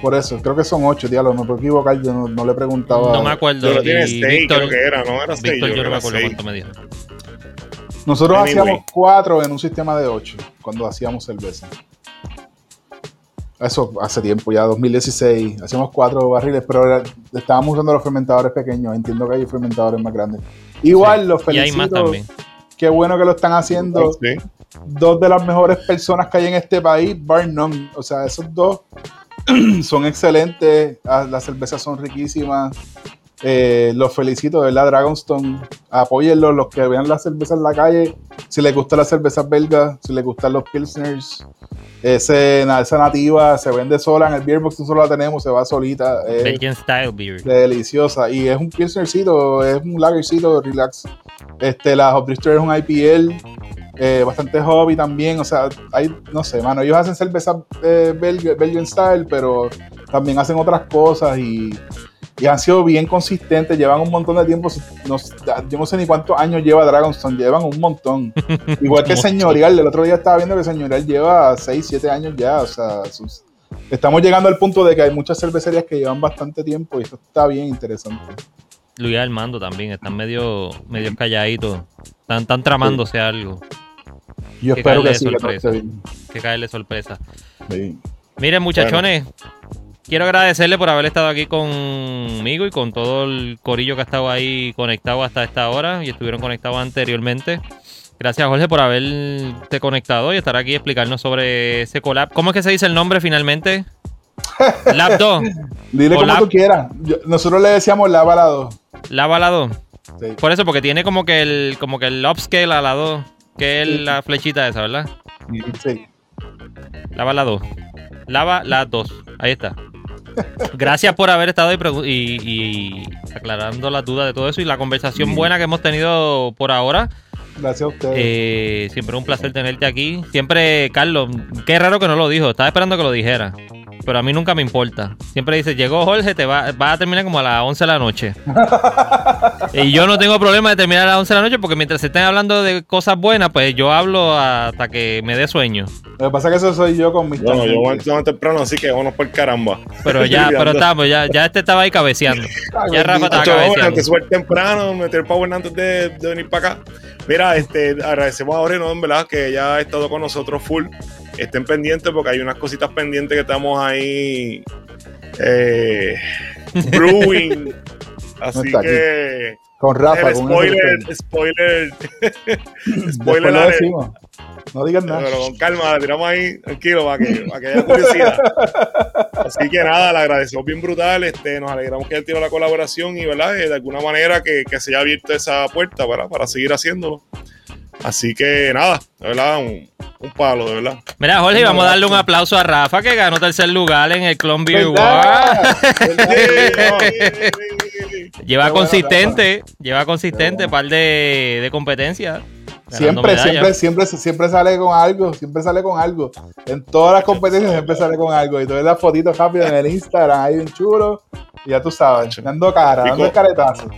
Por eso, creo que son ocho, diablo, no puedo equivocar, yo no, no le preguntaba. No me acuerdo. Yo lo tiene y 6, Víctor, creo que era, ¿no? Era 6. Víctor, yo no me acuerdo seis. cuánto me dijo. Nosotros Anyway. hacíamos cuatro en un sistema de ocho, cuando hacíamos cerveza. Eso hace tiempo, ya 2016. Hacíamos cuatro barriles, pero era- estábamos usando los fermentadores pequeños. Entiendo que hay fermentadores más grandes. Igual, Sí. los Y felicito. hay más también. Qué bueno que lo están haciendo. Sí. dos de las mejores personas que hay en este país, bar none. O sea, esos dos son excelentes. Ah, Las cervezas son riquísimas. Eh, los felicito, ¿verdad? Dragonstone. Apóyenlos, los que vean la cerveza en la calle. Si les gustan las cervezas belgas, si les gustan los pilsners. Ese, esa nativa se vende sola en el beer box, nosotros la tenemos, se va solita. Es Belgian Style Beer. deliciosa. Y es un pilsnercito, es un lagercito, relax. Este, la Hop Drifter es un IPL, eh, bastante hobby también. O sea, hay, no sé, mano, ellos hacen cerveza eh, Belg- Belgian style, pero también hacen otras cosas y, y han sido bien consistentes. Llevan un montón de tiempo. no yo no sé ni cuántos años lleva Dragonstone, llevan un montón. Igual que. Señorial, el otro día estaba viendo que Señorial lleva 6, 7 años ya. O sea, sus- estamos llegando al punto de que hay muchas cervecerías que llevan bastante tiempo y esto está bien interesante. Luis Armando también, están medio, medio calladitos. Están, están tramándose algo. Yo Que espero que sí, que sorpresa. bien. Que caerle sorpresa. Sí. Miren, muchachones, quiero agradecerle por haber estado aquí conmigo y con todo el corillo que ha estado ahí conectado hasta esta hora y estuvieron conectados anteriormente. Gracias, Jorge, por haberte conectado y estar aquí y explicarnos sobre ese collab. ¿Cómo es que se dice el nombre finalmente? Lab 2. Dile O como la- tú quieras. Yo- nosotros le decíamos la bala 2. Lava la 2. Sí. Por eso, porque tiene como que el, como que el upscale a la 2, que es Sí. la flechita esa, ¿verdad? Sí. Lava la 2. Lava la 2. Ahí está. Gracias por haber estado y, y- y aclarando las dudas de todo eso y la conversación buena que hemos tenido por ahora. Gracias a ustedes. Eh, siempre un placer tenerte aquí. Siempre, Carlos, qué raro que no lo dijo. Estaba esperando que lo dijera. Pero a mí nunca me importa. Siempre dice, llegó Jorge, te va, va a terminar como a las 11 de la noche. y yo no tengo problema de terminar a las 11 de la noche porque mientras se estén hablando de cosas buenas, pues yo hablo hasta que me dé sueño. Lo que pasa es que eso soy yo con mis Bueno, yo voy a temprano, así que vámonos por caramba. Pero ya, pero estamos, ya, ya este estaba ahí cabeceando. Ay, Ya Rafa estaba cabeceando. antes súper temprano, meter power antes de, de venir para acá. Mira, este, agradecemos a Oreno, en verdad, que ya ha estado con nosotros full. Estén pendientes porque hay unas cositas pendientes que estamos ahí eh, brewing. Así que Con Rafa, el con spoiler, spoiler, spoiler lo decimos. No digas nada. Pero con calma, la tiramos ahí, tranquilo, para que, para que haya curiosidad. Así que nada, le agradecemos bien brutal. Este, nos alegramos que haya tirado la colaboración y, ¿verdad? Eh, De alguna manera que, que se haya abierto esa puerta para, para seguir haciéndolo. Así que nada, de verdad, un, un palo, de verdad. Mira, Jorge, vamos a darle un aplauso a Rafa que ganó tercer lugar en el Clone. Award. Lleva consistente, lleva consistente, par de, de competencias. Siempre, siempre, siempre, siempre sale con algo, siempre sale con algo. En todas las competencias siempre sale con algo. Y tú ves las fotitos rápido en el Instagram, ahí bien chulo. Y ya tú sabes, dando cara, dando Pico. caretazo.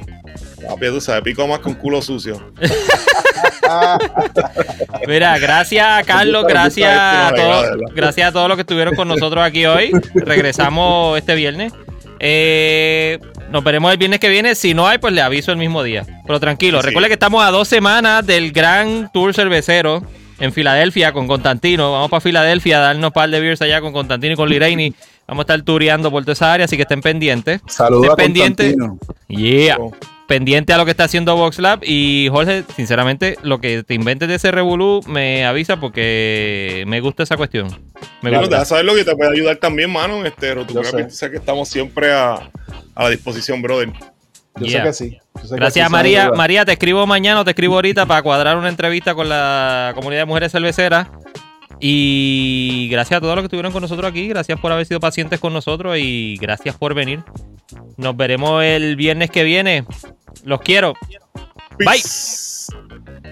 Papi, tú sabes, pico más con culo sucio. Mira, gracias a Carlos, gracias a todos, gracias a todos los que estuvieron con nosotros aquí hoy. Regresamos este viernes. Eh, nos veremos el viernes que viene. Si no hay, pues le aviso el mismo día. Pero tranquilo, Sí. recuerde que estamos a dos semanas del gran tour cervecero en Filadelfia con Constantino. Vamos para Filadelfia a darnos un par de beers allá con Constantino y con Liraini. Vamos a estar tureando por toda esa área, así que estén pendientes. Saludos a Estén pendientes. Constantino. Yeah. Pendiente a lo que está haciendo VoxLab. Y Jorge, sinceramente, lo que te inventes de ese Revolú me avisa porque me gusta esa cuestión. Me Bueno, gusta. deja saber lo que te puede ayudar también, mano. Este, Rotulera Yo sé. Que estamos siempre a, a la disposición, brother. Yo Yeah. sé que sí. yo sé que Gracias, sí, María. María, te escribo mañana o te escribo ahorita para cuadrar una entrevista con la comunidad de mujeres cerveceras. Y gracias a todos los que estuvieron con nosotros aquí. Gracias por haber sido pacientes con nosotros y gracias por venir. Nos veremos el viernes que viene. Los quiero. Bye.